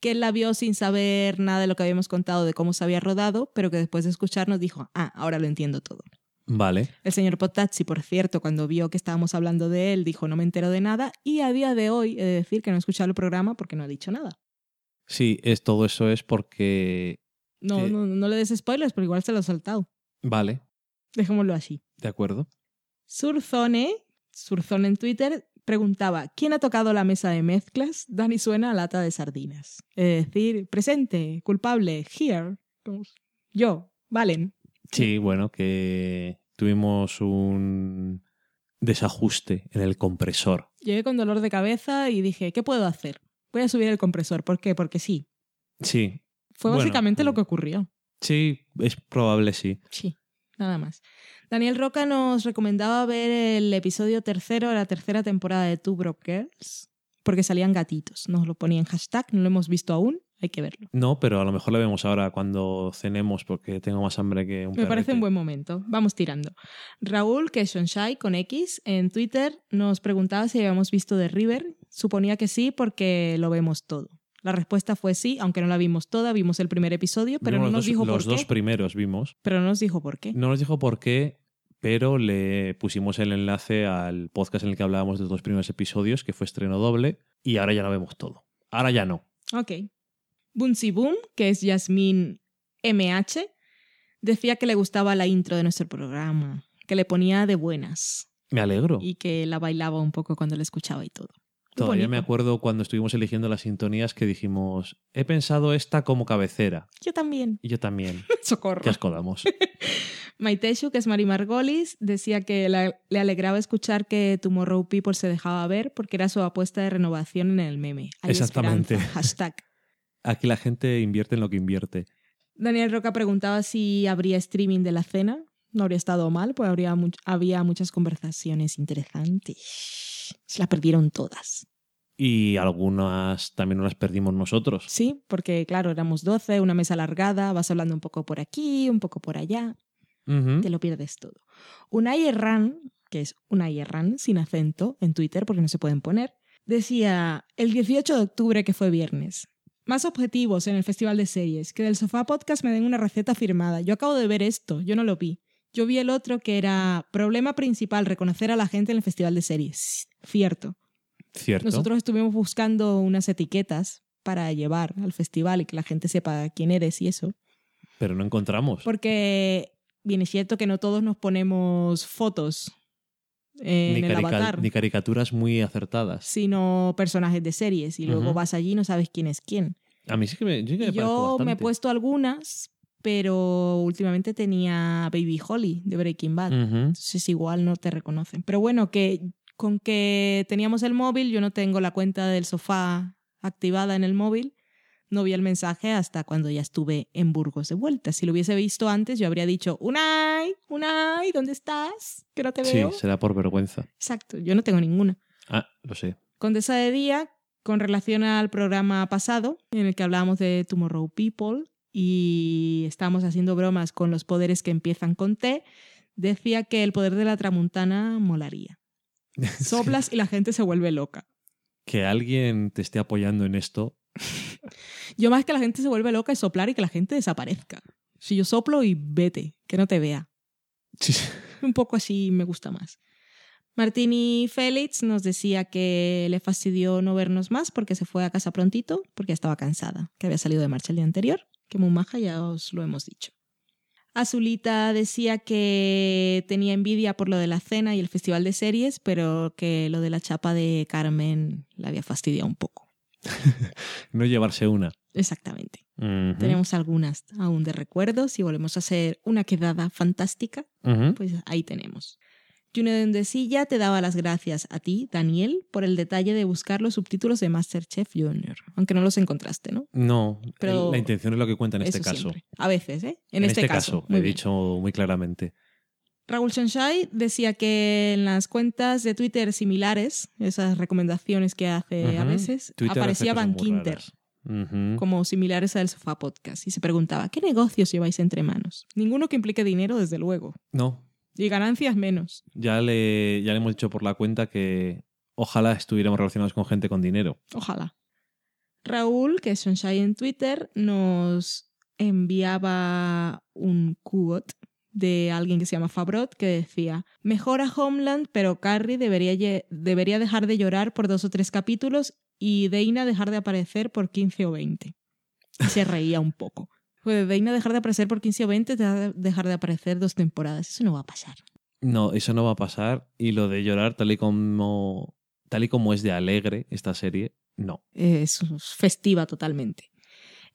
que él la vio sin saber nada de lo que habíamos contado de cómo se había rodado, pero que después de escucharnos dijo, ah, ahora lo entiendo todo. Vale. El señor Potazzi, por cierto, cuando vio que estábamos hablando de él, dijo, no me entero de nada, y a día de hoy he de decir que no he escuchado el programa porque no ha dicho nada. Sí, es, todo eso es porque... No, Eh. no, no le des spoilers, pero igual se lo ha saltado. Vale, Dejémoslo así. de acuerdo. Surzone, Surzone en Twitter, preguntaba, ¿quién ha tocado la mesa de mezclas? Dani suena a lata de sardinas. Es decir, presente, culpable, here. Yo, Valen. Sí, bueno, que tuvimos un desajuste en el compresor. Llegué con dolor de cabeza y dije, ¿qué puedo hacer? Voy a subir el compresor. ¿Por qué? Porque sí. Sí. Fue Bueno, básicamente lo que ocurrió. Sí, es probable, sí. Sí, nada más. Daniel Roca nos recomendaba ver el episodio tercero de la tercera temporada de Two Broke Girls, porque salían gatitos. Nos lo ponía en hashtag, no lo hemos visto aún, hay que verlo. No, pero a lo mejor lo vemos ahora cuando cenemos porque tengo más hambre que un Me parece un buen momento. Vamos tirando. Raúl, que es Shonshai con X, en Twitter nos preguntaba si habíamos visto The River. Suponía que sí porque lo vemos todo. La respuesta fue sí, aunque no la vimos toda, vimos el primer episodio, pero Vimos no los nos dos- dijo Los por dos qué. primeros vimos. Pero no nos dijo por qué. No nos dijo por qué, pero le pusimos el enlace al podcast en el que hablábamos de los dos primeros episodios, que fue estreno doble, y ahora ya lo vemos todo. Ahora ya no. Ok. Boonsi Boom, que es Yasmín MH, decía que le gustaba la intro de nuestro programa, que le ponía de buenas Me alegro. y que la bailaba un poco cuando la escuchaba y todo. Todavía bonito. me acuerdo cuando estuvimos eligiendo las sintonías que dijimos, he pensado esta como cabecera. Yo también. Y yo también. [LAUGHS] Socorro. Qué asco damos. [LAUGHS] Maiteshu, que es Mari Margolis, decía que la- le alegraba escuchar que Tomorrow People se dejaba ver porque era su apuesta de renovación en el meme. Hay Exactamente. esperanza. [LAUGHS] Hashtag. Aquí la gente invierte en lo que invierte. Daniel Roca preguntaba si habría streaming de la cena. No habría estado mal, pues habría much- había muchas conversaciones interesantes. Se las perdieron todas. Y algunas también nos las perdimos nosotros. Sí, porque claro, éramos 12, una mesa alargada, vas hablando un poco por aquí, un poco por allá, te lo pierdes todo. Unai Herran, que es Unai Herran sin acento en Twitter porque no se pueden poner, decía el 18 de octubre que fue viernes. Más objetivos en el Festival de Series, que del Sofá Podcast me den una receta firmada. Yo acabo de ver esto, yo no lo vi. Yo vi el otro que era problema principal, reconocer a la gente en el Festival de Series. Cierto. Cierto. Nosotros estuvimos buscando unas etiquetas para llevar al festival y que la gente sepa quién eres y eso. Pero no encontramos. Porque bien es cierto que no todos nos ponemos fotos en ni, el avatar, ni caricaturas muy acertadas. sino personajes de series y luego Ujú. vas allí y no sabes quién es quién. A mí sí que me, yo, que me yo me he puesto algunas, pero últimamente tenía Baby Holly de Breaking Bad. Ujú. Entonces igual no te reconocen. Pero bueno, que con que teníamos el móvil, yo no tengo la cuenta del sofá activada en el móvil, no vi el mensaje hasta cuando ya estuve en Burgos de vuelta. Si lo hubiese visto antes, yo habría dicho, Unai, Unai, ¿dónde estás? Que no te Sí, veo. será por vergüenza. Exacto, yo no tengo ninguna. Ah, lo sé. Condesa de Día, con relación al programa pasado, en el que hablábamos de Tomorrow People y estábamos haciendo bromas con los poderes que empiezan con T, decía que el poder de la tramuntana molaría. [LAUGHS] Soplas y la gente se vuelve loca. Que alguien te esté apoyando en esto. Yo más que la gente se vuelve loca es soplar y que la gente desaparezca. Si yo soplo y vete, que no te vea. Sí. Un poco así me gusta más. Martini Félix nos decía que le fastidió no vernos más porque se fue a casa prontito, porque estaba cansada, que había salido de marcha el día anterior, que muy maja, ya os lo hemos dicho. Azulita decía que tenía envidia por lo de la cena y el festival de series, pero que lo de la chapa de Carmen la había fastidiado un poco. [LAUGHS] No llevarse una. Exactamente. Tenemos algunas aún de recuerdos y volvemos a hacer una quedada fantástica. Pues ahí tenemos. Juno de Endesilla te daba las gracias a ti, Daniel, por el detalle de buscar los subtítulos de Masterchef Junior, aunque no los encontraste, ¿no? No, Pero la intención es lo que cuenta en este caso. siempre. A veces, ¿eh? En, En este, caso. he dicho muy claramente. Raúl Sonshai decía que en las cuentas de Twitter similares, esas recomendaciones que hace a veces, Twitter aparecía Van Quinter como similares al Sofá Podcast y se preguntaba, ¿qué negocios lleváis entre manos? Ninguno que implique dinero, desde luego. No, Y ganancias menos. ya le, ya le hemos dicho por la cuenta que ojalá estuviéramos relacionados con gente con dinero. Ojalá. Raúl, que es Sonshai en Twitter, nos enviaba un quote de alguien que se llama Fabrot que decía, mejora Homeland, pero Carrie debería, debería dejar de llorar por dos o tres capítulos y Deina dejar de aparecer por 15 o 20. Y se reía un poco. Pues Deina dejar de aparecer por 15 o 20, de- dejar de aparecer dos temporadas. Eso no va a pasar. No, eso no va a pasar. Y lo de llorar, tal y como, tal y como es de alegre esta serie, no. es festiva totalmente.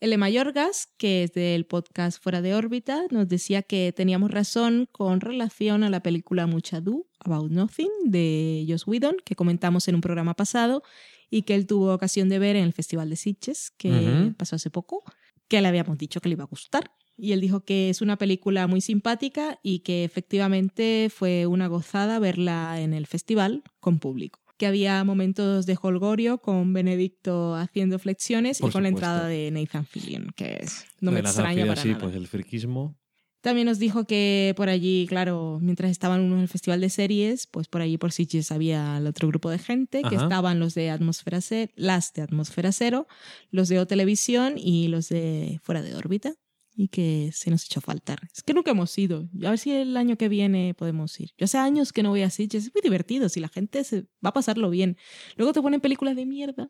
El Mayorgas, que es del podcast Fuera de órbita, nos decía que teníamos razón con relación a la película Mucha Do About Nothing de Joss Whedon, que comentamos en un programa pasado y que él tuvo ocasión de ver en el Festival de Sitges, que pasó hace poco, que le habíamos dicho que le iba a gustar. Y él dijo que es una película muy simpática y que efectivamente fue una gozada verla en el festival con público. Que había momentos de holgorio con Benedicto haciendo flexiones Por y con la entrada de Nathan Fillion, que es- no De me extraña para sí, nada. pues el friquismo. También nos dijo que por allí, claro, mientras estaban unos en el festival de series, pues por allí por Sitges había el otro grupo de gente, que estaban los de Atmósfera Cero, las de Atmósfera Cero, los de O Televisión y los de Fuera de órbita, y que se nos echó faltar. Es que nunca hemos ido. A ver si el año que viene podemos ir. Yo hace años que no voy a Sitges, es muy divertido, si la gente se va a pasarlo bien. Luego te ponen películas de mierda,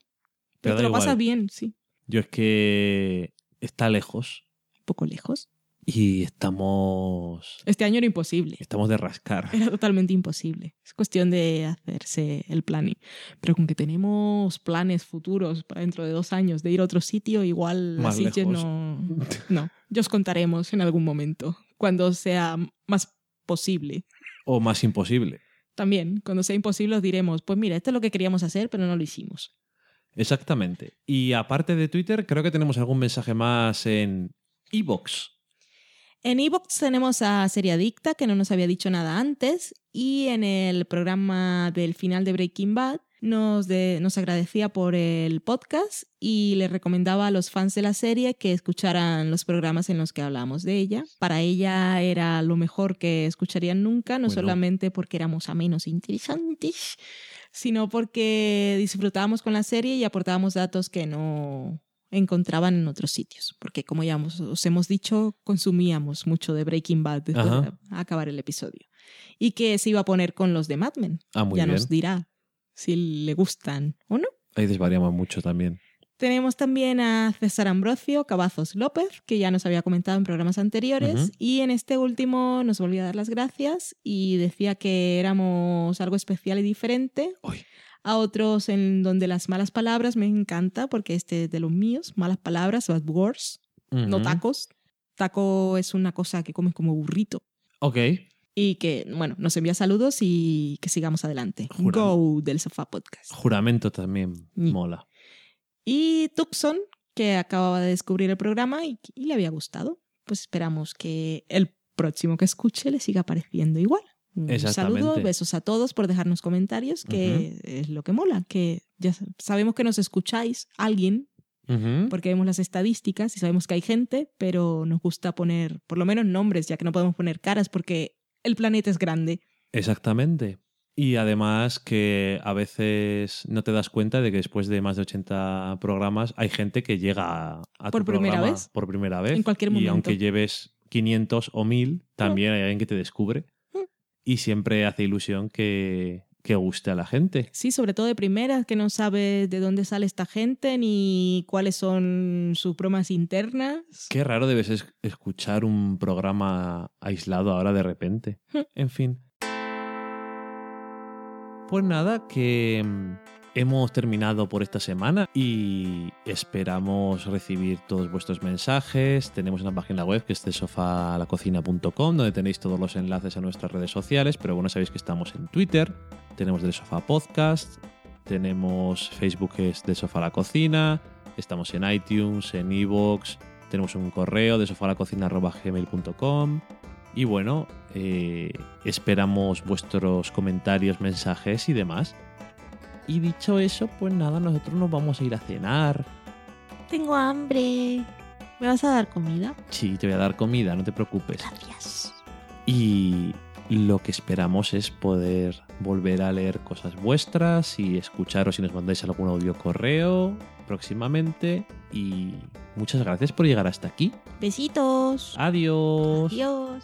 pero Pero te lo pasas bien, sí. Yo es que está lejos Un poco lejos. Y estamos, Este año era imposible. estamos de rascar. Era totalmente imposible. Es cuestión de hacerse el planning. Pero con que tenemos planes futuros para dentro de dos años de ir a otro sitio, igual Más Sitges lejos. no. [LAUGHS] No. Ya os contaremos en algún momento. Cuando sea más posible. O más imposible. También, cuando sea imposible, os diremos: Pues mira, esto es lo que queríamos hacer, pero no lo hicimos. Exactamente. Y aparte de Twitter, creo que tenemos algún mensaje más en Evox. En Evox tenemos a Seriadicta, que no nos había dicho nada antes, y en el programa del final de Breaking Bad nos, de- nos agradecía por el podcast y le recomendaba a los fans de la serie que escucharan los programas en los que hablamos de ella. Para ella era lo mejor que escucharían nunca, no Bueno. solamente porque éramos amenos e interesantes, sino porque disfrutábamos con la serie y aportábamos datos que no encontraban en otros sitios. Porque como ya os hemos dicho, consumíamos mucho de Breaking Bad después Ajá. de acabar el episodio. Y que se iba a poner con los de Mad Men. Ah, muy ya bien. nos dirá si le gustan o no. Ahí desvariamos mucho también. Tenemos también a César Ambrosio Cavazos López, que ya nos había comentado en programas anteriores, y en este último nos volvió a dar las gracias y decía que éramos algo especial y diferente. A otros en donde las malas palabras me encanta, porque este es de los míos, malas palabras, bad words, no tacos. Taco es una cosa que comes como burrito. Ok. Y que, bueno, nos envía saludos y que sigamos adelante. Go del Sofá Podcast. Juramento también Mm. mola. Y Tucson, que acababa de descubrir el programa y, y le había gustado. Pues esperamos que el próximo que escuche le siga pareciendo igual. Un Exactamente. saludo, besos a todos por dejarnos comentarios, que es lo que mola, que ya sa- sabemos que nos escucháis alguien, porque vemos las estadísticas y sabemos que hay gente, pero nos gusta poner por lo menos nombres, ya que no podemos poner caras porque el planeta es grande. Exactamente. Y además que a veces no te das cuenta de que después de más de 80 programas hay gente que llega a Por tu primera programa vez. por primera vez. En cualquier Y momento. aunque lleves 500 o 1000, también hay alguien que te descubre. Y siempre hace ilusión que, que guste a la gente. Sí, sobre todo de primera, que no sabe de dónde sale esta gente ni cuáles son sus bromas internas. Qué raro debes es- escuchar un programa aislado ahora de repente. [LAUGHS] En fin. Pues nada, que hemos terminado por esta semana y esperamos recibir todos vuestros mensajes. Tenemos una página web que es de sofalacocina.com donde tenéis todos los enlaces a nuestras redes sociales, pero bueno, sabéis que estamos en Twitter, tenemos del Sofá Podcast, tenemos Facebook que es de Sofá la Cocina, estamos en iTunes, en iVoox, tenemos un correo de sofalacocina.gmail.com y bueno, eh, esperamos vuestros comentarios, mensajes y demás. Y dicho eso, pues nada, nosotros nos vamos a ir a cenar. Tengo hambre. ¿Me vas a dar comida? Sí, te voy a dar comida, no te preocupes. Gracias. Y lo que esperamos es poder volver a leer cosas vuestras y escucharos si nos mandáis algún audio correo próximamente. Y muchas gracias por llegar hasta aquí. Besitos. Adiós. Adiós.